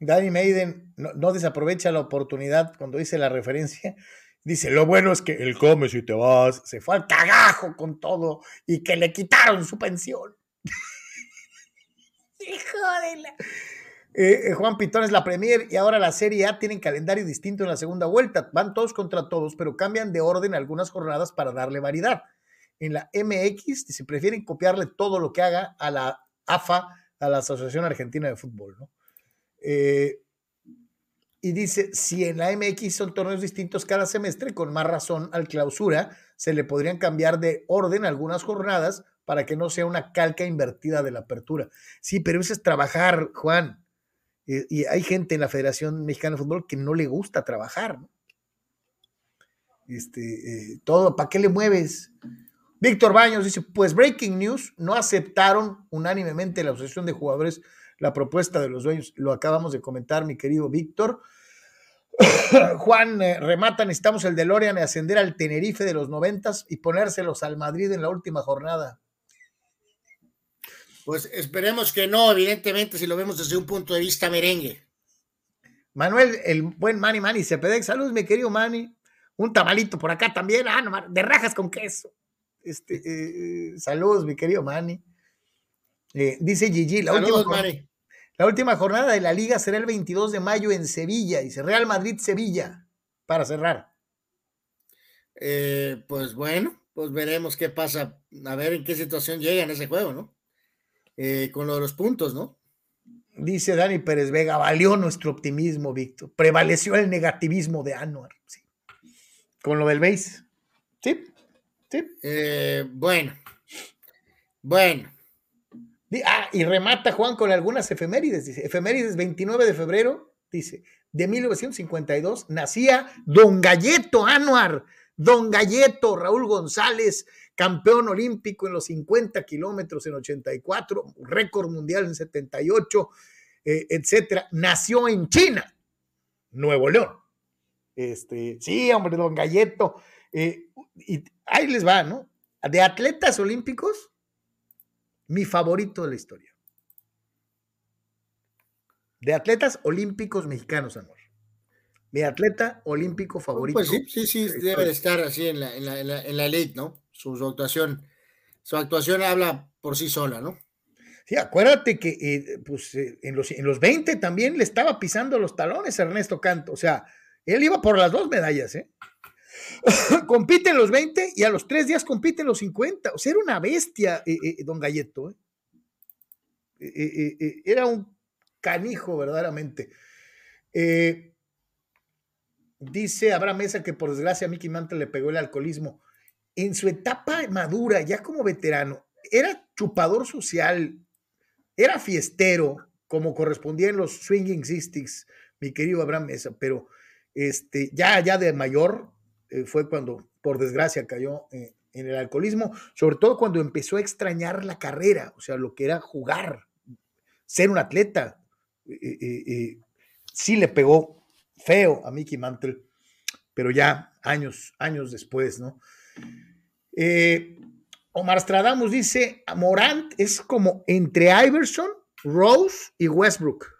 Danny Maiden no, desaprovecha la oportunidad cuando dice la referencia. Dice, lo bueno es que el come si te vas, se fue al cagajo con todo y que le quitaron su pensión. [LAUGHS] Hijo de. Eh, eh, Juan Pitón es la Premier y ahora la Serie A tienen calendario distinto en la segunda vuelta. Van todos contra todos, pero cambian de orden algunas jornadas para darle variedad. En la MX se prefieren copiarle todo lo que haga a la AFA, a la Asociación Argentina de Fútbol. ¿no? Eh, y dice, si en la MX son torneos distintos cada semestre, con más razón al clausura, se le podrían cambiar de orden algunas jornadas para que no sea una calca invertida de la apertura. Sí, pero eso es trabajar, Juan. Eh, y hay gente en la Federación Mexicana de Fútbol que no le gusta trabajar. Este, eh, todo, ¿para qué le mueves? Víctor Baños dice, pues breaking news, no aceptaron unánimemente la Asociación de Jugadores la propuesta de los dueños. Lo acabamos de comentar, mi querido Víctor. [COUGHS] Juan eh, remata, necesitamos el de Lorian ascender al Tenerife de los noventas y ponérselos al Madrid en la última jornada. Pues esperemos que no, evidentemente, si lo vemos desde un punto de vista merengue. Manuel, el buen Manny Manny Cepedec, saludos, mi querido Manny. Un tamalito por acá también, ah, no, de rajas con queso. Este, eh, saludos, mi querido Manny. Eh, dice Gigi, la última, la última jornada de la liga será el 22 de mayo en Sevilla, dice Real Madrid-Sevilla, para cerrar. Eh, pues bueno, pues veremos qué pasa, a ver en qué situación llega en ese juego, ¿no? Eh, con lo de los puntos, ¿no? Dice Dani Pérez Vega, valió nuestro optimismo, Víctor. Prevaleció el negativismo de Anuar. Sí. Con lo del base. Sí, sí. Eh, bueno, Bueno. Ah, y remata Juan con algunas efemérides, dice. Efemérides 29 de febrero, dice, de 1952 nacía Don Galleto Anuar, Don Galleto Raúl González, campeón olímpico en los 50 kilómetros en 84, récord mundial en 78, eh, etcétera. Nació en China, Nuevo León. Este, sí, hombre, Don Galleto. Eh, y ahí les va, ¿no? De atletas olímpicos, mi favorito de la historia. De atletas olímpicos mexicanos, amor. Mi atleta olímpico favorito. Pues sí, sí, sí, debe de estar así en la, en la, en la, elite, ¿no? Su, actuación, su actuación habla por sí sola, ¿no? Sí, acuérdate que eh, pues, eh, en, los, en los 20 también le estaba pisando los talones a Ernesto Canto. O sea, él iba por las dos medallas, ¿eh? [LAUGHS] compite en los 20 y a los tres días compite en los 50. O sea, era una bestia, eh, don Galleto. era un canijo, verdaderamente. dice Abraham Mesa que por desgracia a Mickey Mantle le pegó el alcoholismo. En su etapa madura, ya como veterano, era chupador social, era fiestero, como correspondía en los Swinging Sixties, mi querido Abraham Mesa, pero este, ya, ya de mayor, eh, fue cuando, por desgracia, cayó eh, en el alcoholismo, sobre todo cuando empezó a extrañar la carrera, o sea, lo que era jugar, ser un atleta. Eh, sí le pegó feo a Mickey Mantle, pero ya años, años después, ¿no? Omar Stradamus dice, Morant es como entre Iverson, Rose y Westbrook.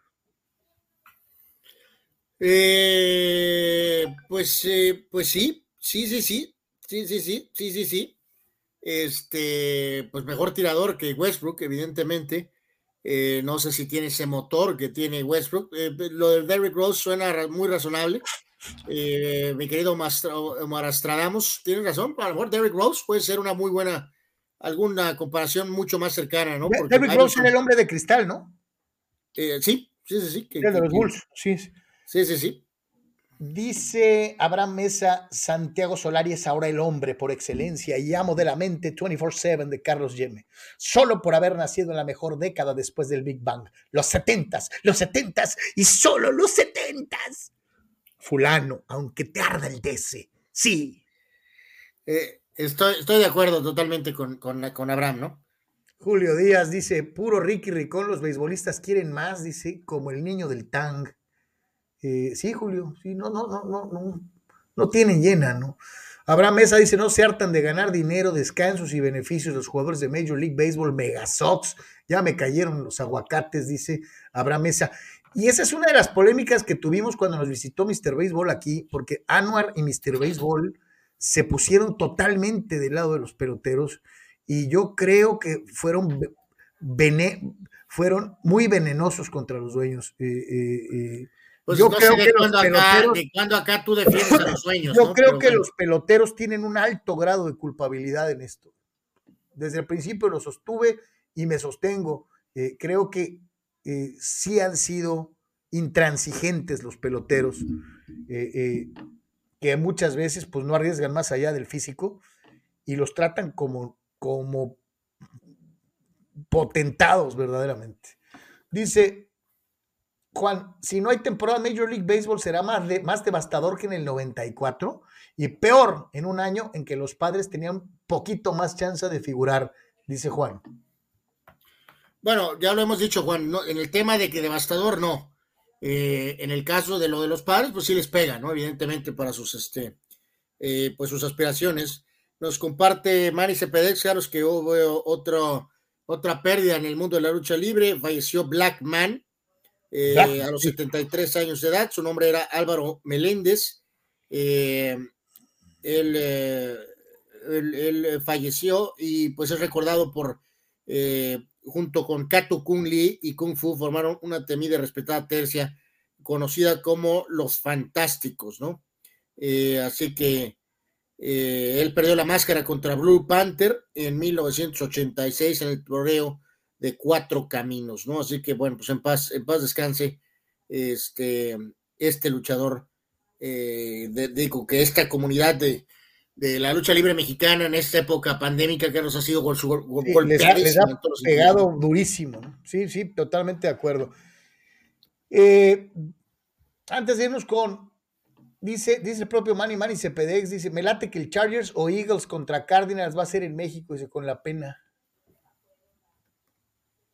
Eh, pues, eh, pues sí, sí, sí, sí, sí, sí, sí, sí, sí, sí. Este, pues mejor tirador que Westbrook, evidentemente. Eh, no sé si tiene ese motor que tiene Westbrook. lo de Derrick Rose suena muy razonable. Mi querido Omar Astradamos, tiene razón. A lo mejor Derrick Rose puede ser una muy buena, alguna comparación mucho más cercana, ¿no? Derrick Rose era el hombre de cristal, ¿no? sí, sí, sí, sí. el de los Bulls, sí. Sí, sí, sí. Dice Abraham Mesa, Santiago Solari es ahora el hombre por excelencia y amo de la mente 24/7 de Carlos Yeme, solo por haber nacido en la mejor década después del Big Bang, los setentas, los setentas y solo los setentas. Fulano, aunque te arda el DC, sí. Eh, estoy, estoy de acuerdo totalmente con, con, con Abraham, ¿no? Julio Díaz dice, puro Ricky Ricón, los beisbolistas quieren más, dice, como el niño del Tang. Eh, sí, Julio, sí, no, no, no, no, no, no tienen llena, ¿no? Abraham Mesa dice, no se hartan de ganar dinero, descansos y beneficios los jugadores de Major League Baseball, Megasox, ya me cayeron los aguacates, dice Abraham Mesa. Y esa es una de las polémicas que tuvimos cuando nos visitó Mr. Baseball aquí, porque Anuar y Mr. Baseball se pusieron totalmente del lado de los peloteros y yo creo que fueron, fueron muy venenosos contra los dueños. Eh, eh, pues yo creo que los peloteros, cuando acá tú defiendes a los sueños. Yo creo que los peloteros tienen un alto grado de culpabilidad en esto. Desde el principio lo sostuve y me sostengo. Eh, creo que eh, sí han sido intransigentes los peloteros, eh, que muchas veces pues no arriesgan más allá del físico y los tratan como, como potentados verdaderamente. Dice Juan, si no hay temporada Major League Baseball será más, más devastador que en el 94 y peor en un año en que los padres tenían poquito más chance de figurar, dice Juan. Bueno, ya lo hemos dicho, Juan, en el tema de que devastador no. Eh, en el caso de lo de los padres, pues sí les pega, ¿no? Evidentemente para sus, este, eh, pues sus aspiraciones. Nos comparte Manny Cepedex, claro, que hubo otro, otra pérdida en el mundo de la lucha libre. Falleció Black Man, eh, a los 73 años de edad. Su nombre era Álvaro Meléndez. Eh, eh, él, falleció y pues es recordado por, junto con Kato Kung Lee y Kung Fu, formaron una temida y respetada tercia conocida como los Fantásticos, ¿no? así que él perdió la máscara contra Blue Panther en 1986 en el torneo de cuatro caminos, ¿no? Así que bueno, pues en paz, en paz descanse este, este luchador, eh, digo que esta comunidad de, de la lucha libre mexicana en esta época pandémica que nos ha sido les, ha pegado durísimo. Sí, sí, totalmente de acuerdo. Eh, antes de irnos con, dice, dice el propio Manny Manny Cepedex, dice, me late que el Chargers o Eagles contra Cardinals va a ser en México, dice, con la pena.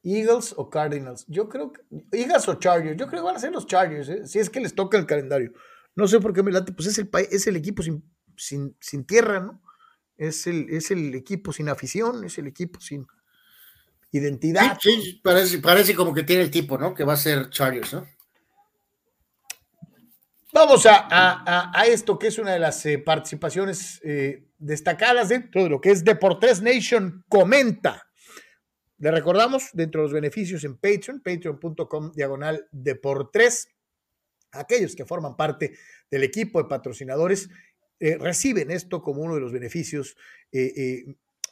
Eagles o Cardinals. Yo creo que. Eagles o Chargers. Yo creo que van a ser los Chargers, ¿eh? si es que les toca el calendario. No sé por qué me late, pues es el, es el equipo sin, sin, tierra, ¿no? Es el, es el equipo sin afición, es el equipo sin identidad. Sí, parece, parece como que tiene el tipo, ¿no? Que va a ser Chargers, ¿no? Vamos a, esto que es una de las eh, participaciones eh, destacadas dentro de lo que es Deportes Nation Comenta. Le recordamos dentro de los beneficios en Patreon, patreon.com diagonal Deportes. Aquellos que forman parte del equipo de patrocinadores eh, reciben esto como uno de los beneficios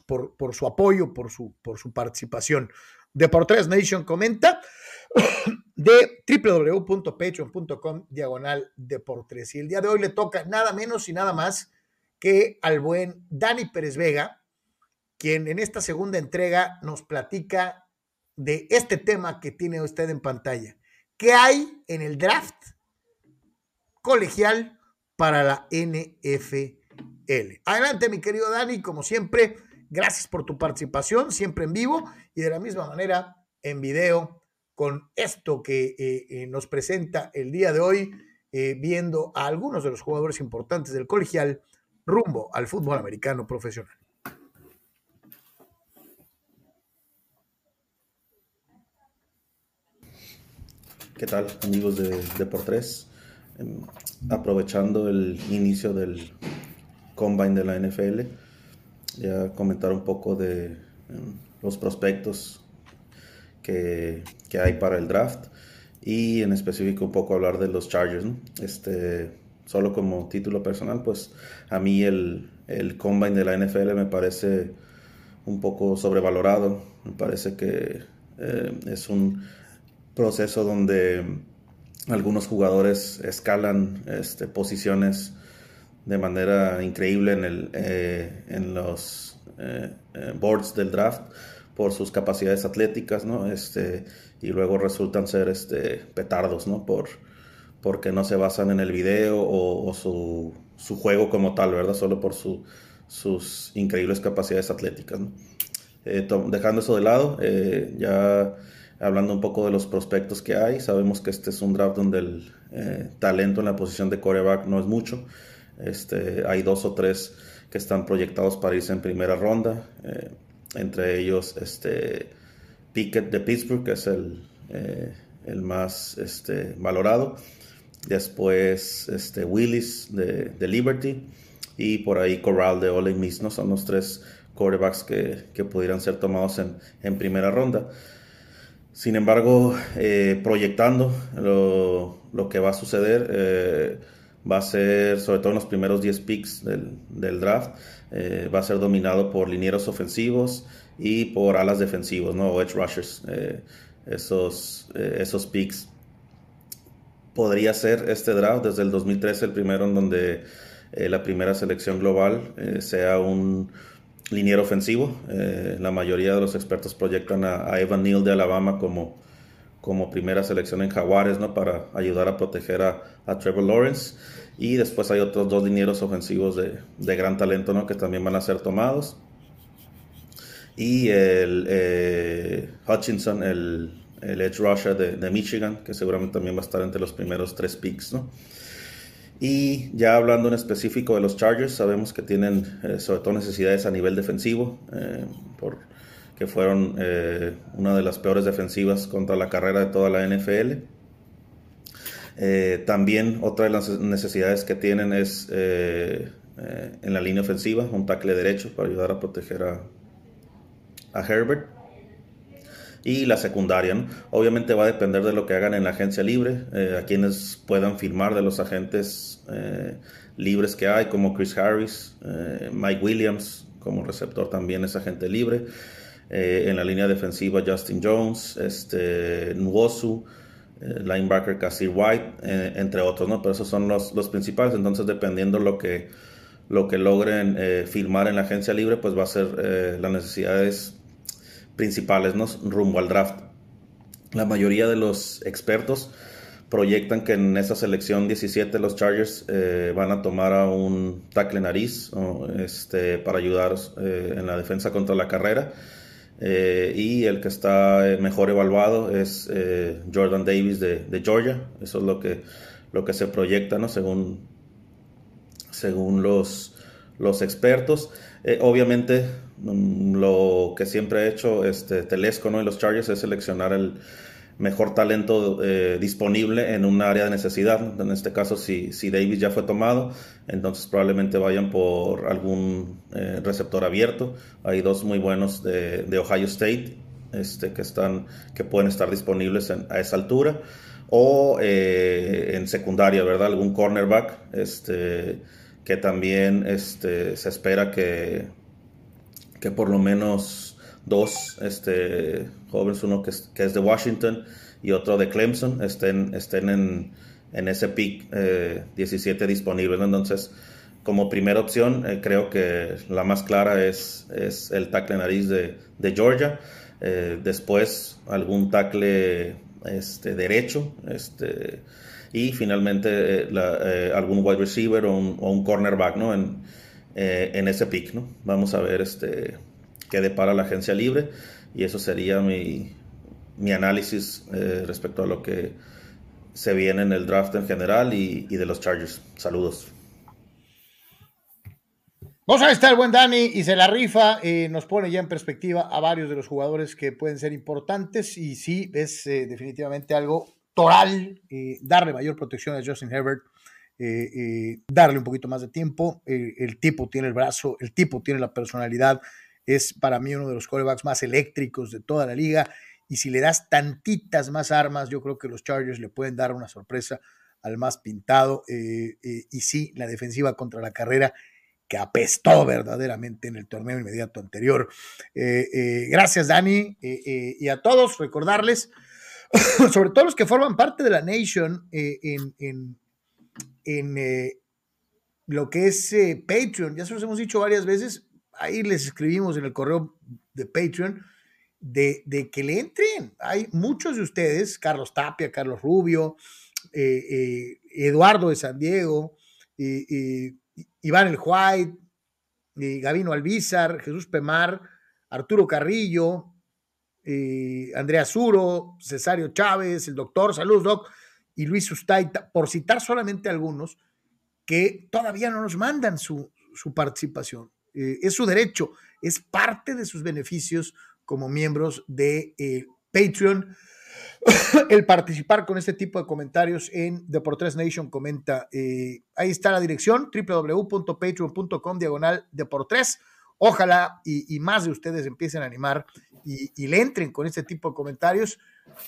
por, por, su apoyo, por su, por su participación. Deportes Nation comenta [COUGHS] de www.patreon.com diagonal deportes. Y el día de hoy le toca nada menos y nada más que al buen Dani Pérez Vega, quien en esta segunda entrega nos platica de este tema que tiene usted en pantalla. ¿Qué hay en el draft colegial para la NFL. Adelante, mi querido Dani, como siempre, gracias por tu participación, siempre en vivo y de la misma manera en video con esto que eh, eh, nos presenta el día de hoy, eh, viendo a algunos de los jugadores importantes del colegial rumbo al fútbol americano profesional. ¿Qué tal, amigos de Depor3? Aprovechando el inicio del combine de la NFL, ya comentar un poco de em, los prospectos que, hay para el draft y en específico un poco hablar de los Chargers. Este, solo como título personal, pues a mí el, el combine de la NFL me parece un poco sobrevalorado. Me parece que eh, es un proceso donde algunos jugadores escalan este, posiciones de manera increíble en, el, eh, los eh, boards del draft por sus capacidades atléticas, ¿no? Este, y luego resultan ser este, petardos, ¿no? Por, porque no se basan en el video o, su, juego como tal. Solo por su, sus increíbles capacidades atléticas. Eh, dejando eso de lado, eh, ya hablando un poco de los prospectos que hay, sabemos que este es un draft donde el eh, talento en la posición de coreback no es mucho. Este, hay dos o tres que están proyectados para irse en primera ronda entre ellos este, Pickett de Pittsburgh, que es el, eh, el más este, valorado, después este, Willis de, de, Liberty y por ahí Corral de Ole Miss, ¿no? son los tres quarterbacks que, que pudieran ser tomados en, en primera ronda. Sin embargo, eh, proyectando lo, lo, que va a suceder, eh, va a ser, sobre todo en los primeros 10 picks del, del draft, eh, va a ser dominado por linieros ofensivos y por alas defensivos, ¿no? O edge rushers. Esos, esos picks. Podría ser este draft desde el 2013 el primero en donde la primera selección global sea un liniero ofensivo. la mayoría de los expertos proyectan a, Evan Neal de Alabama como, como primera selección en Jaguares, ¿no? Para ayudar a proteger a, a Trevor Lawrence. Y después hay otros dos linieros ofensivos de, de gran talento ¿no? que también van a ser tomados. Y el eh, Hutchinson, el, el, edge rusher de, de, Michigan, que seguramente también va a estar entre los primeros tres picks. ¿no? Y ya hablando en específico de los Chargers, sabemos que tienen eh, sobre todo necesidades a nivel defensivo, eh, por, que fueron una de las peores defensivas contra la carrera de toda la NFL. Eh, también otra de las necesidades que tienen es eh, eh, en la línea ofensiva, un tackle derecho para ayudar a proteger a Herbert. Y la secundaria, obviamente va a depender de lo que hagan en la agencia libre, a quienes puedan firmar de los agentes libres que hay, como Chris Harris, Mike Williams, como receptor también es agente libre. en la línea defensiva, Justin Jones, este, Nwosu, eh, linebacker Cassie White, eh, entre otros, ¿no? Pero esos son los, los, principales, entonces dependiendo lo que, lo que logren eh, firmar en la agencia libre, pues va a ser eh, las necesidades principales, ¿no? Rumbo al draft. La mayoría de los expertos proyectan que en esa selección 17 los Chargers eh, van a tomar a un tackle nariz este, para ayudar eh, en la defensa contra la carrera. Eh, y el que está mejor evaluado es Jordan Davis de, Georgia. Eso es lo que, lo que se proyecta, ¿no? Según, según los, los expertos. obviamente, lo que siempre ha hecho este, Telesco ¿no? y los Chargers es seleccionar el, mejor talento eh, disponible en un área de necesidad. En este caso, si, si Davis ya fue tomado, entonces probablemente vayan por algún eh, receptor abierto. Hay dos muy buenos de, Ohio State este, que, están, que pueden estar disponibles a esa altura. O eh, en secundaria, ¿verdad? Algún cornerback este, que también este, se espera que, que por lo menos dos este, jóvenes, uno que es, de Washington y otro de Clemson, estén, estén en, en ese pick 17 disponibles. Entonces, como primera opción, eh, creo que la más clara es, es el tackle nariz de, de Georgia. Eh, después, algún tackle este, derecho. Este, y finalmente, eh, algún wide receiver o un, cornerback ¿no? En ese pick. ¿no? Vamos a ver este, quede para la agencia libre y eso sería mi, mi análisis eh, respecto a lo que se viene en el draft en general y, de los Chargers. Saludos. Vamos a estar el buen Dani y se la rifa, nos pone ya en perspectiva a varios de los jugadores que pueden ser importantes y sí, es eh, definitivamente algo toral eh, darle mayor protección a Justin Herbert, darle un poquito más de tiempo, el tipo tiene el brazo, el tipo tiene la personalidad, es para mí uno de los corebacks más eléctricos de toda la liga. Y si le das tantitas más armas, yo creo que los Chargers le pueden dar una sorpresa al más pintado. Eh, eh, y sí, la defensiva contra la carrera que apestó verdaderamente en el torneo inmediato anterior. Eh, gracias, Dani, y a todos recordarles, [COUGHS] sobre todo los que forman parte de la Nation en, en lo que es Patreon, ya se los hemos dicho varias veces, ahí les escribimos en el correo de Patreon de, que le entren. Hay muchos de ustedes, Carlos Tapia, Carlos Rubio, eh, eh, Eduardo de San Diego, Iván El White, Gavino Albizar, Jesús Pemar, Arturo Carrillo, Andrea Zuro, Cesario Chávez, el doctor, saludos Doc, y Luis Sustaita, por citar solamente algunos que todavía no nos mandan su, participación. Eh, es su derecho, es parte de sus beneficios como miembros de eh, Patreon. [COUGHS] el participar con este tipo de comentarios en Deportes Nation comenta. Eh, ahí está la dirección, www.patreon.com diagonal Deportes. Ojalá y, más de ustedes empiecen a animar y, le entren con este tipo de comentarios.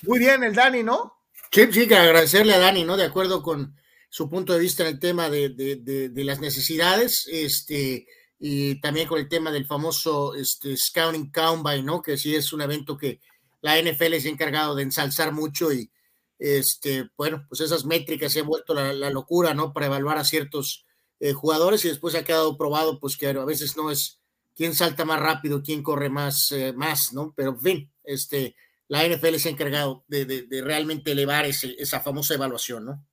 Muy bien, el Dani, ¿no? Sí, sí, agradecerle a Dani, ¿no? De acuerdo con su punto de vista en el tema de, de las necesidades. Este, y también con el tema del famoso este, Scouting Combine, ¿no? Que sí es un evento que la NFL se ha encargado de ensalzar mucho y, este, bueno, pues esas métricas se han vuelto la, locura, ¿no? Para evaluar a ciertos eh, jugadores y después ha quedado probado, pues que a veces no es quién salta más rápido, quién corre más, eh, más, ¿no? Pero en fin, este, la NFL se ha encargado de, de, realmente elevar ese, esa famosa evaluación, ¿no?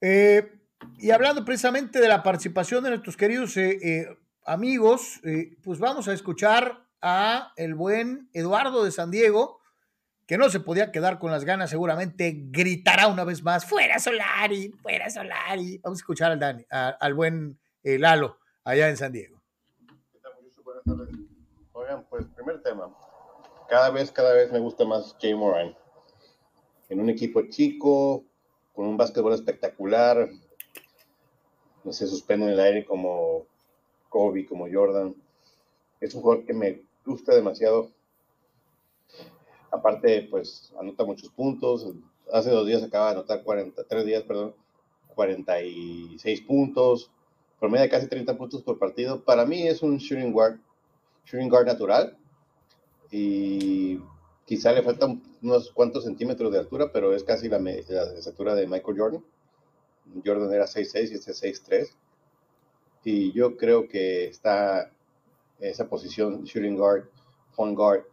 Eh, y hablando precisamente de la participación de nuestros queridos eh, eh, amigos, eh, pues vamos a escuchar a el buen Eduardo de San Diego, que no se podía quedar con las ganas, seguramente gritará una vez más, fuera Solari, fuera Solari. Vamos a escuchar al, Dani, al buen Lalo, allá en San Diego. Buenas tardes. Oigan, pues primer tema. Cada vez, cada vez me gusta más Jay Moran. En un equipo chico, con un básquetbol espectacular, no sé, suspendo en el aire como Kobe, como Jordan. Es un jugador que me gusta demasiado. Aparte, pues anota muchos puntos. Hace dos días acaba de anotar 40, tres días, perdón, 46 puntos, promedio de casi 30 puntos por partido. Para mí es un shooting guard, shooting guard natural. Y quizá le faltan unos cuantos centímetros de altura, pero es casi la, la estatura de Michael Jordan. Jordan era 6'6 y este 6'3. Y yo creo que está esa posición, shooting guard, point guard,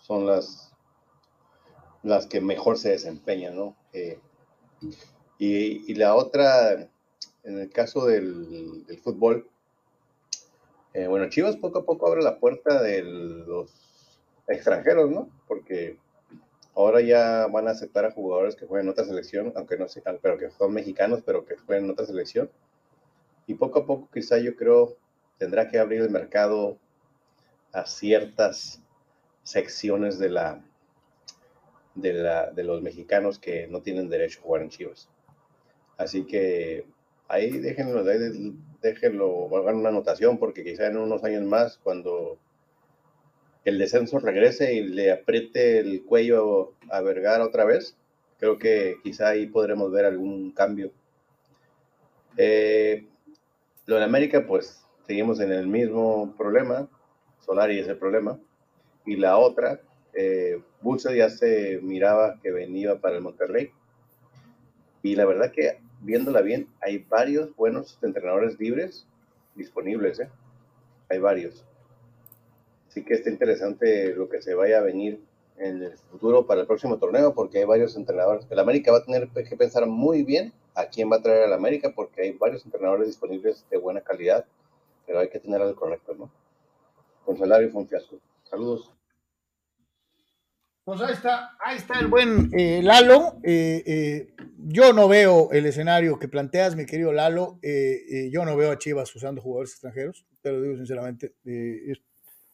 son las, las que mejor se desempeñan, ¿no? Eh, y, la otra, en el caso del, fútbol, eh, bueno, Chivas poco a poco abre la puerta de los extranjeros, ¿no? Porque ahora ya van a aceptar a jugadores que juegan en otra selección, aunque no sean, pero que son mexicanos, pero que juegan en otra selección. Y poco a poco quizá yo creo tendrá que abrir el mercado a ciertas secciones de la, de, la, de los mexicanos que no tienen derecho a jugar en Chivas. Así que ahí déjenlo, déjenlo, hagan una anotación, porque quizá en unos años más, cuando el descenso regrese y le apriete el cuello a Vergara otra vez, creo que quizá ahí podremos ver algún cambio. Eh, lo de América, pues seguimos en el mismo problema, Solari es el problema, y la otra, eh, ya se miraba que venía para el Monterrey, y la verdad que viéndola bien, hay varios buenos entrenadores libres disponibles, ¿eh? hay varios. Así que está interesante lo que se vaya a venir en el futuro para el próximo torneo, porque hay varios entrenadores. El América va a tener que pensar muy bien a quién va a traer al América, porque hay varios entrenadores disponibles de buena calidad, pero hay que tener algo correcto, ¿no? Con salario fue un fiasco. Saludos. Pues ahí está, ahí está el buen eh, Lalo. Eh, eh, yo no veo el escenario que planteas, mi querido Lalo. yo no veo a Chivas usando jugadores extranjeros, te lo digo sinceramente. Es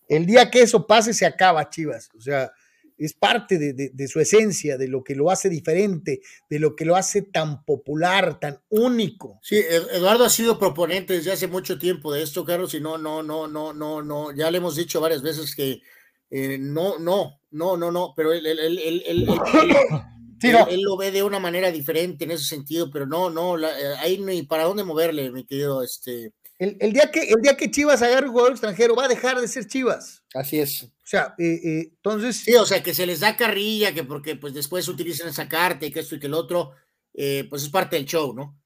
el día que eso pase, se acaba Chivas. O sea, es parte de, su esencia, de lo que lo hace diferente, de lo que lo hace tan popular, tan único. Sí, Eduardo ha sido proponente desde hace mucho tiempo de esto, Carlos, y no, no, no, no, no, no, ya le hemos dicho varias veces que eh, no, no, no, no, no, pero él, él, él, él, él [LAUGHS] lo ve de una manera diferente en ese sentido, pero no, no, eh, ahí ni para dónde moverle, mi querido este, el, día que, el día que Chivas agarre un jugador extranjero va a dejar de ser Chivas. Así es. O sea, eh, eh, entonces. Sí, o sea, que se les da carrilla, que porque pues después utilizan esa carta y que esto y que el otro, eh, pues es parte del show, ¿no?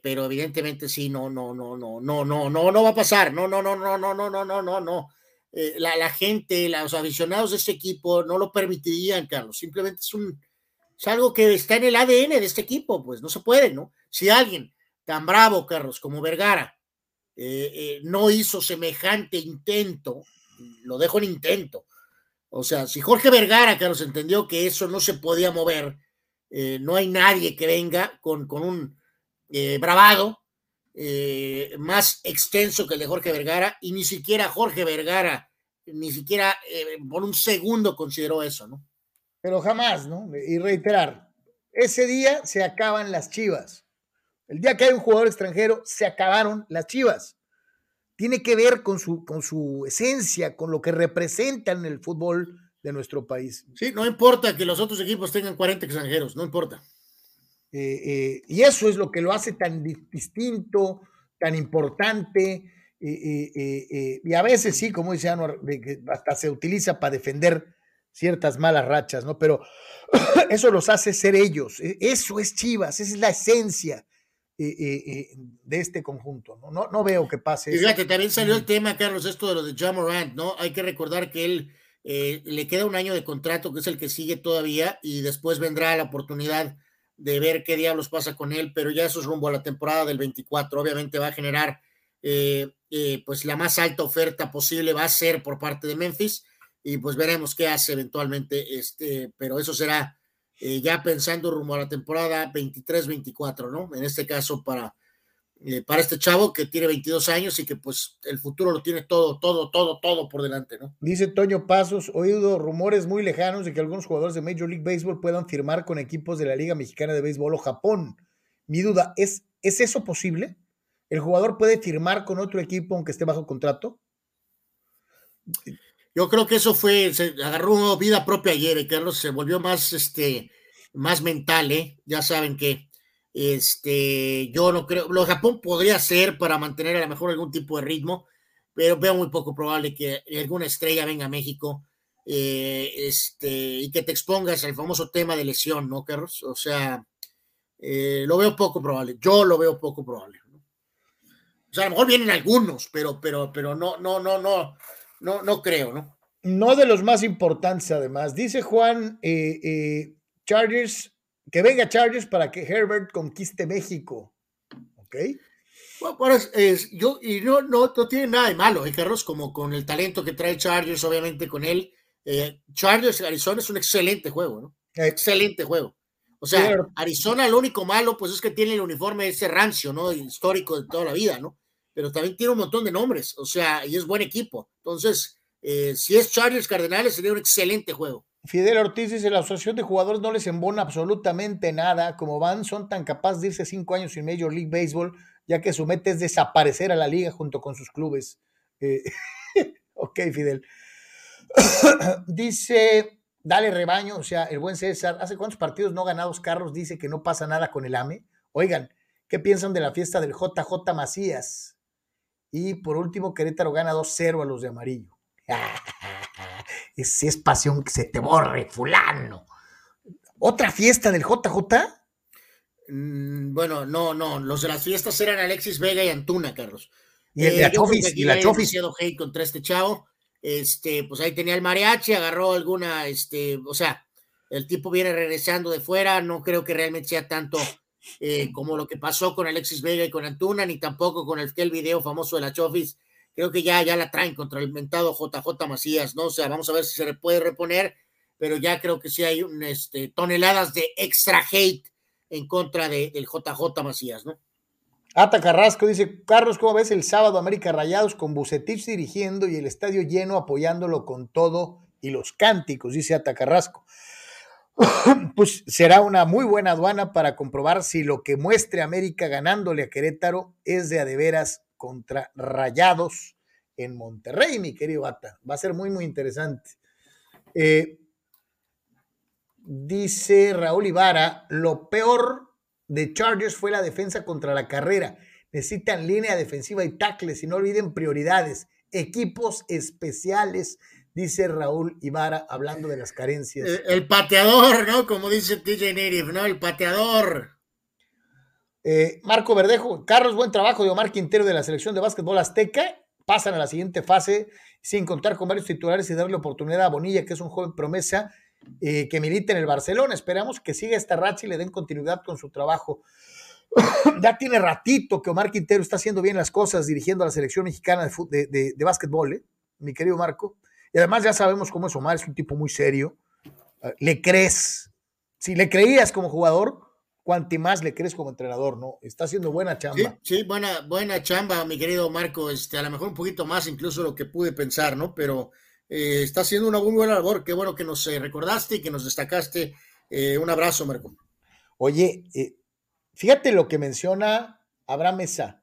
pero evidentemente sí, no, no, no, no, no, no, no, no va a pasar. No, no, no, no, no, no, no, no, no, no. La, la, gente, los aficionados de este equipo no lo permitirían, Carlos. Simplemente es un, es algo que está en el ADN de este equipo, pues no se puede, ¿no? Si alguien tan bravo, Carlos, como Vergara, eh, eh, no hizo semejante intento, lo dejo en intento. O sea, si Jorge Vergara, Carlos, entendió que eso no se podía mover, eh, no hay nadie que venga con, con un bravado más extenso que el de Jorge Vergara, y ni siquiera Jorge Vergara, ni siquiera por un segundo consideró eso, ¿no? Pero jamás, ¿no? Y reiterar, ese día se acaban las chivas. El día que hay un jugador extranjero, se acabaron las chivas. Tiene que ver con su, con su esencia, con lo que representan el fútbol de nuestro país. Sí, no importa que los otros equipos tengan 40 extranjeros, no importa. Eh, eh, y eso es lo que lo hace tan distinto, tan importante. Eh, y a veces sí, como dice Anuar, hasta se utiliza para defender ciertas malas rachas, ¿no? Pero [COUGHS] eso los hace ser ellos. E, eso es Chivas, esa es la esencia de este conjunto. ¿no? No, no veo que pase. Fíjate, también salió el tema, Carlos, esto de lo de John Morant, ¿no? Hay que recordar que él eh, le queda un año de contrato, que es el que sigue todavía, y después vendrá la oportunidad de ver qué diablos pasa con él, pero ya eso es rumbo a la temporada del 24. Obviamente va a generar eh, eh, pues la más alta oferta posible, va a ser por parte de Memphis, y pues veremos qué hace eventualmente, este, pero eso será eh, ya pensando rumbo a la temporada 23-24, ¿no? En este caso para, eh, para este chavo que tiene 22 años y que pues el futuro lo tiene todo, todo, todo, todo por delante, ¿no? Dice Toño Pasos, oído rumores muy lejanos de que algunos jugadores de Major League Baseball puedan firmar con equipos de la Liga Mexicana de Béisbol o Japón. Mi duda, ¿es, ¿es eso posible? ¿El jugador puede firmar con otro equipo aunque esté bajo contrato? Yo creo que eso fue, se agarró vida propia ayer, eh, Carlos, se volvió más, este, más mental, ¿eh? Ya saben que, este, yo no creo, lo Japón podría ser para mantener a lo mejor algún tipo de ritmo, pero veo muy poco probable que alguna estrella venga a México, eh, este, y que te expongas al famoso tema de lesión, ¿no, Carlos? O sea, lo veo poco probable, yo lo veo poco probable. O sea, a lo mejor vienen algunos, pero, pero, pero no, no, no, no, no, no creo, ¿no? No de los más importantes, además. Dice Juan, eh, eh, Chargers, que venga Chargers para que Herbert conquiste México. ¿Ok? Bueno, es, yo, y no, no, no, tiene nada de malo, ¿eh, Carlos? Como con el talento que trae Chargers, obviamente con él. Eh, Chargers Arizona es un excelente juego, ¿no? Excelente juego. O sea, Arizona lo único malo, pues es que tiene el uniforme ese rancio, ¿no? Histórico de toda la vida, ¿no? Pero también tiene un montón de nombres, o sea, y es buen equipo. Entonces, eh, si es Chargers Cardenales, sería un excelente juego. Fidel Ortiz dice, la asociación de jugadores no les embona absolutamente nada. Como van, son tan capaces de irse cinco años sin Major League Baseball, ya que su meta es desaparecer a la liga junto con sus clubes. Eh, [LAUGHS] ok, Fidel. [COUGHS] dice, dale rebaño, o sea, el buen César, ¿hace cuántos partidos no ganados Carlos dice que no pasa nada con el AME? Oigan, ¿qué piensan de la fiesta del JJ Macías? Y por último, Querétaro gana 2-0 a los de amarillo. [LAUGHS] si es pasión que se te borre, fulano. ¿Otra fiesta del JJ? Mm, bueno, no, no. Los de las fiestas eran Alexis Vega y Antuna, Carlos. Y el de la Chofis, y la Chofis. hate contra este chavo. Este, pues ahí tenía el mariachi, agarró alguna, este, o sea, el tipo viene regresando de fuera, no creo que realmente sea tanto eh, como lo que pasó con Alexis Vega y con Antuna, ni tampoco con el, el video famoso de la Chofis, creo que ya, ya la traen contra el mentado JJ Macías, ¿no? O sea, vamos a ver si se le puede reponer, pero ya creo que sí hay un, este, toneladas de extra hate en contra de, del JJ Macías, ¿no? Ata Carrasco dice, Carlos, ¿cómo ves el sábado América Rayados con Bucetich dirigiendo y el estadio lleno apoyándolo con todo y los cánticos? Dice Ata Carrasco. [COUGHS] pues será una muy buena aduana para comprobar si lo que muestre América ganándole a Querétaro es de a veras contra Rayados en Monterrey, mi querido Ata. Va a ser muy, muy interesante. Eh, dice Raúl Ibarra, lo peor de Chargers fue la defensa contra la carrera. Necesitan línea defensiva y tackles y no olviden prioridades, equipos especiales, dice Raúl Ibarra hablando de las carencias. El, el pateador, ¿no? Como dice TJ Native, ¿no? El pateador. Eh, Marco Verdejo, Carlos, buen trabajo de Omar Quintero de la selección de básquetbol azteca. Pasan a la siguiente fase sin contar con varios titulares y darle oportunidad a Bonilla, que es un joven promesa eh, que milita en el Barcelona. Esperamos que siga esta racha y le den continuidad con su trabajo. [COUGHS] ya tiene ratito que Omar Quintero está haciendo bien las cosas dirigiendo a la selección mexicana de, de, básquetbol, ¿eh? mi querido Marco. Y además ya sabemos cómo es Omar, es un tipo muy serio. le crees. Si le creías como jugador, cuanti más le crees como entrenador, ¿no? Está haciendo buena chamba. Sí, buena, buena chamba, mi querido Marco. Este, a lo mejor un poquito más incluso lo que pude pensar, ¿no? Pero eh, está haciendo una muy buena labor. Qué bueno que nos eh, recordaste y que nos destacaste. Eh, un abrazo, Marco. Oye, fíjate lo que menciona Abraham Mesa.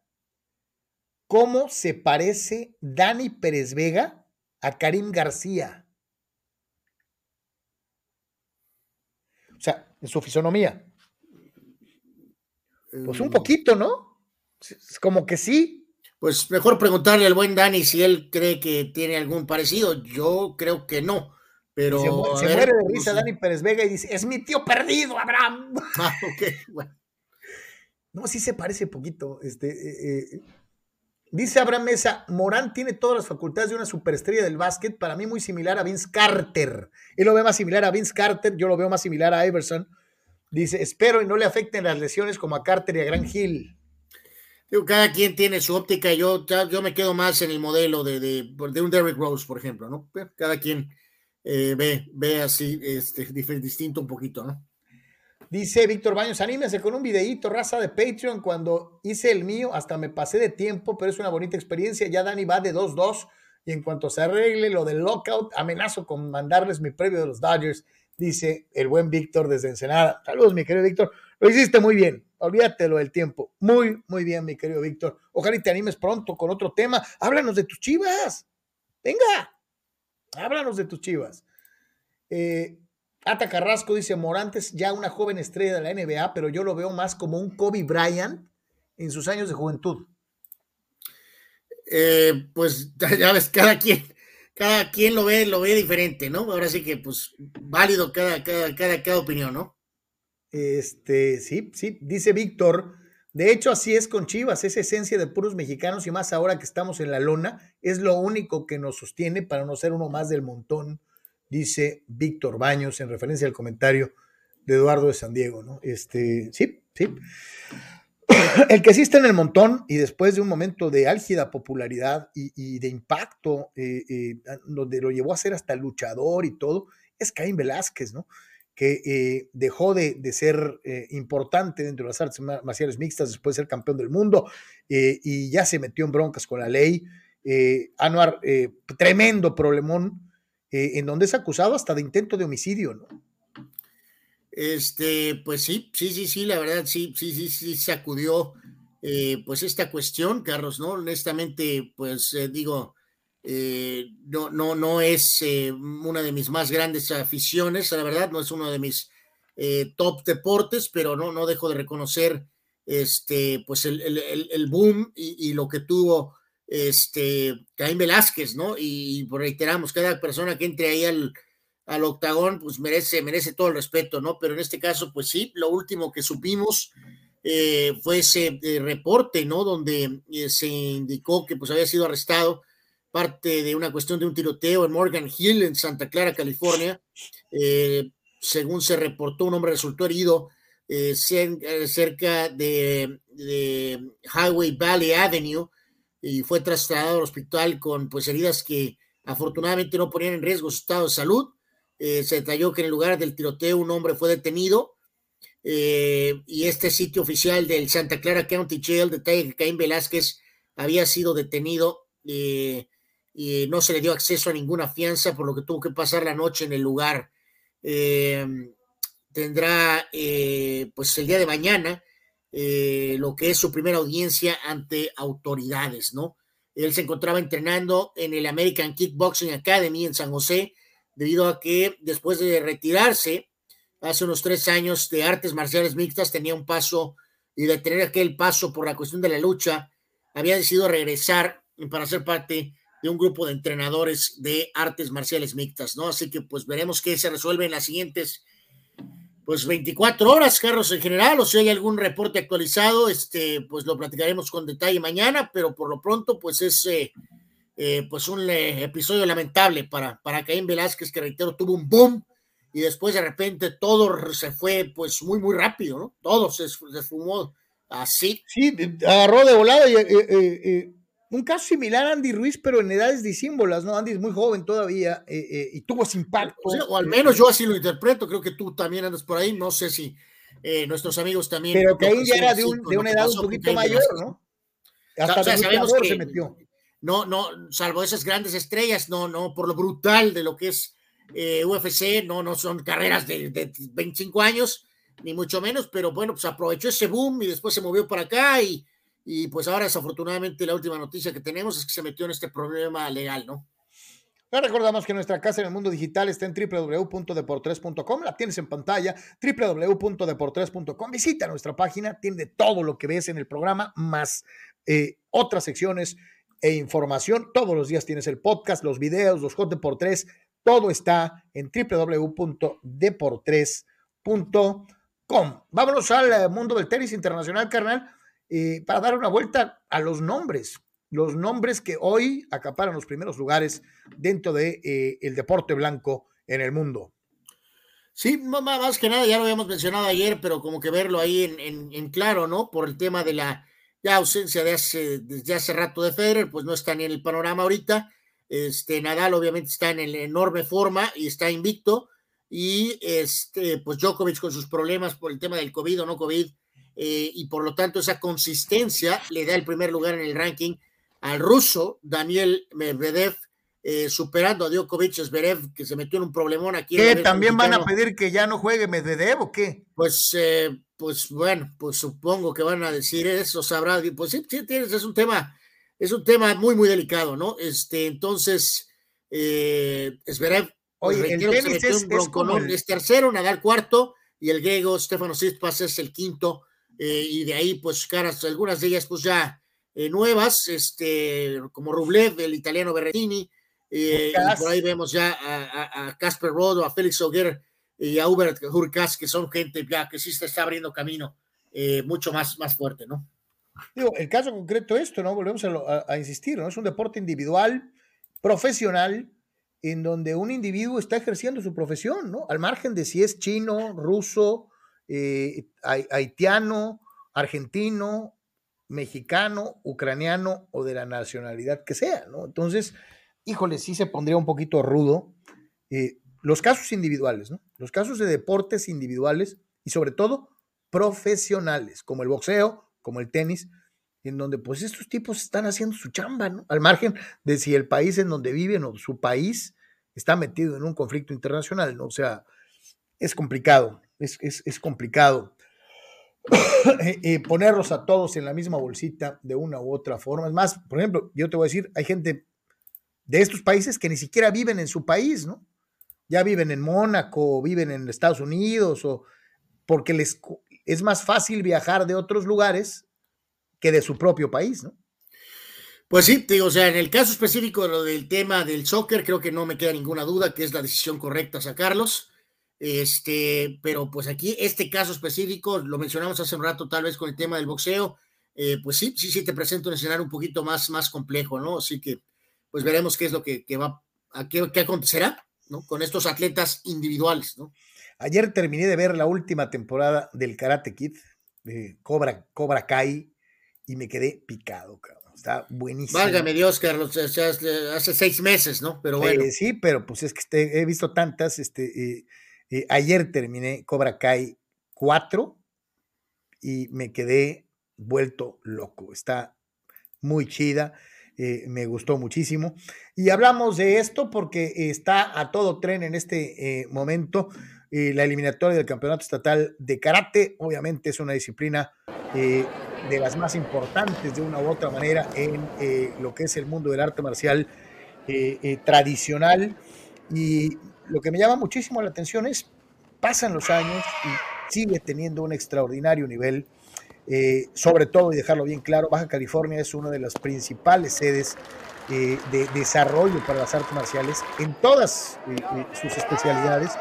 ¿Cómo se parece Dani Pérez Vega a Karim García? O sea, en su fisonomía. Pues un poquito, ¿no? Como que sí. Pues mejor preguntarle al buen Dani si él cree que tiene algún parecido. Yo creo que no. Pero se, muere de risa Dani Pérez Vega y dice, es mi tío perdido, Abraham. [LAUGHS] Ah, ok, bueno. No, sí se parece poquito. Este, eh, eh, dice Abraham Mesa, Morán tiene todas las facultades de una superestrella del básquet, para mí muy similar a Vince Carter. Él lo ve más similar a Vince Carter, yo lo veo más similar a Iverson Dice, espero y no le afecten las lesiones como a Carter y a Gran Hill. cada quien tiene su óptica. Yo, yo me quedo más en el modelo de, de, un Derrick Rose, por ejemplo, ¿no? Cada quien eh, ve, ve así, este, distinto un poquito, ¿no? Dice Víctor Baños, anímense con un videíto, raza de Patreon. Cuando hice el mío, hasta me pasé de tiempo, pero es una bonita experiencia. Ya Dani va de 2-2 y en cuanto se arregle lo del lockout, amenazo con mandarles mi previo de los Dodgers dice el buen Víctor desde Ensenada. Saludos, mi querido Víctor. Lo hiciste muy bien. Olvídatelo del tiempo. Muy, muy bien, mi querido Víctor. Ojalá y te animes pronto con otro tema. Háblanos de tus chivas. Venga, háblanos de tus chivas. Eh, Ata Carrasco dice: Morantes, ya una joven estrella de la NBA, pero yo lo veo más como un Kobe Bryant en sus años de juventud. Eh, pues [LAUGHS] ya ves, cada quien cada quien lo ve, lo ve diferente, ¿no? Ahora sí que, pues, válido cada, cada, cada, cada opinión, ¿no? Este, sí, sí, dice Víctor, De hecho, así es con Chivas, es esencia de puros mexicanos y más ahora que estamos en la lona, es lo único que nos sostiene para no ser uno más del montón, dice Víctor Baños en referencia al comentario de Eduardo de San Diego, ¿no? Este, sí, sí. [COUGHS] El que sí en el montón y después de un momento de álgida popularidad y, de impacto, eh, eh, donde lo llevó a ser hasta luchador y todo, es Caín Velázquez, ¿no? que eh, dejó de, ser eh, importante dentro de las artes marciales mixtas después de ser campeón del mundo y ya se metió en broncas con la ley. Anuar, tremendo problemón, en donde es acusado hasta de intento de homicidio, ¿no? Este, pues sí, sí, sí, sí, la verdad, sí, sí, sí, sí, sacudió pues esta cuestión, Carlos, ¿no? Honestamente, pues digo, eh, no, no, no es eh, una de mis más grandes aficiones, la verdad, no es uno de mis eh, top deportes, pero no, no dejo de reconocer este, pues el, el, boom y, lo que tuvo este, Caín Velázquez, ¿no? Y, reiteramos, cada persona que entre ahí al, al octagón, pues merece, merece todo el respeto, ¿no? Pero en este caso, pues sí, lo último que supimos fue ese reporte, ¿no? Donde se indicó que pues había sido arrestado parte de una cuestión de un tiroteo en Morgan Hill, en Santa Clara, California. Eh, según se reportó, un hombre resultó herido eh, eh, cerca de, Highway Valley Avenue y fue trasladado al hospital con pues heridas que afortunadamente no ponían en riesgo su estado de salud. se detalló que en el lugar del tiroteo un hombre fue detenido y este sitio oficial del Santa Clara County Jail detalla que Caín Velázquez había sido detenido y no se le dio acceso a ninguna fianza, por lo que tuvo que pasar la noche en el lugar. Tendrá, eh, pues el día de mañana, eh, lo que es su primera audiencia ante autoridades, ¿no? Él se encontraba entrenando en el American Kickboxing Academy en San José, debido a que después de retirarse hace unos tres años de artes marciales mixtas, tenía un paso y de tener aquel paso por la cuestión de la lucha, había decidido regresar para ser parte de un grupo de entrenadores de artes marciales mixtas, ¿no? Así que pues veremos qué se resuelve en las siguientes pues 24 horas, Carlos, en general, o si hay algún reporte actualizado, este, pues lo platicaremos con detalle mañana, pero por lo pronto, pues es eh, eh, pues un eh, episodio lamentable para, para Caín Velázquez, que reitero, tuvo un boom y después de repente todo se fue pues muy, muy rápido, ¿no? Todo se, se fumó así. Sí, agarró de volada y un caso similar a Andy Ruiz, pero en edades disímbolas, ¿no? Andy es muy joven todavía eh, eh, y tuvo ese impacto. O, al menos yo así lo interpreto, creo que tú también andas por ahí, no sé si eh, nuestros amigos también. Pero que ahí ya era de, una edad un poquito mayor, ¿no? Hasta o sea, sabemos que se metió. No, no, salvo esas grandes estrellas, no, no, por lo brutal de lo que es UFC, no, no son carreras de, de 25 años, ni mucho menos, pero bueno, pues aprovechó ese boom y después se movió para acá y y pues ahora desafortunadamente la última noticia que tenemos es que se metió en este problema legal, ¿no? Recordamos que nuestra casa en el mundo digital está en www.deportres.com, la tienes en pantalla, www.deportres.com, visita nuestra página, tiene todo lo que ves en el programa, más eh, otras secciones e información. Todos los días tienes el podcast, los videos, los hot Deportres, todo está en www.deportres.com. Vámonos al mundo del tenis internacional, carnal. Eh, para dar una vuelta a los nombres, los nombres que hoy acaparan los primeros lugares dentro de eh, deporte blanco en el mundo. Sí, más que nada, ya lo habíamos mencionado ayer, pero como que verlo ahí en, claro, ¿no? Por el tema de la ausencia de hace, desde hace rato de Federer, pues no está ni en el panorama ahorita. Este, Nadal obviamente está en enorme forma y está invicto. Y este, pues Djokovic con sus problemas por el tema del COVID o no COVID, eh, y por lo tanto esa consistencia le da el primer lugar en el ranking al ruso Daniel Medvedev, eh, superando a Djokovic Zverev, que se metió en un problemón aquí. ¿Qué? ¿También van a pedir que ya no juegue Medvedev o qué? Pues, eh, pues bueno, pues supongo que van a decir eso, sabrá, pues sí, sí tienes, es un tema, es un tema muy, muy delicado, ¿no? Este, entonces, eh, Zverev, pues, Oye, el tenis es, es, tercero, Nadal cuarto, y el griego Stefano Tsitsipas es el quinto, eh, y de ahí, pues, caras, algunas de ellas, pues ya eh, nuevas, este, como Rublev, el italiano Berrettini, eh, y por ahí vemos ya a Casper Rodo, a Félix Auger y a Hubert Hurkacz, que son gente ya que sí se está abriendo camino eh, mucho más, más fuerte, ¿no? Digo, el caso concreto esto, ¿no? Volvemos a, insistir, ¿no? Es un deporte individual, profesional, en donde un individuo está ejerciendo su profesión, ¿no? Al margen de si es chino, ruso, eh, haitiano, argentino, mexicano, ucraniano o de la nacionalidad que sea, ¿no? Entonces, híjole, sí se pondría un poquito rudo. Eh, los casos individuales, ¿no? Los casos de deportes individuales y sobre todo profesionales, como el boxeo, como el tenis, en donde pues estos tipos están haciendo su chamba, ¿no? Al margen de si el país en donde viven o su país está metido en un conflicto internacional, ¿no? O sea, es complicado, es, es complicado. [COUGHS] Eh, eh, ponerlos a todos en la misma bolsita de una u otra forma. Es más, por ejemplo, yo te voy a decir, hay gente de estos países que ni siquiera viven en su país, ¿no? Ya viven en Mónaco, viven en Estados Unidos, o porque les es más fácil viajar de otros lugares que de su propio país, ¿no? Pues sí, o sea, en el caso específico del tema del soccer, creo que no me queda ninguna duda que es la decisión correcta sacarlos. Este, pero pues aquí, este caso específico, lo mencionamos hace un rato, tal vez con el tema del boxeo, eh, pues sí, sí, sí te presento un escenario un poquito más, más complejo, ¿no? Así que, pues veremos qué es lo que, va, a qué, qué, acontecerá, ¿no? Con estos atletas individuales, ¿no? Ayer terminé de ver la última temporada del Karate Kid, de Cobra, Cobra Kai, y me quedé picado, cabrón. Está buenísimo. Válgame Dios, Carlos, hace seis meses, ¿no? Pero bueno. Eh, sí, pero pues es que he visto tantas, este, eh, eh, ayer terminé Cobra Kai 4 y me quedé vuelto loco. Está muy chida. Eh, me gustó muchísimo. Y hablamos de esto porque está a todo tren en este eh, momento la eliminatoria del Campeonato Estatal de Karate. Obviamente es una disciplina de las más importantes de una u otra manera en lo que es el mundo del arte marcial tradicional. Y lo que me llama muchísimo la atención es, pasan los años y sigue teniendo un extraordinario nivel. Eh, sobre todo, y dejarlo bien claro, Baja California es una de las principales sedes eh, de desarrollo para las artes marciales en todas eh, sus especialidades.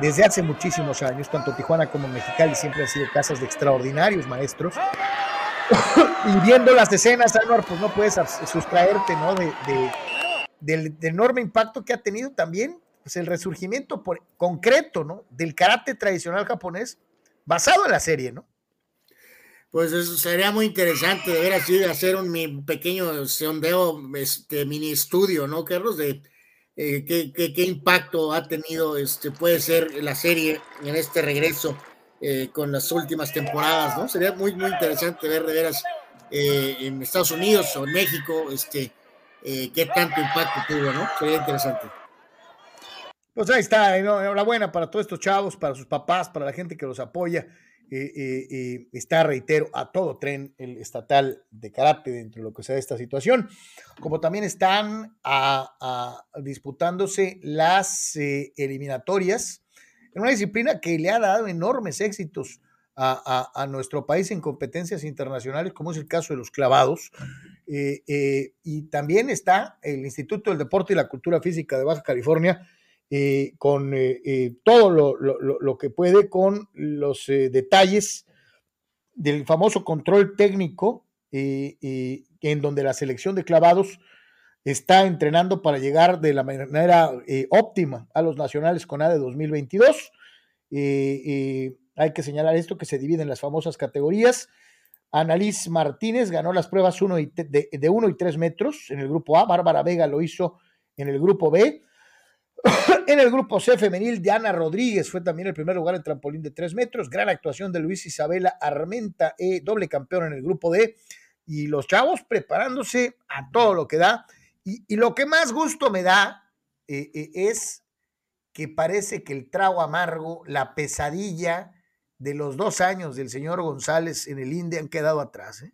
desde hace muchísimos años, tanto Tijuana como Mexicali siempre han sido casas de extraordinarios maestros. [COUGHS] y viendo las escenas, Anuar, pues no puedes sustraerte ¿no? de, del, enorme impacto que ha tenido también pues, el resurgimiento por, concreto ¿no? del karate tradicional japonés basado en la serie, ¿no? Pues eso sería muy interesante de ver así, de hacer un pequeño sondeo, este mini estudio, ¿no, Carlos? De eh, qué, qué, impacto ha tenido, este, puede ser la serie en este regreso eh, con las últimas temporadas, ¿no? Sería muy, muy interesante ver de veras eh, en Estados Unidos o en México, este, eh, qué tanto impacto tuvo, ¿no? Sería interesante. Pues ahí está, enhorabuena para todos estos chavos, para sus papás, para la gente que los apoya. Eh, eh, está, reitero, a todo tren el estatal de karate dentro de lo que sea esta situación, como también están disputándose las eliminatorias en una disciplina que le ha dado enormes éxitos a, nuestro país en competencias internacionales, como es el caso de los clavados. Eh, eh, y también está el Instituto del Deporte y la Cultura Física de Baja California, eh, con todo lo, que puede, con los detalles del famoso control técnico, en donde la selección de clavados está entrenando para llegar de la manera óptima a los nacionales con A de 2022. Hay que señalar esto que se divide en las famosas categorías. Annalise Martínez ganó las pruebas uno y de 1 y 3 metros en el grupo A. Bárbara Vega lo hizo en el grupo B. [COUGHS] en el grupo C femenil, Diana Rodríguez fue también el primer lugar en trampolín de 3 metros. Gran actuación de Luis Isabela Armenta, E, doble campeón en el grupo D. Y los chavos preparándose a todo lo que da. Y, lo que más gusto me da eh, eh, es que parece que el trago amargo, la pesadilla, de los dos años del señor González en el INDE han quedado atrás. ¿eh?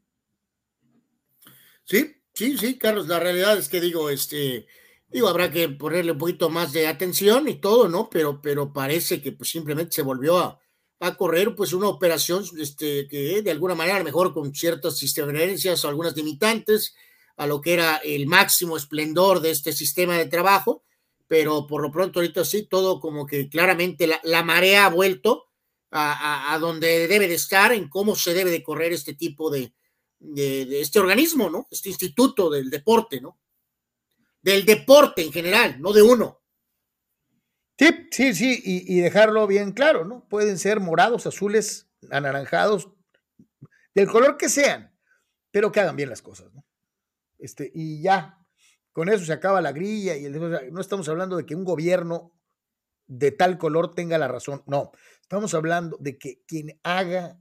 Sí, sí, sí, Carlos, la realidad es que digo, este, digo, habrá que ponerle un poquito más de atención y todo, ¿no? Pero, pero parece que pues simplemente se volvió a, a correr pues una operación este, que de alguna manera, mejor con ciertas diferencias o algunas limitantes a lo que era el máximo esplendor de este sistema de trabajo, pero por lo pronto ahorita sí, todo como que claramente la, la marea ha vuelto a, donde debe de estar, en cómo se debe de correr este tipo de, de, este organismo, ¿no? Este instituto del deporte, ¿no? Del deporte en general, no de uno. Sí, sí, sí, y, dejarlo bien claro, ¿no? Pueden ser morados, azules, anaranjados, del color que sean, pero que hagan bien las cosas, ¿no? Este, y ya, con eso se acaba la grilla y el, no estamos hablando de que un gobierno de tal color tenga la razón, no, estamos hablando de que quien haga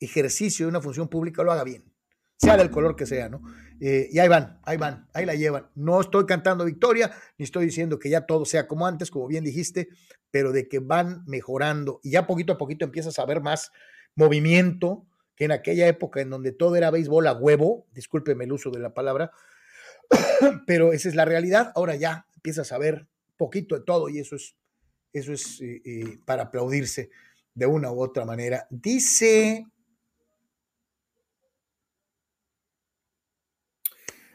ejercicio de una función pública lo haga bien, sea del color que sea, ¿no? Eh, y ahí van, ahí van, ahí la llevan. No estoy cantando victoria, ni estoy diciendo que ya todo sea como antes, como bien dijiste, pero de que van mejorando y ya poquito a poquito empiezas a ver más movimiento que en aquella época en donde todo era béisbol a huevo, discúlpeme el uso de la palabra, [COUGHS] pero esa es la realidad. Ahora ya empiezas a ver poquito de todo y eso es, eso es eh, eh, para aplaudirse de una u otra manera. Dice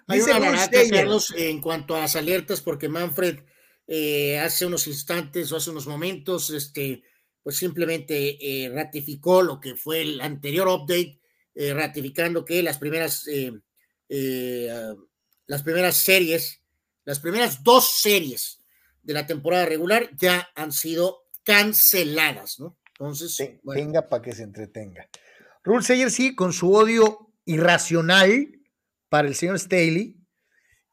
Hay una Carlos, en cuanto a las alertas, porque Manfred eh, hace unos instantes o hace unos momentos, este, pues simplemente eh, ratificó lo que fue el anterior update, eh, ratificando que las primeras, las primeras series, las primeras dos series de la temporada regular ya han sido canceladas, ¿no? Entonces, venga para que se entretenga. Rule Sayer sí, con su odio irracional para el señor Staley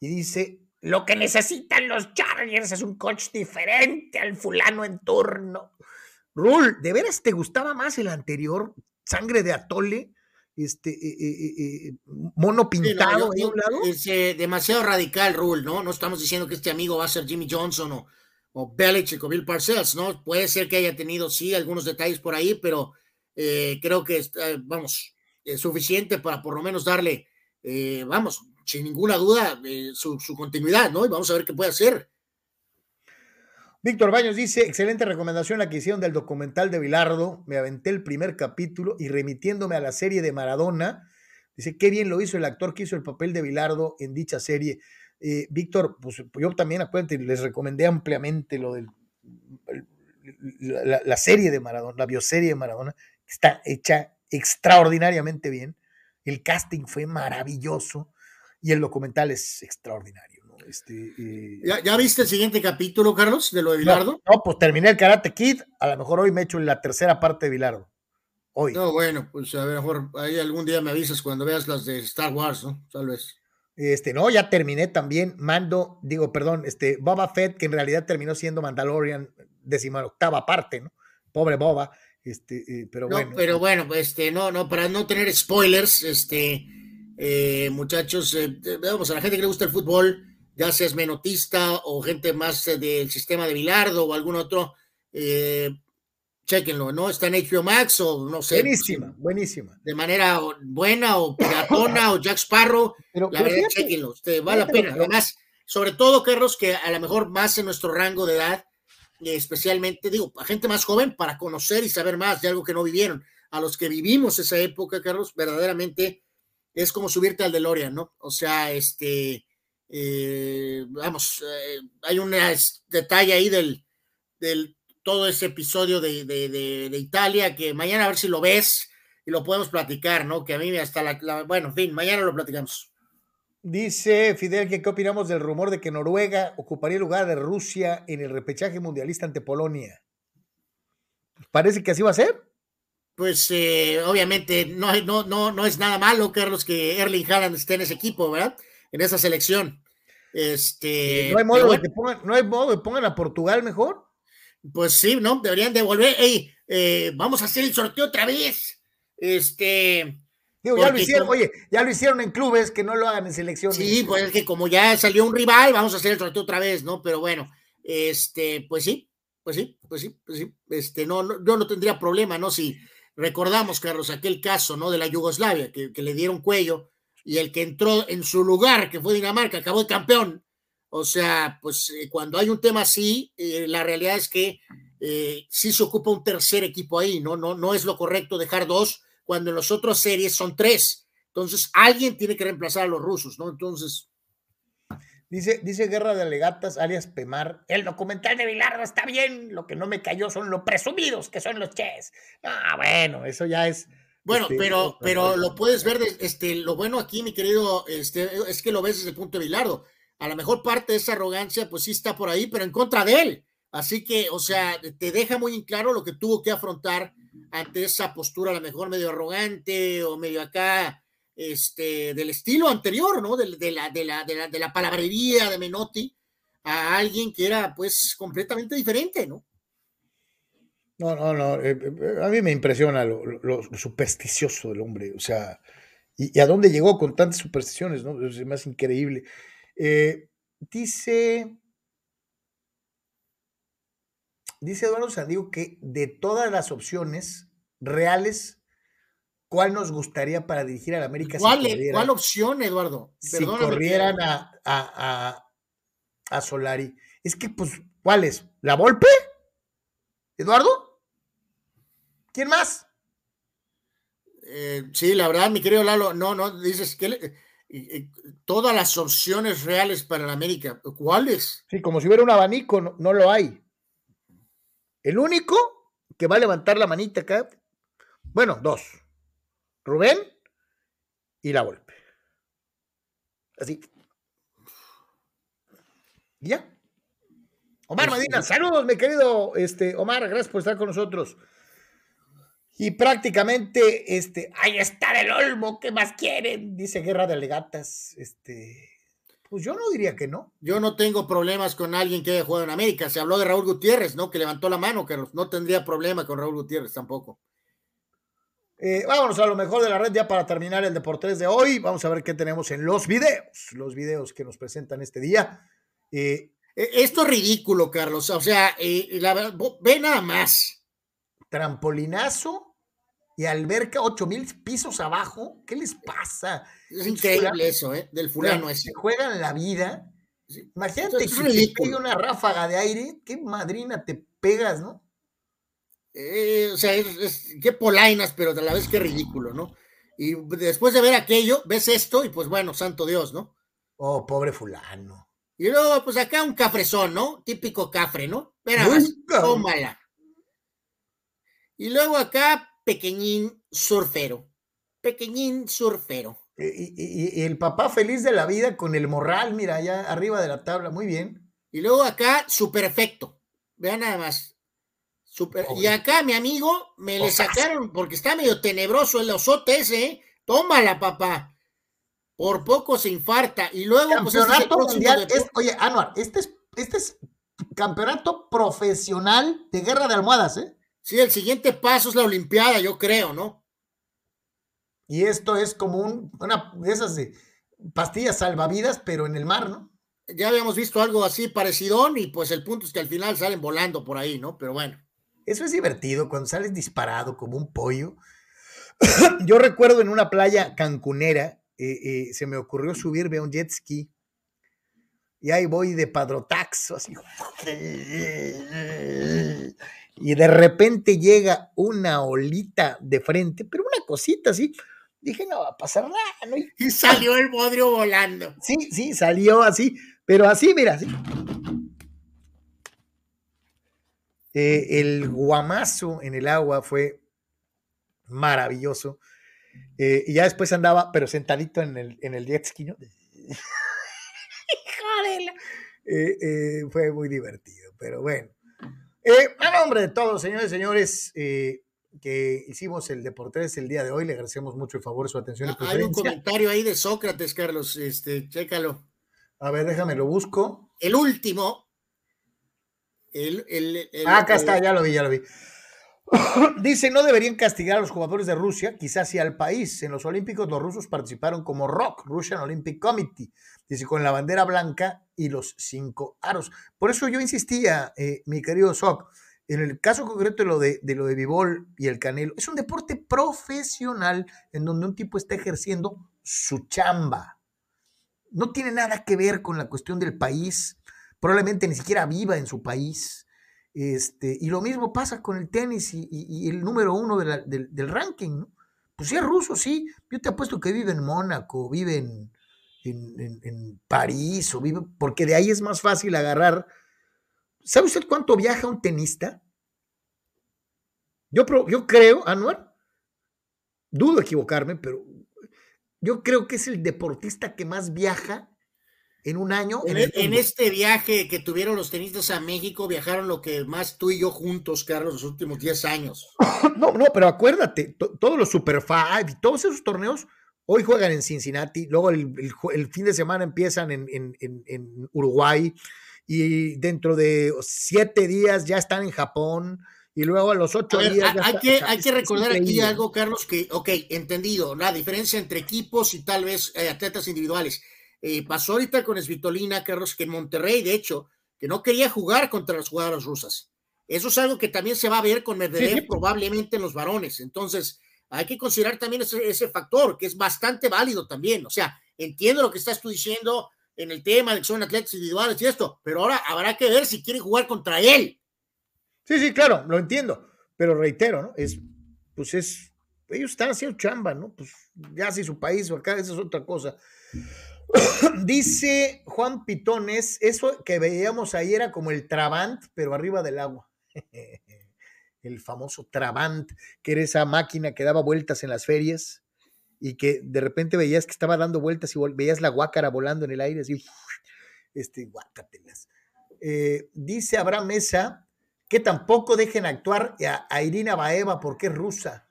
y dice, lo que necesitan los Chargers es un coach diferente al fulano en turno. Rule, ¿de veras te gustaba más el anterior? Sangre de atole, este eh, eh, eh, mono pintado un lado. Es demasiado radical, Rule, ¿no? No estamos diciendo que este amigo va a ser Jimmy Johnson o, o Belichick o Bill Parcells, ¿no? Puede ser que haya tenido, sí, algunos detalles por ahí, pero creo que, vamos, es suficiente para por lo menos darle eh, vamos, sin ninguna duda, eh, su, continuidad, ¿no? Y vamos a ver qué puede hacer. Víctor Baños dice, excelente recomendación la que hicieron del documental de Bilardo, me aventé el primer capítulo y remitiéndome a la serie de Maradona, dice, qué bien lo hizo el actor que hizo el papel de Bilardo en dicha serie. Eh, Víctor, pues yo también, acuérdense, les recomendé ampliamente lo del la, la, serie de Maradona, la bioserie de Maradona, está hecha extraordinariamente bien. El casting fue maravilloso y el documental es extraordinario. Este, eh, ¿Ya, viste el siguiente capítulo, Carlos, de lo de Bilardo? No, pues terminé el Karate Kid. A lo mejor hoy me echo la tercera parte de Bilardo. Hoy. No, bueno, pues a lo mejor ahí algún día me avisas cuando veas las de Star Wars, ¿no? Tal vez. Este, no, ya terminé también. Mando, digo, perdón, este, Boba Fett, que en realidad terminó siendo Mandalorian octava parte, ¿no? Pobre Boba. Este, eh, pero bueno. Pero bueno, este, no, no, para no tener spoilers, este, eh, muchachos, eh, vamos, a la gente que le gusta el fútbol, ya seas menotista o gente más del sistema de Bilardo o algún otro, chequenlo, ¿no? Está en HBO Max o no sé. Buenísima, buenísima. De manera buena o piratona o Jack Sparrow, [COUGHS] la verdad, chequenlo, este, vale la pena. Además, sobre todo, Carlos, que a lo mejor más en nuestro rango de edad, especialmente, digo, a gente más joven para conocer y saber más de algo que no vivieron. A los que vivimos esa época, Carlos, verdaderamente es como subirte al DeLorean, ¿no? O sea, este, eh, vamos, eh, hay un detalle ahí del, del todo ese episodio de, de, Italia que mañana a ver si lo ves y lo podemos platicar, ¿no? Que a mí hasta la bueno, en fin, mañana lo platicamos. Dice Fidel que qué opinamos del rumor de que Noruega ocuparía el lugar de Rusia en el repechaje mundialista ante Polonia. Parece que así va a ser. Pues eh, obviamente no, no, no, no es nada malo, Carlos, que Erling Haaland esté en ese equipo, ¿verdad? En esa selección. Este, no hay modo, de, que pongan, no hay modo de pongan a Portugal mejor. Pues sí, ¿no? Deberían devolver. Ey, eh, vamos a hacer el sorteo otra vez. Este, ya lo hicieron, oye, ya lo hicieron en clubes, que no lo hagan en selecciones. Sí, pues es que como ya salió un rival, vamos a hacer el sorteo otra vez, ¿no? Pero bueno, este, pues sí, pues sí, pues sí, pues sí. Este, no, no yo no tendría problema, ¿no? Si recordamos, Carlos, aquel caso, ¿no? De la Yugoslavia, que, le dieron cuello, y el que entró en su lugar, que fue Dinamarca, acabó de campeón. O sea, pues eh, cuando hay un tema así, eh, la realidad es que eh, sí se ocupa un tercer equipo ahí, ¿no? No, no es lo correcto dejar dos cuando en las otras series son tres. Entonces, alguien tiene que reemplazar a los rusos, ¿no? Entonces. Dice, dice Guerra de Alegatas, alias Pemar, el documental de Bilardo está bien, lo que no me cayó son lo presumidos que son los ches. Ah, bueno, eso ya es. Bueno, este, pero, pero lo puedes ver, de- este, lo bueno aquí, mi querido, este, es que lo ves desde el punto de Bilardo. A lo mejor parte de esa arrogancia, pues sí está por ahí, pero en contra de él. Así que, o sea, te deja muy en claro lo que tuvo que afrontar ante esa postura, a lo mejor medio arrogante o medio acá, este, del estilo anterior, ¿no? De, la, de, la, de, la, de la palabrería de Menotti a alguien que era, pues, completamente diferente, ¿no? No, no, no. eh, eh, a mí me impresiona lo, supersticioso del hombre. O sea, y, y a dónde llegó con tantas supersticiones, ¿no? Es más increíble. Eh, dice. Dice Eduardo Sandiego que de todas las opciones reales, ¿cuál nos gustaría para dirigir a la América ¿Cuál, si ¿Cuál opción, Eduardo? si Perdóname corrieran a, a, a, a Solari? Es que, pues, ¿cuál es? ¿La Volpe? ¿Eduardo? ¿Quién más? Eh, sí, la verdad, mi querido Lalo, no, no, dices que le- todas las opciones reales para la América, ¿cuáles? Sí, como si hubiera un abanico, no, no lo hay. El único que va a levantar la manita acá, bueno, dos. Rubén y la Volpe. Así. Y ya. Omar Pues, Medina, saludos, mi querido este, Omar, gracias por estar con nosotros. Y prácticamente, este, ahí está el Olmo, ¿qué más quieren? Dice Guerra de Legatas. Este, pues yo no diría que no. Yo no tengo problemas con alguien que haya jugado en América. Se habló de Raúl Gutiérrez, ¿no? Que levantó la mano, Carlos. No tendría problema con Raúl Gutiérrez tampoco. Eh, vámonos a lo mejor de la red ya para terminar el Deportes de hoy. Vamos a ver qué tenemos en los videos, los videos que nos presentan este día. Eh, Eh, Esto es ridículo, Carlos. O sea, eh, la ve nada más. trampolinazo y alberca 8000 pisos abajo. ¿Qué les pasa? Es increíble fulano. eso, ¿eh? Del fulano ese. Se juegan la vida. Imagínate Es que te pegue una ráfaga de aire. ¿Qué madrina te pegas, no? Eh, o sea, es, es- qué polainas, pero a la vez qué ridículo, ¿no? Y después de ver aquello, ves esto y pues bueno, santo Dios, ¿no? Oh, pobre fulano. Y luego, pues acá un cafrezón, ¿no? Típico cafre, ¿no? Ve nada más, tómala. Y luego acá, pequeñín surfero. Pequeñín surfero. Y, y- y el papá feliz de la vida con el morral, mira, allá arriba de la tabla. Muy bien. Y luego acá, su perfecto. Vean nada más. Super-. Y acá, mi amigo, me le sacaron porque está medio tenebroso el osote ese, ¿eh? Tómala, papá. Por poco se infarta. Y luego, pues, este Campeonato próximo mundial. es- oye, Anuar, este es, este es campeonato profesional de guerra de almohadas, ¿eh? Sí, el siguiente paso es la Olimpiada, yo creo, ¿no? Y esto es como un- una de esas de pastillas salvavidas, pero en el mar, ¿no? Ya habíamos visto algo así parecidón y pues el punto es que al final salen volando por ahí, ¿no? Pero bueno. Eso es divertido cuando sales disparado como un pollo. [COUGHS] Yo recuerdo en una playa cancunera, eh, eh, se me ocurrió subirme a un jet ski y ahí voy de padrotaxo, así. Y de repente llega una olita de frente, pero una cosita así. Dije, no va a pasar nada, ¿no? Y salió el bodrio volando. Sí, sí, salió así, pero así, mira, así. Eh, el guamazo en el agua fue maravilloso. Eh, y ya después andaba, pero sentadito en el, en el jet ski, ¿no? Eh, eh, fue muy divertido, pero bueno. A nombre de todos, señores y señores, que hicimos el Deportes el día de hoy, le agradecemos mucho el favor, su atención y Ah, Hay un comentario ahí de Sócrates, Carlos. Este, chécalo. A ver, déjame, lo busco. El último. El, el, el- Ah, acá está, ya lo vi, ya lo vi. [COUGHS] Dice, no deberían castigar a los jugadores de Rusia, quizás sí al país. En los Olímpicos los rusos participaron como ROC, Russian Olympic Committee, dice, con la bandera blanca y los cinco aros. Por eso yo insistía, eh, mi querido Sok, en el caso concreto de lo de, lo de Vivol y el Canelo, es un deporte profesional en donde un tipo está ejerciendo su chamba. No tiene nada que ver con la cuestión del país, probablemente ni siquiera viva en su país. Este, y lo mismo pasa con el tenis y, el número uno del, del ranking, ¿no? Pues sí es ruso, sí. Yo te apuesto que vive en Mónaco, vive en, en, París o vive, porque de ahí es más fácil agarrar. ¿Sabe usted cuánto viaja un tenista? Yo, yo creo, Anuar, dudo equivocarme, pero yo creo que es el deportista que más viaja en un año. En, e, este viaje que tuvieron los tenistas a México, viajaron lo que más tú y yo juntos, Carlos, los últimos 10 años. [COUGHS] no, no, pero acuérdate, todos los Super Five y todos esos torneos hoy juegan en Cincinnati, luego el, fin de semana empiezan en, en, Uruguay y dentro de siete días ya están en Japón y luego a los ocho días. hay, que, hay que recordar aquí algo, Carlos, que, ok, entendido, la diferencia entre equipos y tal vez eh, atletas individuales. Eh, pasó ahorita con Svitolina, Carlos, que en Monterrey, de hecho, que no quería jugar contra las jugadoras rusas. Eso es algo que también se va a ver con Medvedev probablemente en los varones. Entonces, hay que considerar también ese, ese, factor, que es bastante válido también. O sea, entiendo lo que estás tú diciendo en el tema de que son atletas individuales y esto, pero ahora habrá que ver si quiere jugar contra él. Sí, sí, claro, lo entiendo, pero reitero, ¿no? Es, pues es, ellos están haciendo chamba, ¿no? Pues ya si su país o acá, esa es otra cosa. [COUGHS] Dice Juan Pitones, eso que veíamos ahí era como el Trabant, pero arriba del agua. [LAUGHS] el famoso Trabant, que era esa máquina que daba vueltas en las ferias y que de repente veías que estaba dando vueltas y veías la guácara volando en el aire, así, [LAUGHS] este, guácatelas. Eh, dice Abraham Mesa, que tampoco dejen actuar a, Irina Baeva porque es rusa.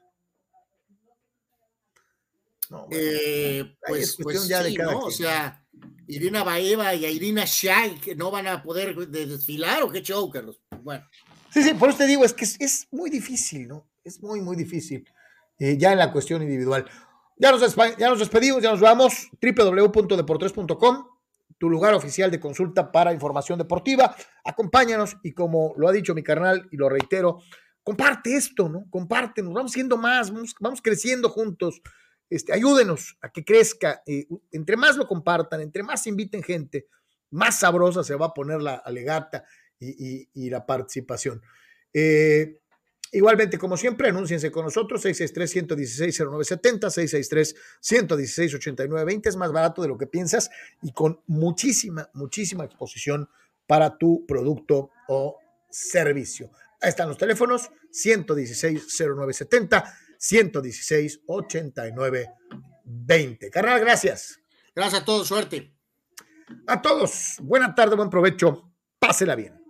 Eh, pues, pues ya de cada O sea, Irina Baeva y Irina Shai que no van a poder desfilar o qué show, Carlos. Bueno. Sí, sí, por eso te digo, es que es, muy difícil, ¿no? Es muy, muy difícil. Eh, ya en la cuestión individual. Ya nos, despedimos, ya nos vamos. www.deportres.com tu lugar oficial de consulta para información deportiva. Acompáñanos y como lo ha dicho mi carnal y lo reitero, comparte esto, ¿no? Compártenos, vamos siendo más, vamos, creciendo juntos. Este, ayúdenos a que crezca. Eh, entre más lo compartan, entre más inviten gente, más sabrosa se va a poner la alegata y, y la participación. Eh, Igualmente, como siempre, anúnciense con nosotros, 663-116-0970, 663-116-8920, es más barato de lo que piensas y con muchísima, muchísima exposición para tu producto o servicio. Ahí están los teléfonos, 116-0970, 116-8920. Carnal, gracias. Gracias a todos, suerte. A todos, buena tarde, buen provecho, pásela bien.